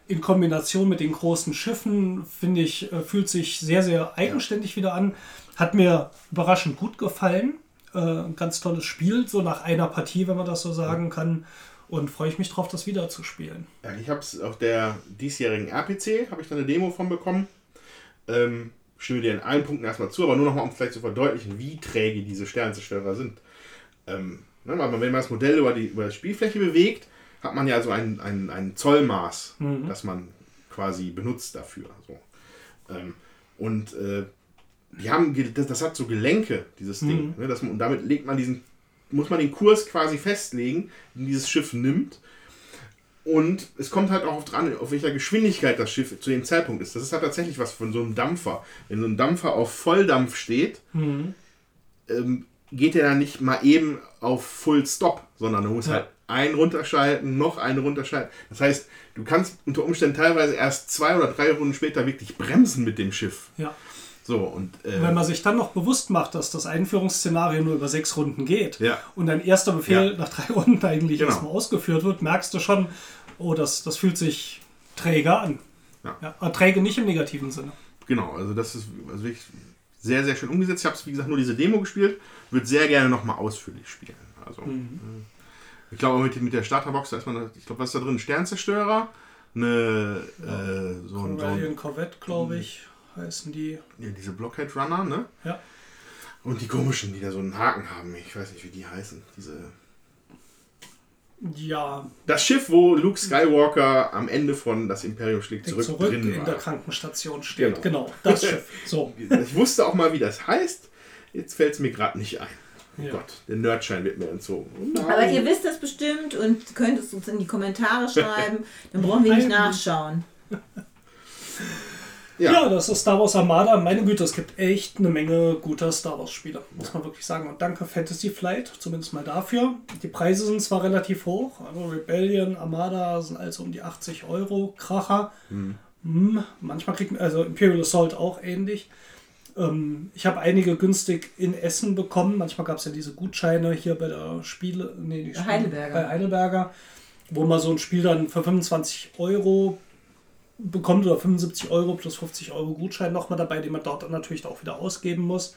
in Kombination mit den großen Schiffen, finde ich, äh, fühlt sich sehr, sehr eigenständig wieder an. Hat mir überraschend gut gefallen. Äh, ein ganz tolles Spiel, so nach einer Partie, wenn man das so sagen kann. Und freue ich mich drauf, das wieder zu spielen. Ja, ich habe es auf der diesjährigen RPC, habe ich da eine Demo von bekommen. Ähm, stimme dir in allen Punkten erstmal zu, aber nur nochmal, um vielleicht zu verdeutlichen, wie träge diese Sternzerstörer sind. Ähm, ne, wenn man das Modell über die, über die Spielfläche bewegt, hat man ja so ein, ein, ein Zollmaß, das man quasi benutzt dafür. So. Ähm, und äh, die haben, das, das hat so Gelenke, dieses Ding. Ne, dass man, und damit legt man diesen, muss man den Kurs quasi festlegen, den dieses Schiff nimmt. Und es kommt halt auch dran, auf welcher Geschwindigkeit das Schiff zu dem Zeitpunkt ist. Das ist halt tatsächlich was von so einem Dampfer. Wenn so ein Dampfer auf Volldampf steht, ähm, geht er dann nicht mal eben auf Full Stop, sondern du musst Ja. halt einen runterschalten, noch einen runterschalten. Das heißt, du kannst unter Umständen teilweise erst zwei oder drei Runden später wirklich bremsen mit dem Schiff. Ja. So, und äh, Wenn man sich dann noch bewusst macht, dass das Einführungsszenario nur über sechs Runden geht Ja. und dein erster Befehl Ja. nach drei Runden eigentlich Genau. erstmal ausgeführt wird, merkst du schon, oh, das, das fühlt sich träger an. Ja. träge nicht im negativen Sinne. Genau, also das ist also wirklich sehr, sehr schön umgesetzt. Ich habe es, wie gesagt, nur diese Demo gespielt. Würde sehr gerne nochmal ausführlich spielen. Also, Mhm. äh, ich glaube, mit, mit der Starterbox, da ist man, ich glaube, was ist da drin? Sternzerstörer, eine, äh, so, ein, so ein, Corvette, glaube ich, heißen die. ja, diese Blockhead Runner, ne? Ja. Und die komischen, die da so einen Haken haben. Ich weiß nicht, wie die heißen. Diese, Ja, Das Schiff, wo Luke Skywalker am Ende von Das Imperium schlägt zurück, zurück, drin in war. der Krankenstation steht. Genau. Genau, das Schiff. So. Ich wusste auch mal, wie das heißt. Jetzt fällt es mir gerade nicht ein. Oh Ja. Gott, der Nerdschein wird mir entzogen. Oh. Aber ihr wisst das bestimmt und könnt es uns in die Kommentare schreiben. Dann brauchen wir nicht nachschauen. Ja. Ja. das ist Star Wars Armada. Meine Güte, es gibt echt eine Menge guter Star Wars Spiele, muss man wirklich sagen. Und danke Fantasy Flight, zumindest mal dafür. Die Preise sind zwar relativ hoch, also Rebellion, Armada sind also um die 80 Euro, Kracher. Hm, manchmal kriegt man, also Imperial Assault auch ähnlich. Ähm, ich habe einige günstig in Essen bekommen. Manchmal gab es ja diese Gutscheine hier bei der Spiele, nee, die Spiele, Heidelberger. Bei Heidelberger, wo man so ein Spiel dann für 25 Euro bekommt oder 75 Euro plus 50 Euro Gutschein nochmal dabei, den man dort dann natürlich auch wieder ausgeben muss.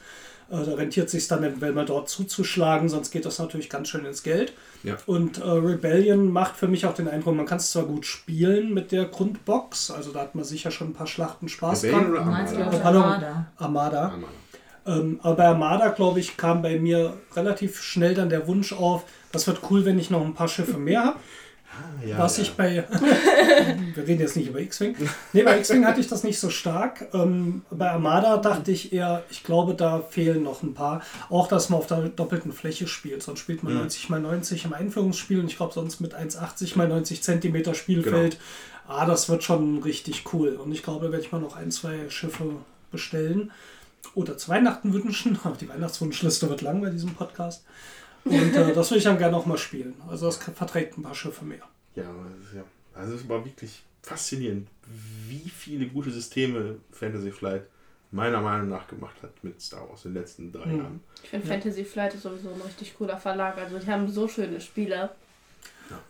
Äh, da rentiert sich dann, wenn man dort zuzuschlagen, sonst geht das natürlich ganz schön ins Geld. Ja. Und äh, Rebellion macht für mich auch den Eindruck, man kann es zwar gut spielen mit der Grundbox, also da hat man sicher schon ein paar Schlachten Spaß Rebellion dran. Armada? Pardon. Armada? Armada. Armada. Ähm, aber bei Armada, glaube ich, kam bei mir relativ schnell dann der Wunsch auf, das wird cool, wenn ich noch ein paar Schiffe mehr habe. Ja, was ja. ich bei. wir reden jetzt nicht über X-Wing. Nee, bei X-Wing hatte ich das nicht so stark. Ähm, bei Armada dachte ich eher, ich glaube, da fehlen noch ein paar. Auch, dass man auf der doppelten Fläche spielt. Sonst spielt man 90 x 90 im Einführungsspiel und ich glaube, sonst mit 1,80 x 90 Zentimeter Spielfeld. Ah, das wird schon richtig cool. Und ich glaube, da werde ich mal noch ein, zwei Schiffe bestellen. Oder zu Weihnachten wünschen. Die Weihnachtswunschliste wird lang bei diesem Podcast. Und äh, das würde ich dann gerne noch mal spielen. Also das verträgt ein paar Schiffe mehr. Ja, ja. Also es war wirklich faszinierend, wie viele gute Systeme Fantasy Flight meiner Meinung nach gemacht hat mit Star Wars in den letzten drei Mhm. Jahren. Ich finde Fantasy Flight ist sowieso ein richtig cooler Verlag. Also die haben so schöne Spiele.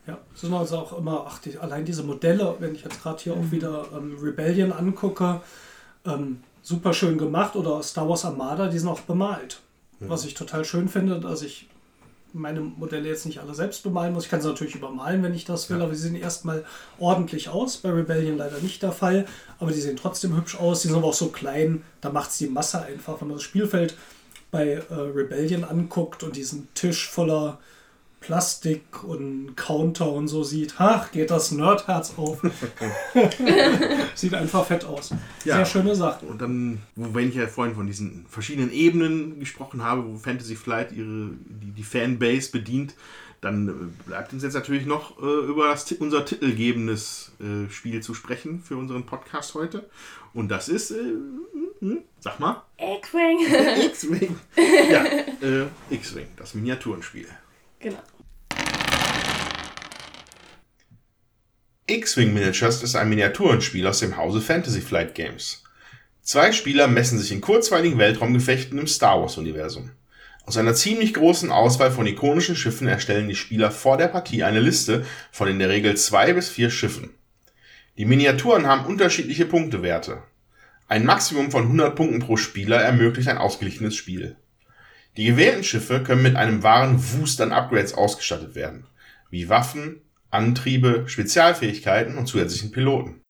Ja, es sind also auch immer, ach, die, allein diese Modelle, wenn ich jetzt gerade hier auch wieder ähm, Rebellion angucke, ähm, super schön gemacht oder Star Wars Armada, die sind auch bemalt. Was ich total schön finde, dass ich meine Modelle jetzt nicht alle selbst bemalen muss. Ich kann sie natürlich übermalen, wenn ich das will, aber sie sehen erstmal ordentlich aus. Bei Rebellion leider nicht der Fall, aber die sehen trotzdem hübsch aus. Die sind aber auch so klein, da macht es die Masse einfach. Wenn man das Spielfeld bei äh, Rebellion anguckt und diesen Tisch voller Plastik und Counter und so sieht, ach, geht das Nerdherz auf. Sieht einfach fett aus. Ja. Sehr schöne Sache. Und dann, wo, wenn ich ja vorhin von diesen verschiedenen Ebenen gesprochen habe, wo Fantasy Flight ihre, die, die Fanbase bedient, dann äh, bleibt uns jetzt natürlich noch äh, über das, unser titelgebendes äh, Spiel zu sprechen für unseren Podcast heute. Und das ist, äh, hm, sag mal, X-Wing. X-Wing. Ja, äh, X-Wing, das Miniaturenspiel. Genau. X-Wing Miniatures ist ein Miniaturenspiel aus dem Hause Fantasy Flight Games. Zwei Spieler messen sich in kurzweiligen Weltraumgefechten im Star Wars-Universum. Aus einer ziemlich großen Auswahl von ikonischen Schiffen erstellen die Spieler vor der Partie eine Liste von in der Regel zwei bis vier Schiffen. Die Miniaturen haben unterschiedliche Punktewerte. Ein Maximum von 100 Punkten pro Spieler ermöglicht ein ausgeglichenes Spiel. Die gewählten Schiffe können mit einem wahren Wust an Upgrades ausgestattet werden, wie Waffen, Antriebe, Spezialfähigkeiten und zusätzlichen Piloten.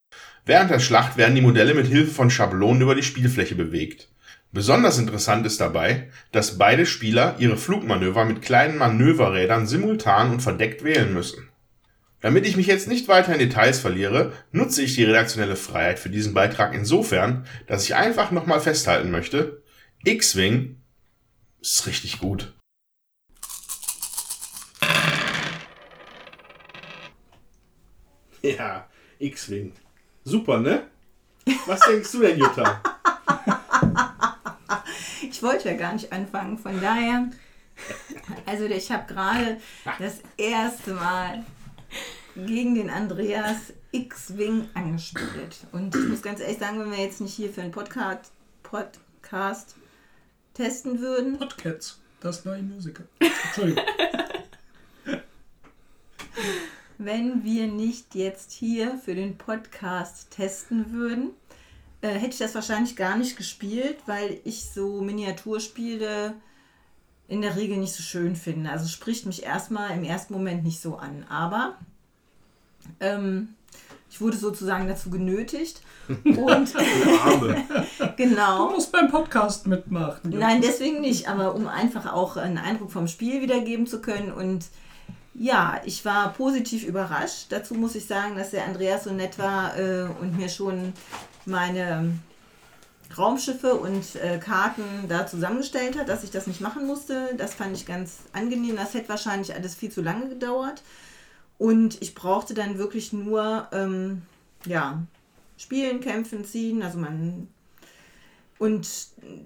Während der Schlacht werden die Modelle mit Hilfe von Schablonen über die Spielfläche bewegt. Besonders interessant ist dabei, dass beide Spieler ihre Flugmanöver mit kleinen Manöverrädern simultan und verdeckt wählen müssen. Damit ich mich jetzt nicht weiter in Details verliere, nutze ich die redaktionelle Freiheit für diesen Beitrag insofern, dass ich einfach nochmal festhalten möchte, X-Wing ist richtig gut. Ja, X-Wing. Super, ne? Was denkst du denn, Jutta? Ich wollte ja gar nicht anfangen, von daher. Also ich habe gerade das erste Mal gegen den Andreas X-Wing angespielt. Und ich muss ganz ehrlich sagen, wenn wir jetzt nicht hier für einen Podcast, Podcast testen würden, Podcats, das neue Musical. Entschuldigung. wenn wir nicht jetzt hier für den Podcast testen würden, äh, hätte ich das wahrscheinlich gar nicht gespielt, weil ich so Miniaturspiele in der Regel nicht so schön finde. Also spricht mich erstmal im ersten Moment nicht so an. Aber ähm, ich wurde sozusagen dazu genötigt. Und Arme. Du genau. musst beim Podcast mitmachen. Nein, deswegen nicht, aber um einfach auch einen Eindruck vom Spiel wiedergeben zu können. Und Ja, ich war positiv überrascht. Dazu muss ich sagen, dass der Andreas so nett war äh, und mir schon meine Raumschiffe und äh, Karten da zusammengestellt hat, dass ich das nicht machen musste. Das fand ich ganz angenehm. Das hätte wahrscheinlich alles viel zu lange gedauert. Und ich brauchte dann wirklich nur ähm, ja, spielen, kämpfen, ziehen. Also man. Und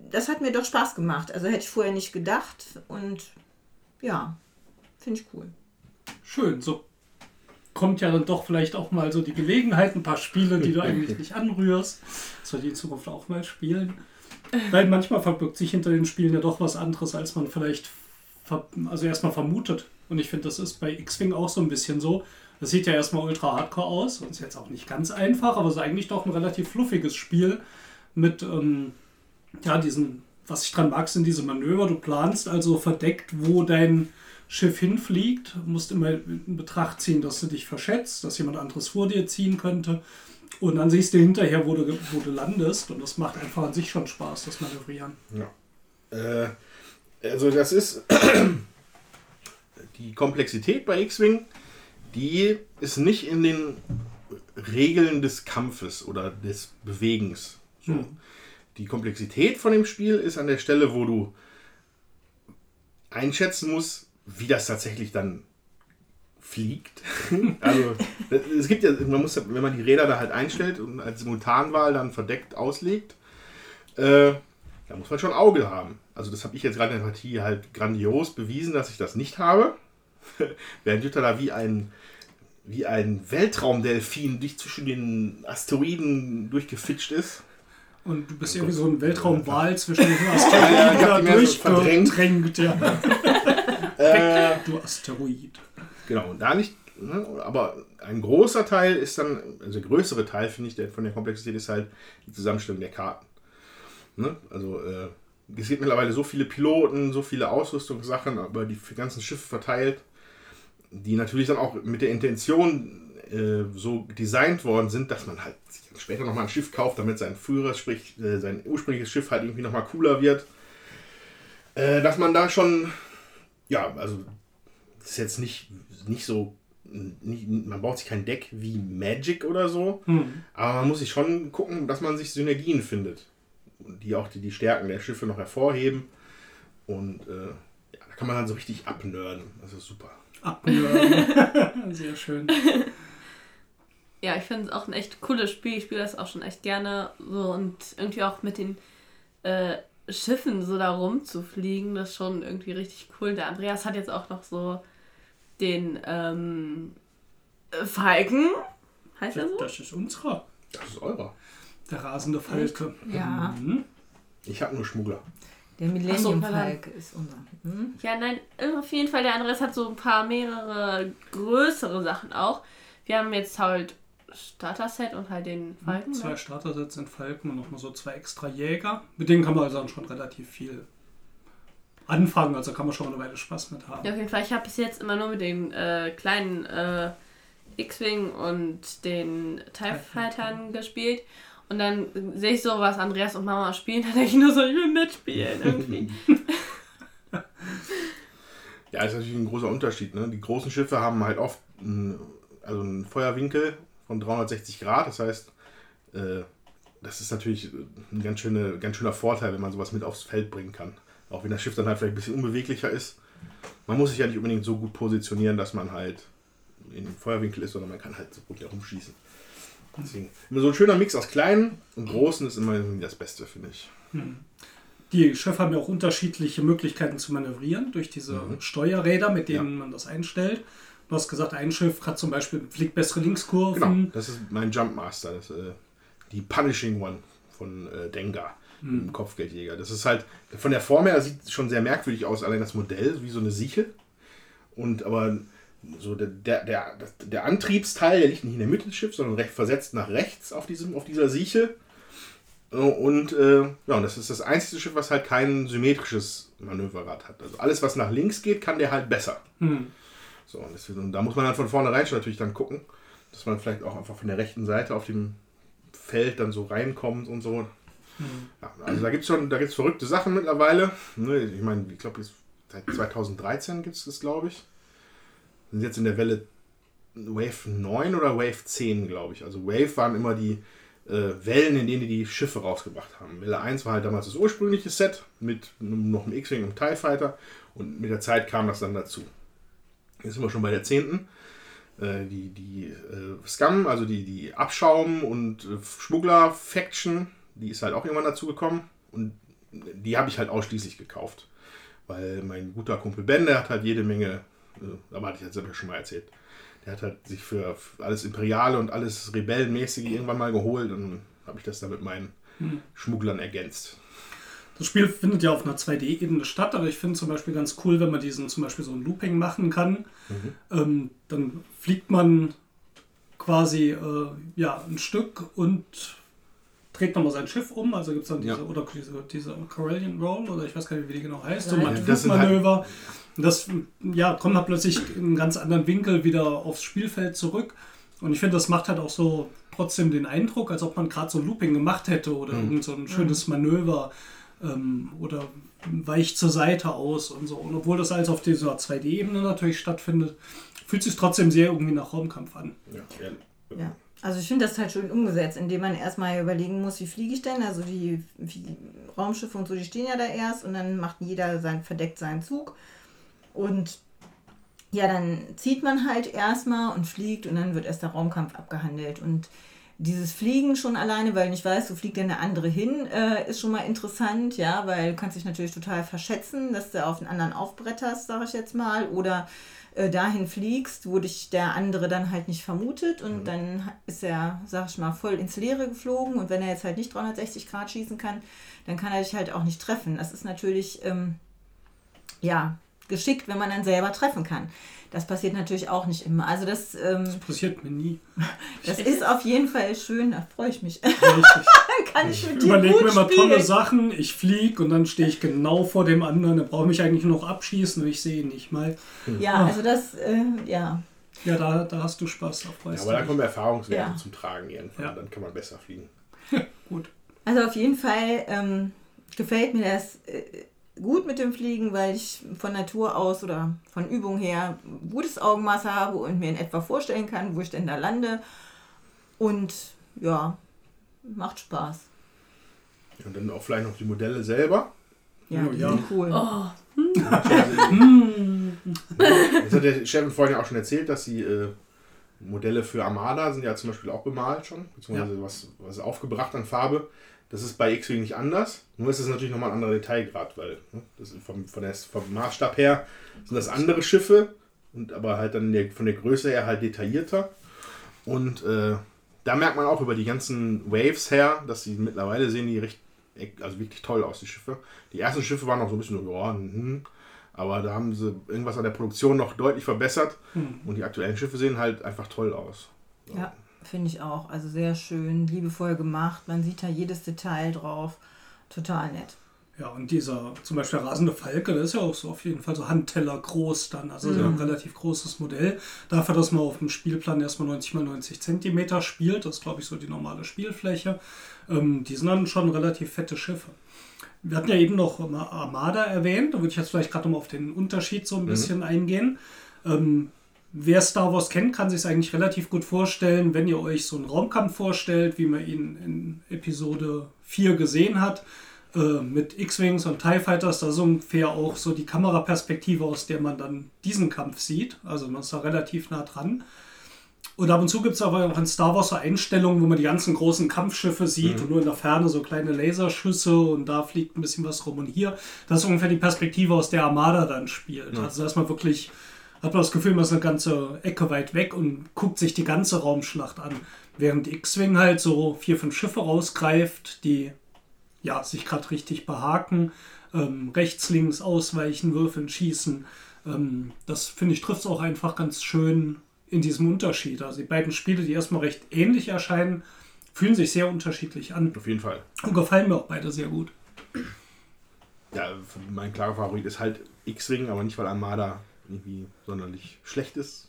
das hat mir doch Spaß gemacht. Also hätte ich vorher nicht gedacht. Und ja, finde ich cool. Schön, so kommt ja dann doch vielleicht auch mal so die Gelegenheit, ein paar Spiele, die du eigentlich nicht anrührst, wir die in Zukunft auch mal spielen. Weil manchmal verbirgt sich hinter den Spielen ja doch was anderes, als man vielleicht also erstmal vermutet. Und ich finde, das ist bei X-Wing auch so ein bisschen so. Das sieht ja erstmal ultra hardcore aus und ist jetzt auch nicht ganz einfach, aber es ist eigentlich doch ein relativ fluffiges Spiel mit, ähm, ja, diesen, was ich dran mag, sind diese Manöver. Du planst also verdeckt, wo dein Schiff hinfliegt, musst immer in Betracht ziehen, dass du dich verschätzt, dass jemand anderes vor dir ziehen könnte. Und dann siehst du hinterher, wo du, wo du landest. Und das macht einfach an sich schon Spaß, das Manövrieren. Ja. Äh, also das ist die Komplexität bei X-Wing, die ist nicht in den Regeln des Kampfes oder des Bewegens. So. Hm. Die Komplexität von dem Spiel ist an der Stelle, wo du einschätzen musst, wie das tatsächlich dann fliegt. also es gibt ja, man muss, wenn man die Räder da halt einstellt und als Simultanwahl dann verdeckt auslegt, äh, da muss man schon Auge haben. Also das habe ich jetzt gerade in der Partie halt grandios bewiesen, dass ich das nicht habe. Während Jutta da wie ein wie ein Weltraumdelfin durch zwischen den Asteroiden durchgefitscht ist. Und du bist irgendwie so ein Weltraumwal zwischen den Ja, ja, Asteroiden die mehr so durchgedrängt. Ja. Äh, Du Asteroid. Genau, und da nicht, ne, aber ein großer Teil ist dann, also der größere Teil, finde ich, der, von der Komplexität ist halt die Zusammenstellung der Karten. Ne? Also äh, es gibt mittlerweile so viele Piloten, so viele Ausrüstungssachen, aber die ganzen Schiffe verteilt, die natürlich dann auch mit der Intention äh, so designt worden sind, dass man halt später nochmal ein Schiff kauft, damit sein früheres, sprich äh, sein ursprüngliches Schiff halt irgendwie nochmal cooler wird. Äh, dass man da schon, ja, also das ist jetzt nicht, nicht so, nicht, man baut sich kein Deck wie Magic oder so, Hm. aber man muss sich schon gucken, dass man sich Synergien findet, die auch die, die Stärken der Schiffe noch hervorheben. Und äh, ja, da kann man dann so richtig abnörden. Das ist super. Abnörden. Sehr schön. Ja, ich finde es auch ein echt cooles Spiel. Ich spiele das auch schon echt gerne. So und irgendwie auch mit den äh, Schiffen so da rumzufliegen, das ist schon irgendwie richtig cool. Der Andreas hat jetzt auch noch so den ähm, Falken. Heißt er so? Das ist unserer. Das ist eurer. Der rasende Falke. Ja. Mhm. Ich habe nur Schmuggler. Der Millennium. Falk ist unser. Hm? Ja, nein, auf jeden Fall, der Andreas hat so ein paar mehrere größere Sachen auch. Wir haben jetzt halt Starter-Set und halt den Falken. Zwei Ne? Starter-Sets sind Falken und nochmal so zwei extra Jäger. Mit denen kann man also dann schon relativ viel anfangen. Also kann man schon mal eine Weile Spaß mit haben. Ja, auf jeden Fall. Ich habe bis jetzt immer nur mit den äh, kleinen äh, X-Wing und den TIE Fightern gespielt. Und dann sehe ich so, was Andreas und Mama spielen. Da denke ich nur so, ich will mitspielen irgendwie. Ja, ist natürlich ein großer Unterschied. Ne? Die großen Schiffe haben halt oft einen, also einen Feuerwinkel von 360 Grad. Das heißt, äh, das ist natürlich ein ganz, schöne, ganz schöner Vorteil, wenn man sowas mit aufs Feld bringen kann. Auch wenn das Schiff dann halt vielleicht ein bisschen unbeweglicher ist. Man muss sich ja nicht unbedingt so gut positionieren, dass man halt in dem Feuerwinkel ist, sondern man kann halt so gut herumschießen. Deswegen, immer so ein schöner Mix aus kleinen und großen ist immer das Beste, finde ich. Die Schiffe haben ja auch unterschiedliche Möglichkeiten zu manövrieren durch diese Mhm. Steuerräder, mit denen man das einstellt. Du hast gesagt, ein Schiff hat zum Beispiel fliegt bessere Linkskurven. Genau, das ist mein Jumpmaster, das, äh, die Punishing One von äh, Dengar, dem Kopfgeldjäger. Das ist halt, von der Form her sieht es schon sehr merkwürdig aus, allein das Modell, wie so eine Sichel. Und aber so der, der, der, der Antriebsteil, der liegt nicht in der Mitte des Schiffs, sondern recht versetzt nach rechts auf, diesem, auf dieser Sichel. Äh, Und äh, ja, und das ist das einzige Schiff, was halt kein symmetrisches Manöverrad hat. Also alles, was nach links geht, kann der halt besser. Hm. So, und, deswegen, und da muss man dann von vornherein schon natürlich dann gucken, dass man vielleicht auch einfach von der rechten Seite auf dem Feld dann so reinkommt und so. Ja, also da gibt es schon, da gibt's verrückte Sachen mittlerweile. Ne, ich meine, ich glaube, seit 2013 gibt es das, glaube ich. Sind jetzt in der Welle Wave 9 oder Wave 10, glaube ich. Also Wave waren immer die äh, Wellen, in denen die die Schiffe rausgebracht haben. Welle 1 war halt damals das ursprüngliche Set mit noch einem X-Wing und einem TIE Fighter und mit der Zeit kam das dann dazu. Jetzt sind wir schon bei der 10. Äh, die die äh, Scum, also die, die Abschaum- und äh, Schmuggler-Faction, die ist halt auch irgendwann dazu gekommen und die habe ich halt ausschließlich gekauft. Weil mein guter Kumpel Ben, der hat halt jede Menge, aber hatte ich jetzt selber schon mal erzählt, der hat halt sich für alles Imperiale und alles Rebellenmäßige irgendwann mal geholt und habe ich das dann mit meinen Schmugglern ergänzt. Das Spiel findet ja auf einer 2D-Ebene statt, aber ich finde zum Beispiel ganz cool, wenn man diesen zum Beispiel so ein Looping machen kann. Ähm, dann fliegt man quasi äh, ja, ein Stück und dreht nochmal sein Schiff um. Also gibt es dann diese, Ja. oder diese, diese Corellian Roll, oder ich weiß gar nicht, wie die genau heißt, so ein sind halt- Flugmanöver. Das ja, kommt halt plötzlich in einen ganz anderen Winkel wieder aufs Spielfeld zurück. Und ich finde, das macht halt auch so trotzdem den Eindruck, als ob man gerade so ein Looping gemacht hätte oder irgend so ein schönes Manöver ähm, oder weicht zur Seite aus und so. Und obwohl das alles auf dieser 2D-Ebene natürlich stattfindet, fühlt sich trotzdem sehr irgendwie nach Raumkampf an. Ja, ja. Ja. Also ich finde das halt schön umgesetzt, indem man erstmal überlegen muss, wie fliege ich denn? Also die, die Raumschiffe und so, die stehen ja da erst und dann macht jeder sein, verdeckt seinen Zug. Und ja, dann zieht man halt erstmal und fliegt und dann wird erst der Raumkampf abgehandelt. Und dieses Fliegen schon alleine, weil nicht weiß, wo fliegt denn der andere hin, äh, ist schon mal interessant, ja, weil du kannst dich natürlich total verschätzen, dass du auf einen anderen aufbretterst, sag ich jetzt mal, oder äh, dahin fliegst, wo dich der andere dann halt nicht vermutet und dann ist er, sag ich mal, voll ins Leere geflogen und wenn er jetzt halt nicht 360 Grad schießen kann, dann kann er dich halt auch nicht treffen. Das ist natürlich, ähm, ja, geschickt, wenn man dann selber treffen kann. Das passiert natürlich auch nicht immer. Also das, ähm, Passiert mir nie. das ist auf jeden Fall schön, da freue ich mich. Richtig. kann ich mit Ich dir überlege mir mal spielen. tolle Sachen, ich fliege und dann stehe ich genau vor dem anderen, der braucht mich eigentlich nur noch abschießen und ich sehe ihn nicht mal. Ja, also das, äh, ja. Ja, da, da hast du Spaß, da Ja, aber da kommen Erfahrungswerte Ja. zum Tragen irgendwann. Ja. Dann kann man besser fliegen. Gut. Also auf jeden Fall ähm, gefällt mir das äh, gut mit dem Fliegen, weil ich von Natur aus oder von Übung her gutes Augenmaß habe und mir in etwa vorstellen kann, wo ich denn da lande. Und ja, macht Spaß. Und dann auch vielleicht noch die Modelle selber. Ja, Oh, die ja. sind cool. Das hat der Chef vorhin ja auch schon erzählt, dass die äh, Modelle für Armada sind ja zum Beispiel auch bemalt schon, beziehungsweise was, was aufgebracht an Farbe. Das ist bei X-Wing nicht anders. Nur ist es natürlich nochmal ein anderer Detailgrad, weil ne, das ist vom, von der, vom Maßstab her sind das andere Schiffe, und aber halt dann der, von der Größe her halt detaillierter. Und äh, da merkt man auch über die ganzen Waves her, dass sie mittlerweile sehen die recht, also wirklich toll aus, die Schiffe. Die ersten Schiffe waren noch so ein bisschen so, ja, hm, aber da haben sie irgendwas an der Produktion noch deutlich verbessert. Und die aktuellen Schiffe sehen halt einfach toll aus. Ja, finde ich auch. Also sehr schön, liebevoll gemacht. Man sieht da jedes Detail drauf. Total nett. Ja, und dieser, zum Beispiel der rasende Falke, der ist ja auch so auf jeden Fall so Handteller groß dann. Also so ein relativ großes Modell. Dafür, dass man auf dem Spielplan erstmal 90 x 90 Zentimeter spielt, das ist glaube ich so die normale Spielfläche. Ähm, die sind dann schon relativ fette Schiffe. Wir hatten ja eben noch mal Armada erwähnt, da würde ich jetzt vielleicht gerade mal auf den Unterschied so ein bisschen eingehen. Ähm, wer Star Wars kennt, kann sich es eigentlich relativ gut vorstellen, wenn ihr euch so einen Raumkampf vorstellt, wie man ihn in Episode 4 gesehen hat, äh, mit X-Wings und TIE Fighters, da ist ungefähr auch so die Kameraperspektive, aus der man dann diesen Kampf sieht. Also man ist da relativ nah dran. Und ab und zu gibt es aber auch in Star Wars so Einstellungen, wo man die ganzen großen Kampfschiffe sieht und nur in der Ferne so kleine Laserschüsse und da fliegt ein bisschen was rum. Und hier, das ist ungefähr die Perspektive, aus der Armada dann spielt. Also da ist man wirklich, hat man das Gefühl, man ist eine ganze Ecke weit weg und guckt sich die ganze Raumschlacht an. Während X-Wing halt so vier, fünf Schiffe rausgreift, die ja, sich gerade richtig behaken, ähm, rechts, links ausweichen, würfeln, schießen. Ähm, das finde ich trifft es auch einfach ganz schön in diesem Unterschied. Also die beiden Spiele, die erstmal recht ähnlich erscheinen, fühlen sich sehr unterschiedlich an Auf jeden Fall. und gefallen mir auch beide sehr gut. Ja, mein klarer Favorit ist halt X-Wing, aber nicht, weil Armada irgendwie sonderlich schlecht ist.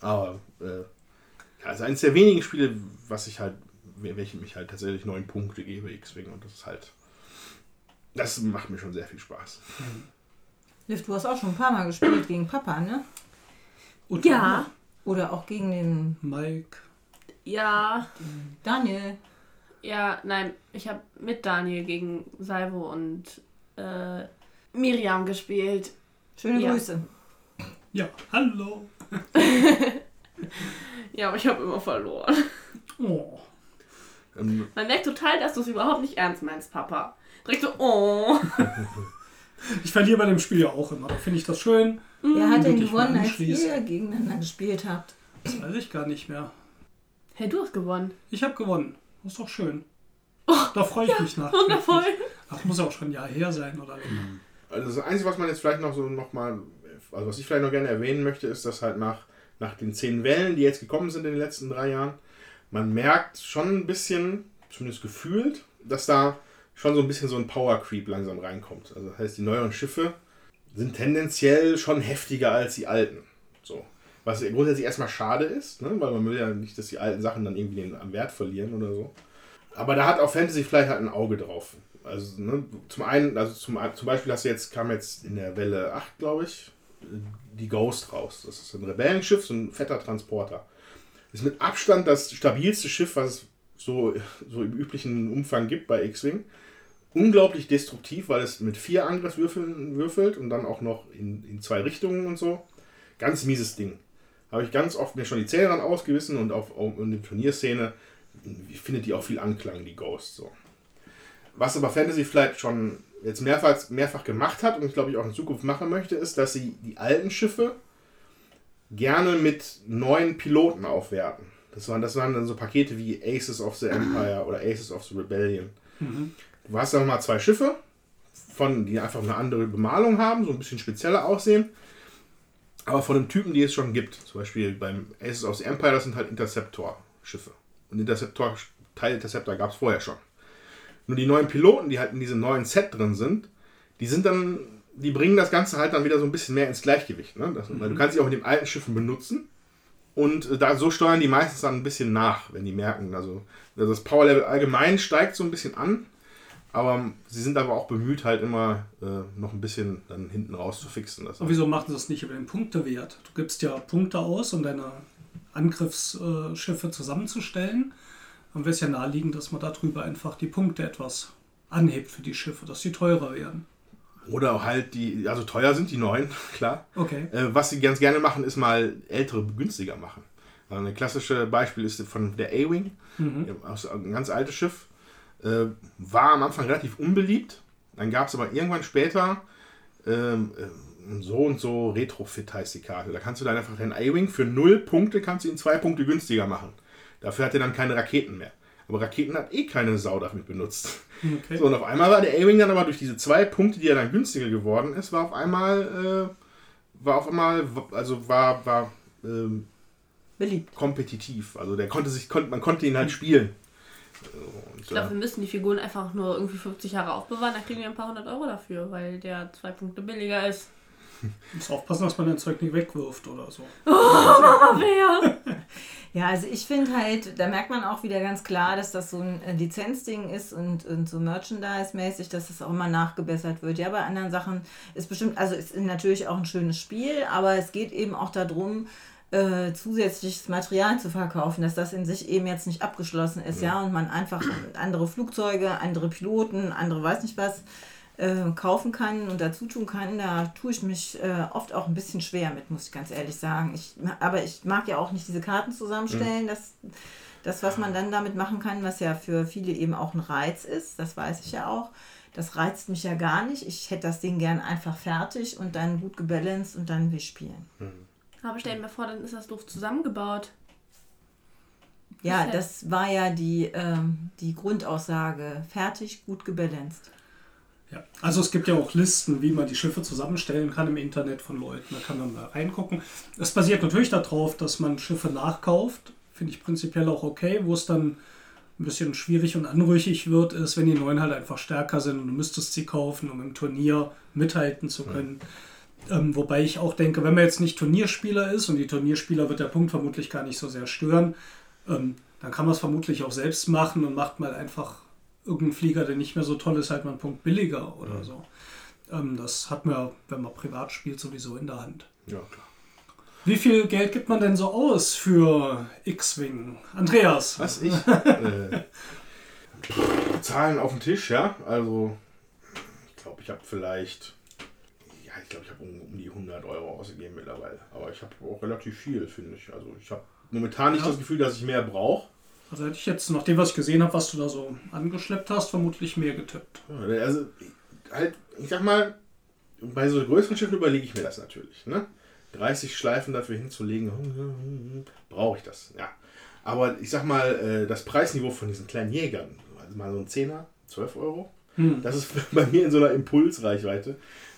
Aber äh, ja, ist eines der wenigen Spiele, was ich halt, welchen ich halt tatsächlich neun Punkte gebe, X-Wing. Und das ist halt. Das macht mir schon sehr viel Spaß. Liv, du hast auch schon ein paar Mal gespielt gegen Papa, ne? Und Ja. Oder auch gegen den Mike. Ja, Daniel. ja, nein, ich habe mit Daniel gegen Salvo und äh, Miriam gespielt. Schöne Ja. Grüße. Ja, hallo. Ja, aber ich habe immer verloren. Oh. Ähm, Man merkt total, dass du es überhaupt nicht ernst meinst, Papa. Direkt so, oh. Ich verliere bei dem Spiel ja auch immer. Da finde ich das schön. Wer hat denn gewonnen, als ihr gegeneinander gespielt habt? Das weiß ich gar nicht mehr. Hey, du hast gewonnen. Ich habe gewonnen. Das ist doch schön. da freue ich mich nach. Wundervoll. Ach, muss auch schon ein Jahr her sein, oder? Also das Einzige, was man jetzt vielleicht noch so noch mal, also was ich vielleicht noch gerne erwähnen möchte, ist, dass halt nach, nach den zehn Wellen, die jetzt gekommen sind in den letzten drei Jahren, man merkt schon ein bisschen, zumindest gefühlt, dass da schon so ein bisschen so ein Power Creep langsam reinkommt. Also das heißt, die neueren Schiffe sind tendenziell schon heftiger als die alten. So. Was grundsätzlich erstmal schade ist, ne? weil man will ja nicht, dass die alten Sachen dann irgendwie den am Wert verlieren oder so. Aber da hat auch Fantasy vielleicht halt ein Auge drauf. Also ne, zum einen, also zum, zum Beispiel hast du jetzt, kam jetzt in der Welle 8, glaube ich, die Ghost raus. Das ist ein Rebellenschiff, so ein fetter Transporter. Ist mit Abstand das stabilste Schiff, was es so, so im üblichen Umfang gibt bei X-Wing. Unglaublich destruktiv, weil es mit vier Angriffswürfeln würfelt und dann auch noch in, in zwei Richtungen und so. Ganz mieses Ding. Habe ich ganz oft mir schon die Zähne dran ausgewissen und auf, auf in der Turnierszene findet die auch viel Anklang, die Ghost. So. Was aber Fantasy vielleicht schon jetzt mehrfach, mehrfach gemacht hat und ich glaube ich auch in Zukunft machen möchte, ist, dass sie die alten Schiffe gerne mit neuen Piloten aufwerten. Das waren, das waren dann so Pakete wie Aces of the Empire oder Aces of the Rebellion. Du hast dann mal zwei Schiffe, von, die einfach eine andere Bemalung haben, so ein bisschen spezieller aussehen, aber von dem Typen, die es schon gibt. Zum Beispiel beim Aces of the Empire, das sind halt Interceptor-Schiffe. Und Interceptor, Teil Interceptor gab es vorher schon. Nur die neuen Piloten, die halt in diesem neuen Set drin sind, die sind dann, die bringen das Ganze halt dann wieder so ein bisschen mehr ins Gleichgewicht. Ne? Das, weil du kannst sie auch mit den alten Schiffen benutzen. Und äh, da so steuern die meistens dann ein bisschen nach, wenn die merken. Also, also das Power Level allgemein steigt so ein bisschen an, aber sie sind aber auch bemüht, halt immer äh, noch ein bisschen dann hinten raus zu fixen. Das Und wieso machen sie das nicht über den Punktewert? Du gibst ja Punkte aus, um deine Angriffsschiffe zusammenzustellen. Dann wäre es ja naheliegend, dass man darüber einfach die Punkte etwas anhebt für die Schiffe, dass sie teurer werden. Oder halt die, also teuer sind die neuen, klar. Okay. Äh, was sie ganz gerne machen, ist mal ältere günstiger machen. Also ein klassisches Beispiel ist von der A-Wing, aus ein ganz altes Schiff. Äh, war am Anfang relativ unbeliebt. Dann gab es aber irgendwann später ähm, äh, so und so Retrofit heißt die Karte. Da kannst du dann einfach deinen A-Wing für null Punkte kannst du ihn zwei Punkte günstiger machen. Dafür hat er dann keine Raketen mehr. Aber Raketen hat eh keine Sau damit benutzt. okay. So, und auf einmal war der A-Wing dann aber durch diese zwei Punkte, die er dann günstiger geworden ist, war auf einmal, äh, war auf einmal, also war, war ähm, Beliebt. kompetitiv. Also der konnte sich, kon, man konnte ihn halt spielen. Und, Ich glaube, äh, wir müssen die Figuren einfach nur irgendwie 50 Jahre aufbewahren, dann kriegen wir ein paar hundert Euro dafür, weil der zwei Punkte billiger ist. Muss aufpassen, dass man dein Zeug nicht wegwirft oder so. Aber wer? Ja, also ich finde halt, da merkt man auch wieder ganz klar, dass das so ein äh, Lizenzding ist und, und so Merchandise-mäßig, dass das auch immer nachgebessert wird. Ja, bei anderen Sachen ist bestimmt, also ist natürlich auch ein schönes Spiel, aber es geht eben auch darum, äh, zusätzliches Material zu verkaufen, dass das in sich eben jetzt nicht abgeschlossen ist, ja, und man einfach andere Flugzeuge, andere Piloten, andere weiß nicht was äh, kaufen kann und dazu tun kann, da tue ich mich äh, oft auch ein bisschen schwer mit, muss ich ganz ehrlich sagen. Ich, aber ich mag ja auch nicht diese Karten zusammenstellen, das, das, was man dann damit machen kann, was ja für viele eben auch ein Reiz ist, das weiß ich ja auch. Das reizt mich ja gar nicht. Ich hätte das Ding gern einfach fertig und dann gut gebalanced und dann wir spielen. Aber stell dir mal vor, dann ist das doof zusammengebaut. Ja- das war ja die, ähm, die Grundaussage. Fertig, gut gebalanced. Ja. Also es gibt ja auch Listen, wie man die Schiffe zusammenstellen kann im Internet von Leuten. Da kann man mal reingucken. Es basiert natürlich darauf, dass man Schiffe nachkauft. Finde ich prinzipiell auch okay. Wo es dann ein bisschen schwierig und anrüchig wird, ist, wenn die neuen halt einfach stärker sind und du müsstest sie kaufen, um im Turnier mithalten zu können. Ähm, wobei ich auch denke, wenn man jetzt nicht Turnierspieler ist und die Turnierspieler wird der Punkt vermutlich gar nicht so sehr stören, ähm, dann kann man es vermutlich auch selbst machen und macht mal einfach irgendeinen Flieger, der nicht mehr so toll ist, halt mal einen Punkt billiger oder so. Ähm, das hat man, wenn man privat spielt, sowieso in der Hand. ja, klar. Wie viel Geld gibt man denn so aus für X-Wing? Andreas. Was ich? äh, Zahlen auf dem Tisch, ja. Also, ich glaube, ich habe vielleicht, ja, ich glaube, ich habe um, um die 100 Euro ausgegeben mittlerweile. Aber ich habe auch relativ viel, finde ich. Also, ich habe momentan nicht Ja. das Gefühl, dass ich mehr brauche. Also hätte ich jetzt, nach dem, was ich gesehen habe, was du da so angeschleppt hast, vermutlich mehr getippt. Ja, Also, halt, ich sag mal, bei so größeren Schiffen überlege ich mir das natürlich. Ne? 30 Schleifen dafür hinzulegen, brauche ich das, ja. Aber ich sag mal, äh, das Preisniveau von diesen kleinen Jägern, also mal so ein Zehner, 12 Euro, Hm. das ist bei mir in so einer Impulsreichweite.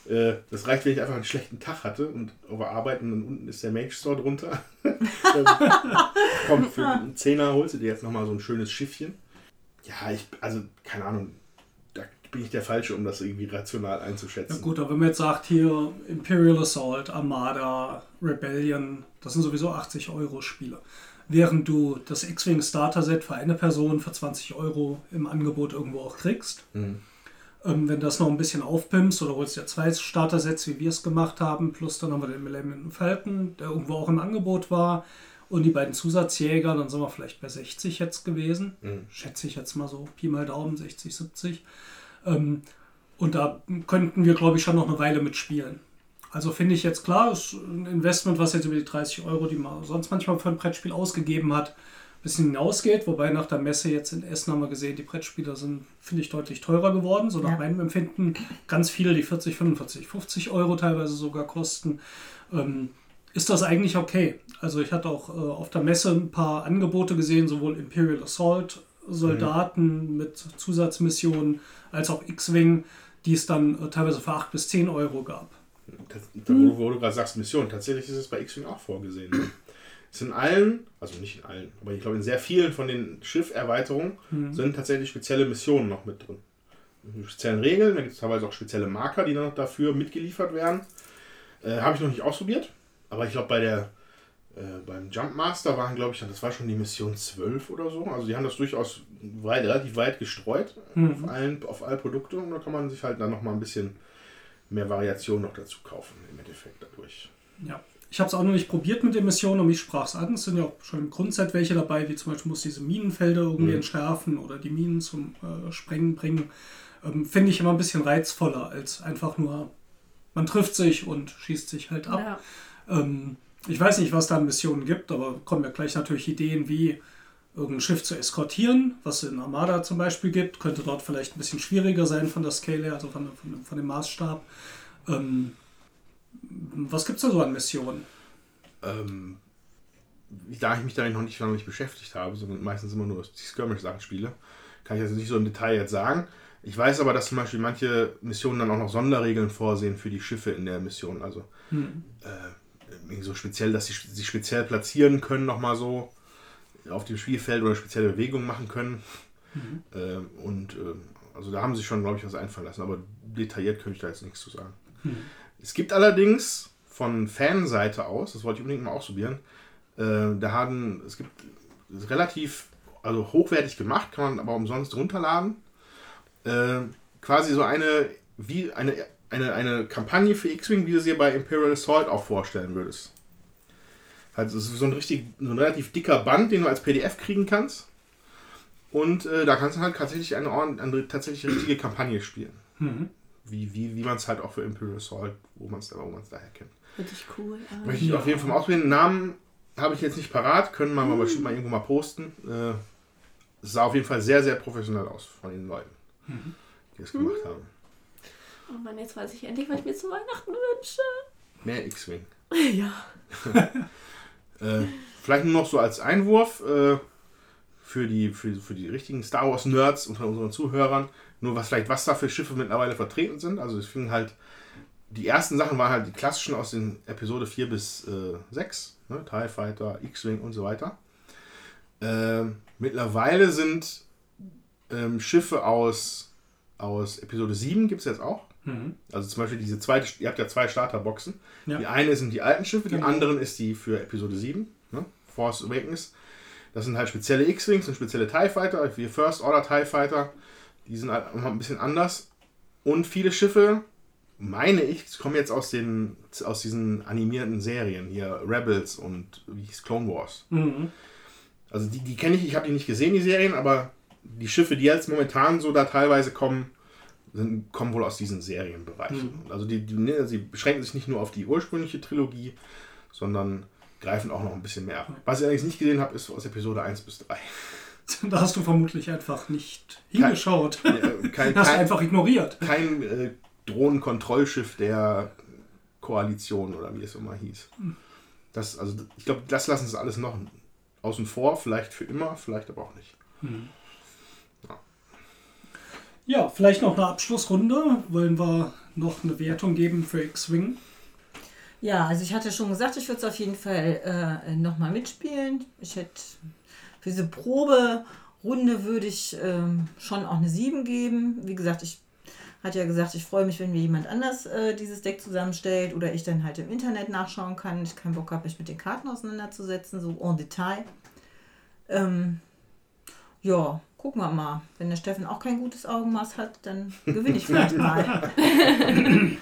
Äh, Das reicht, wenn ich einfach einen schlechten Tag hatte und überarbeiten und unten ist der Mage Store drunter. Komm, für einen Zehner holst du dir jetzt nochmal so ein schönes Schiffchen. Ja, ich, also, keine Ahnung, da bin ich der Falsche, um das irgendwie rational Ja einzuschätzen. gut, aber wenn man jetzt sagt, hier Imperial Assault, Armada, Rebellion, das sind sowieso 80 Euro Spiele. Während du das X-Wing Starter Set für eine Person für 20 Euro im Angebot irgendwo auch kriegst. Mhm. Ähm, wenn du das noch ein bisschen aufpimpst oder holst dir zwei Starter-Sets, wie wir es gemacht haben, plus dann haben wir den Millennium Falcon, der irgendwo auch im Angebot war, und die beiden Zusatzjäger, dann sind wir vielleicht bei 60 jetzt gewesen. Mhm. Schätze ich jetzt mal so, Pi mal Daumen, 60, 70. Ähm, und da könnten wir, glaube ich, schon noch eine Weile mitspielen. Also finde ich jetzt klar, ist ein Investment, was jetzt über die 30 Euro, die man sonst manchmal für ein Brettspiel ausgegeben hat, bisschen hinausgeht. Wobei nach der Messe jetzt in Essen haben wir gesehen, die Brettspiele sind, finde ich, deutlich teurer geworden. So nach Ja. meinem Empfinden ganz viele, die 40, 45, 50 Euro teilweise sogar kosten. Ähm, ist das eigentlich okay? Also ich hatte auch äh, auf der Messe ein paar Angebote gesehen, sowohl Imperial Assault Soldaten mit Zusatzmissionen als auch X-Wing, die es dann äh, teilweise für 8 bis 10 Euro gab. Das, da, wo, wo du gerade sagst, Mission, tatsächlich ist es bei X-Wing auch vorgesehen. Ne? Es in allen, also nicht in allen, aber ich glaube in sehr vielen von den Schifferweiterungen sind tatsächlich spezielle Missionen noch mit drin. Mit speziellen Regeln, da gibt es teilweise auch spezielle Marker, die dann noch dafür mitgeliefert werden. Äh, Habe ich noch nicht ausprobiert, aber ich glaube bei der äh, beim Jumpmaster waren, glaube ich, das war schon die Mission 12 oder so. Also die haben das durchaus weit, relativ weit gestreut auf, allen, auf alle Produkte und da kann man sich halt dann noch mal ein bisschen mehr Variation noch dazu kaufen im Endeffekt dadurch. Ja. Ich habe es auch noch nicht probiert mit den Missionen und mich sprach es an. Es sind ja auch schon im Grundset welche dabei, wie zum Beispiel muss diese Minenfelder irgendwie Mhm. entschärfen oder die Minen zum äh, Sprengen bringen. Ähm, Finde ich immer ein bisschen reizvoller als einfach nur, man trifft sich und schießt sich halt ab. Ja. Ähm, ich weiß nicht, was da an Missionen gibt, aber kommen ja gleich natürlich Ideen wie irgendein Schiff zu eskortieren, was es in Armada zum Beispiel gibt. Könnte dort vielleicht ein bisschen schwieriger sein von der Scale her, also von, von, dem- von dem Maßstab. Ähm, was gibt es da so an Missionen? Ähm, da ich mich damit noch nicht, noch nicht beschäftigt habe, sondern meistens immer nur die Skirmish-Sachen spiele, kann ich das nicht so im Detail jetzt sagen. Ich weiß aber, dass zum Beispiel manche Missionen dann auch noch Sonderregeln vorsehen für die Schiffe in der Mission. Also äh, irgendwie so speziell, dass sie sich speziell platzieren können, nochmal so auf dem Spielfeld oder spezielle Bewegungen machen können. Äh, und äh, also da haben sie schon, glaube ich, was einfallen lassen, aber detailliert könnte ich da jetzt nichts zu sagen. Es gibt allerdings von Fanseite aus, das wollte ich unbedingt mal ausprobieren, äh, da haben, es gibt relativ, also hochwertig gemacht, kann man aber umsonst runterladen. Äh, quasi so eine, wie eine, eine, eine Kampagne für X-Wing, wie du sie bei Imperial Assault auch vorstellen würdest. Also es ist so ein richtig, so ein relativ dicker Band, den du als PDF kriegen kannst. Und äh, da kannst du halt tatsächlich eine, eine tatsächlich richtige Kampagne spielen. Wie, wie, wie man es halt auch für Imperial Assault, wo man es wo man's daher kennt. Richtig cool. Ah. Möchte ich auf jeden Fall mal ausprobieren. Namen habe ich jetzt nicht parat, können wir mal bestimmt mal irgendwo mal posten. Äh, es sah auf jeden Fall sehr, sehr professionell aus von den Leuten, die es gemacht haben. Oh Mann, jetzt weiß ich endlich, was ich mir zu Weihnachten wünsche. Mehr X-Wing. Ja. Äh, vielleicht nur noch so als Einwurf äh, für, die, für, für die richtigen Star Wars Nerds unter unseren Zuhörern. Nur was vielleicht, was da für Schiffe mittlerweile vertreten sind. Also es fing halt, die ersten Sachen waren halt die klassischen aus den Episode 4 bis äh, 6. Ne? TIE Fighter, X-Wing und so weiter. Ähm, mittlerweile sind ähm, Schiffe aus, aus Episode 7 gibt es jetzt auch. Also zum Beispiel diese zweite, ihr habt ja zwei Starterboxen. Ja. Die eine sind die alten Schiffe, die Genau. anderen ist die für Episode 7, ne? Force Awakens. Das sind halt spezielle X-Wings und spezielle TIE Fighter, wie First Order TIE Fighter. Die sind halt noch ein bisschen anders. Und viele Schiffe meine ich, kommen jetzt aus, den, aus diesen animierten Serien hier, Rebels und wie hieß Clone Wars. Mhm. Also die, die kenne ich, ich habe die nicht gesehen, die Serien, aber die Schiffe, die jetzt momentan so da teilweise kommen, sind, kommen wohl aus diesen Serienbereichen. Also die, die, ne, sie beschränken sich nicht nur auf die ursprüngliche Trilogie, sondern greifen auch noch ein bisschen mehr ab. Was ich allerdings nicht gesehen habe, ist aus Episode 1 bis 3. Da hast du vermutlich einfach nicht hingeschaut. Äh, kein, hast du kein, einfach ignoriert. kein äh, Drohnenkontrollschiff der Koalition oder wie es immer hieß. Das, also, ich glaube, das lassen sie alles noch außen vor, vielleicht für immer, vielleicht aber auch nicht. Ja, vielleicht noch eine Abschlussrunde. Wollen wir noch eine Wertung geben für X-Wing? Ja, also ich hatte schon gesagt, ich würde es auf jeden Fall äh, nochmal mitspielen. Ich hätte für diese Proberunde würde ich ähm, schon auch eine 7 geben. Wie gesagt, ich hatte ja gesagt, ich freue mich, wenn mir jemand anders äh, dieses Deck zusammenstellt oder ich dann halt im Internet nachschauen kann. Ich keinen Bock habe, mich mit den Karten auseinanderzusetzen, so en Detail. Ähm, ja, gucken wir mal. Wenn der Steffen auch kein gutes Augenmaß hat, dann gewinne ich vielleicht mal.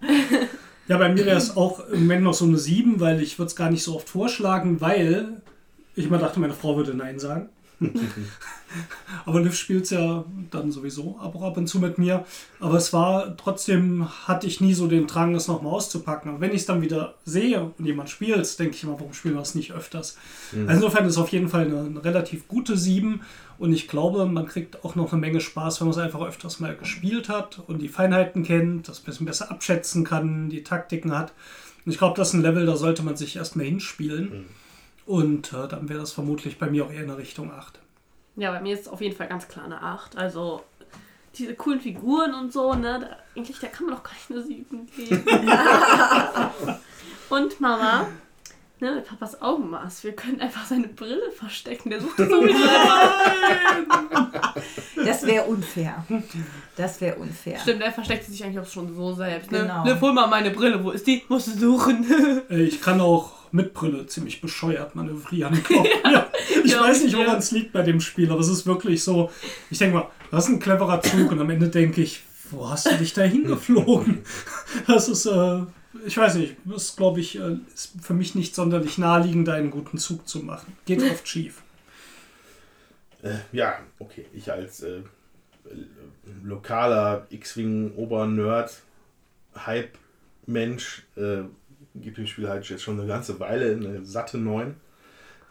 Ja, bei mir wäre es auch im Moment noch so eine 7, weil ich würde es gar nicht so oft vorschlagen, weil ich immer dachte, meine Frau würde Nein sagen. aber Liv spielt es ja dann sowieso ab und zu mit mir. Aber es war trotzdem, hatte ich nie so den Drang, es nochmal auszupacken. Aber wenn ich es dann wieder sehe und jemand spielt, denke ich immer, warum spielen wir es nicht öfters? Also insofern ist es auf jeden Fall eine, eine relativ gute 7. Und ich glaube, man kriegt auch noch eine Menge Spaß, wenn man es einfach öfters mal gespielt hat und die Feinheiten kennt, das ein bisschen besser abschätzen kann, die Taktiken hat. Und ich glaube, das ist ein Level, da sollte man sich erstmal hinspielen. Und äh, dann wäre das vermutlich bei mir auch eher in der Richtung 8. Ja, bei mir ist es auf jeden Fall ganz klar eine 8. Also diese coolen Figuren und so, ne? Da, eigentlich, da kann man doch gar nicht eine 7 geben. und Mama, ne, mit Papas Augenmaß, wir können einfach seine Brille verstecken. Der sucht sowieso immer. Das wäre unfair. Das wäre unfair. Stimmt, der versteckt sich eigentlich auch schon so selbst. Ne? Genau. Ne, hol mal meine Brille, wo ist die? Musst du suchen. Ich kann auch mit Brille ziemlich bescheuert manövrieren. glaub mir. ich weiß ich nicht, woran es liegt bei dem Spiel, aber es ist wirklich so. Ich denke mal, das ist ein cleverer Zug und am Ende denke ich, wo hast du dich da hingeflogen? Das ist, äh, ich weiß nicht, das ist, glaube ich, äh, ist für mich nicht sonderlich naheliegend, einen guten Zug zu machen. Geht oft schief. Äh, ja, okay. Ich als äh, äh, lokaler X-Wing-Ober-Nerd, Hype-Mensch, gebe dem Spiel halt jetzt schon eine ganze Weile eine satte 9.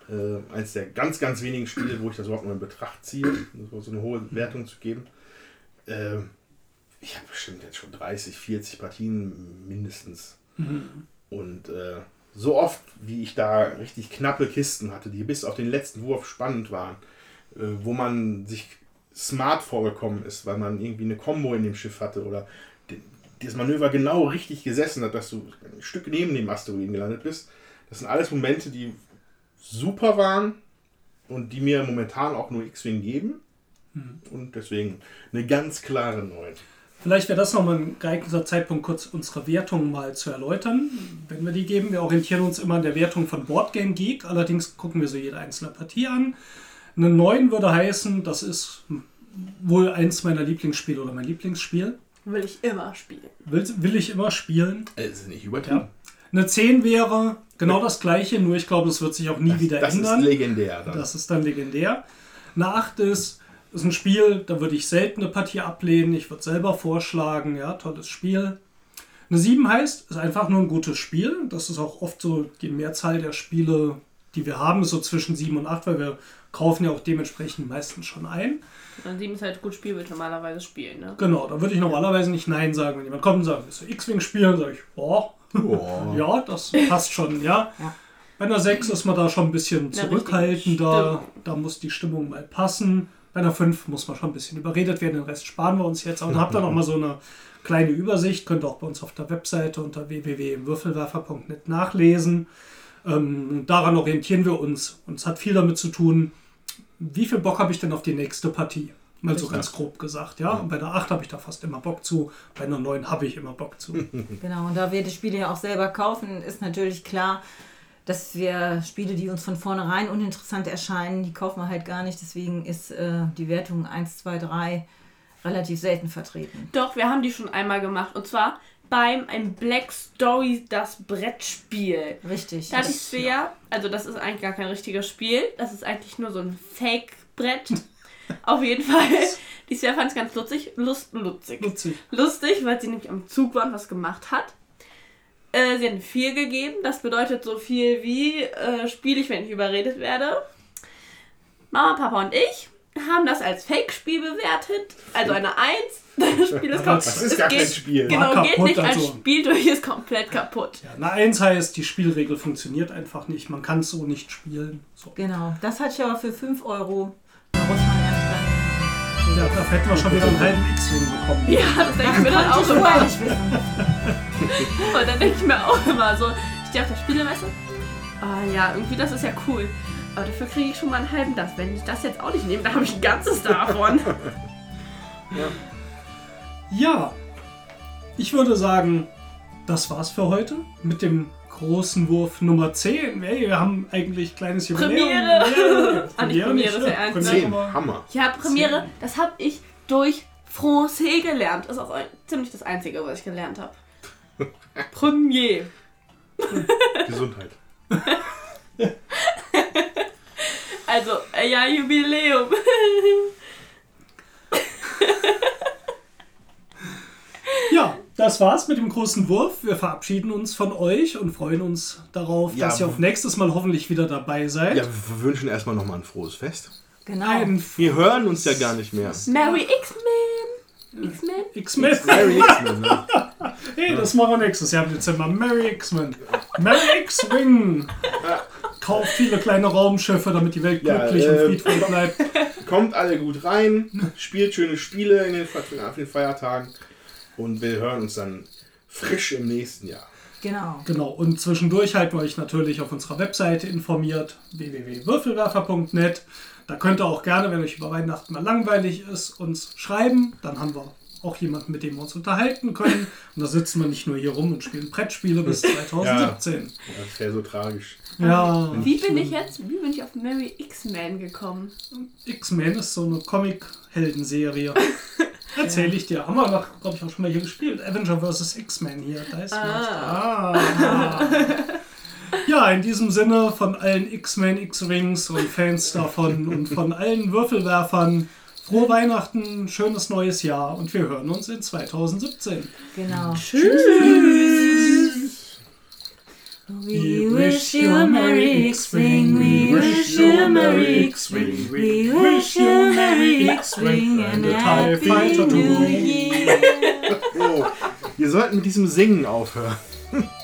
Äh, eins der ganz, ganz wenigen Spiele, wo ich das überhaupt mal in Betracht ziehe, so so eine hohe Wertung zu geben. Äh, ich habe bestimmt jetzt schon 30, 40 Partien mindestens. Und äh, so oft, wie ich da richtig knappe Kisten hatte, die bis auf den letzten Wurf spannend waren, äh, wo man sich smart vorgekommen ist, weil man irgendwie eine Combo in dem Schiff hatte oder d- das Manöver genau richtig gesessen hat, dass du ein Stück neben dem Asteroiden gelandet bist. Das sind alles Momente, die super waren und die mir momentan auch nur X-Wing geben. Und deswegen eine ganz klare 9. Vielleicht wäre das nochmal ein geeigneter Zeitpunkt, kurz unsere Wertung mal zu erläutern. Wenn wir die geben, wir orientieren uns immer an der Wertung von Boardgame Geek. Allerdings gucken wir so jede einzelne Partie an. Eine 9 würde heißen, das ist wohl eins meiner Lieblingsspiele oder mein Lieblingsspiel. Will ich immer spielen. Will, will ich immer spielen. Es ist nicht übertrieben. Ja. Eine 10 wäre genau das gleiche, nur ich glaube, das wird sich auch nie wieder das ändern. ist legendär. Dann. Das ist dann legendär. Eine 8 ist, ist ein Spiel, da würde ich selten eine Partie ablehnen. Ich würde selber vorschlagen, ja, tolles Spiel. Eine 7 heißt, ist einfach nur ein gutes Spiel. Das ist auch oft so die Mehrzahl der Spiele, die wir haben, ist so zwischen 7 und 8, weil wir kaufen ja auch dementsprechend meistens schon ein. Und 7 ist halt gut Spiel, ich normalerweise spielen, ne? Genau, da würde ich normalerweise nicht Nein sagen. Wenn jemand kommt und sagt, willst du X-Wing spielen, sage ich, boah, Oh. ja, das passt schon, ja. Ja. Bei einer 6 ist man da schon ein bisschen zurückhaltender. Da muss die Stimmung mal passen. Bei einer 5 muss man schon ein bisschen überredet werden. Den Rest sparen wir uns jetzt. Aber dann habt ihr noch mal so eine kleine Übersicht. Könnt ihr auch bei uns auf der Webseite unter www.würfelwerfer.net nachlesen. Ähm, daran orientieren wir uns. Und es hat viel damit zu tun, wie viel Bock habe ich denn auf die nächste Partie? Mal so ganz grob gesagt, ja. Und bei der 8 habe ich da fast immer Bock zu. Bei einer 9 habe ich immer Bock zu. Genau, und da wir die Spiele ja auch selber kaufen, ist natürlich klar, dass wir Spiele, die uns von vornherein uninteressant erscheinen, die kaufen wir halt gar nicht. Deswegen ist äh, die Wertung 1, 2, 3 relativ selten vertreten. Doch, wir haben die schon einmal gemacht. Und zwar beim ein Black Story das Brettspiel. Richtig. Da hatte ich Svea, also das ist eigentlich gar kein richtiges Spiel, das ist eigentlich nur so ein Fake-Brett. Auf jeden Fall. Die Svea fand es ganz lustig, lust, lustig. Witzig. Lustig, weil sie nämlich am Zug war und was gemacht hat. Äh, sie hat eine 4 gegeben, das bedeutet so viel wie äh, spiele ich, wenn ich überredet werde. Mama, Papa und ich haben das als Fake-Spiel bewertet, also eine 1. Das Spiel ist komplett. Das ist gar kein Spiel. Genau, War geht kaputt, nicht als also. Spiel durch, ist komplett kaputt. Ja, na, eins heißt, die Spielregel funktioniert einfach nicht. Man kann es so nicht spielen. So. Genau. Das hatte ich aber für 5 Euro. Da muss man erst dann. Ja, da hätten wir schon wieder einen halben X-Wing bekommen. Ja, das denke ich mir dann auch immer. Und dann denke ich mir auch immer so, ich stehe auf der Spielemesse. Ah ja, irgendwie das ist ja cool. Aber dafür kriege ich schon mal einen halben das. Wenn ich das jetzt auch nicht nehme, dann habe ich ein ganzes davon. Ja, ich würde sagen, das war's für heute mit dem großen Wurf Nummer 10. Hey, wir haben eigentlich kleines Jubiläum. Premiere. Ja, Ah, nicht Premiere, ja ne? ernst, Premiere, ne? Zehn. aber- Hammer. Ja, Premiere, das habe ich durch Francais gelernt. Das ist auch ein, ziemlich das Einzige, was ich gelernt habe. Premier. Gesundheit. Also, äh, ja, Jubiläum. Ja, das war's mit dem großen Wurf. Wir verabschieden uns von euch und freuen uns darauf, Ja, dass ihr auf nächstes Mal hoffentlich wieder dabei seid. Ja, wir wünschen erstmal nochmal ein frohes Fest. Genau. Ein Wir hören uns ja gar nicht mehr. Mary X-Men. X-Men? X-Men. Merry X-Men, ne? Hey, das machen wir nächstes Jahr im Dezember. Merry X-Men. Merry X-Wing. Kauft viele kleine Raumschiffe, damit die Welt Ja, glücklich äh, und friedvoll bleibt. Kommt alle gut rein, spielt schöne Spiele in den, auf den Feiertagen und wir hören uns dann frisch im nächsten Jahr. Genau. Genau, und zwischendurch halten wir euch natürlich auf unserer Webseite informiert, www.würfelwerfer.net. Da könnt ihr auch gerne, wenn euch über Weihnachten mal langweilig ist, uns schreiben. Dann haben wir auch jemanden, mit dem wir uns unterhalten können. Und da sitzen wir nicht nur hier rum und spielen Brettspiele bis 2017. Das wäre so tragisch. Ja, Wie bin ich jetzt, wie bin ich auf Mary X-Men gekommen? X-Men ist so eine Comic-Heldenserie. Erzähle ich dir. Haben wir glaube ich, auch schon mal hier gespielt. Avenger vs. X-Men hier. Da ist ah. ah. Ja, in diesem Sinne von allen X-Men, X-Wings und Fans davon und von allen Würfelwerfern. Frohe Weihnachten, schönes neues Jahr und wir hören uns in 2017. Genau. We wish you a Merry X-Wing. We wish you a Merry X-Wing. We wish you a Merry X-Wing and a TIE Fighter to. Oh, wir sollten mit diesem Singen aufhören.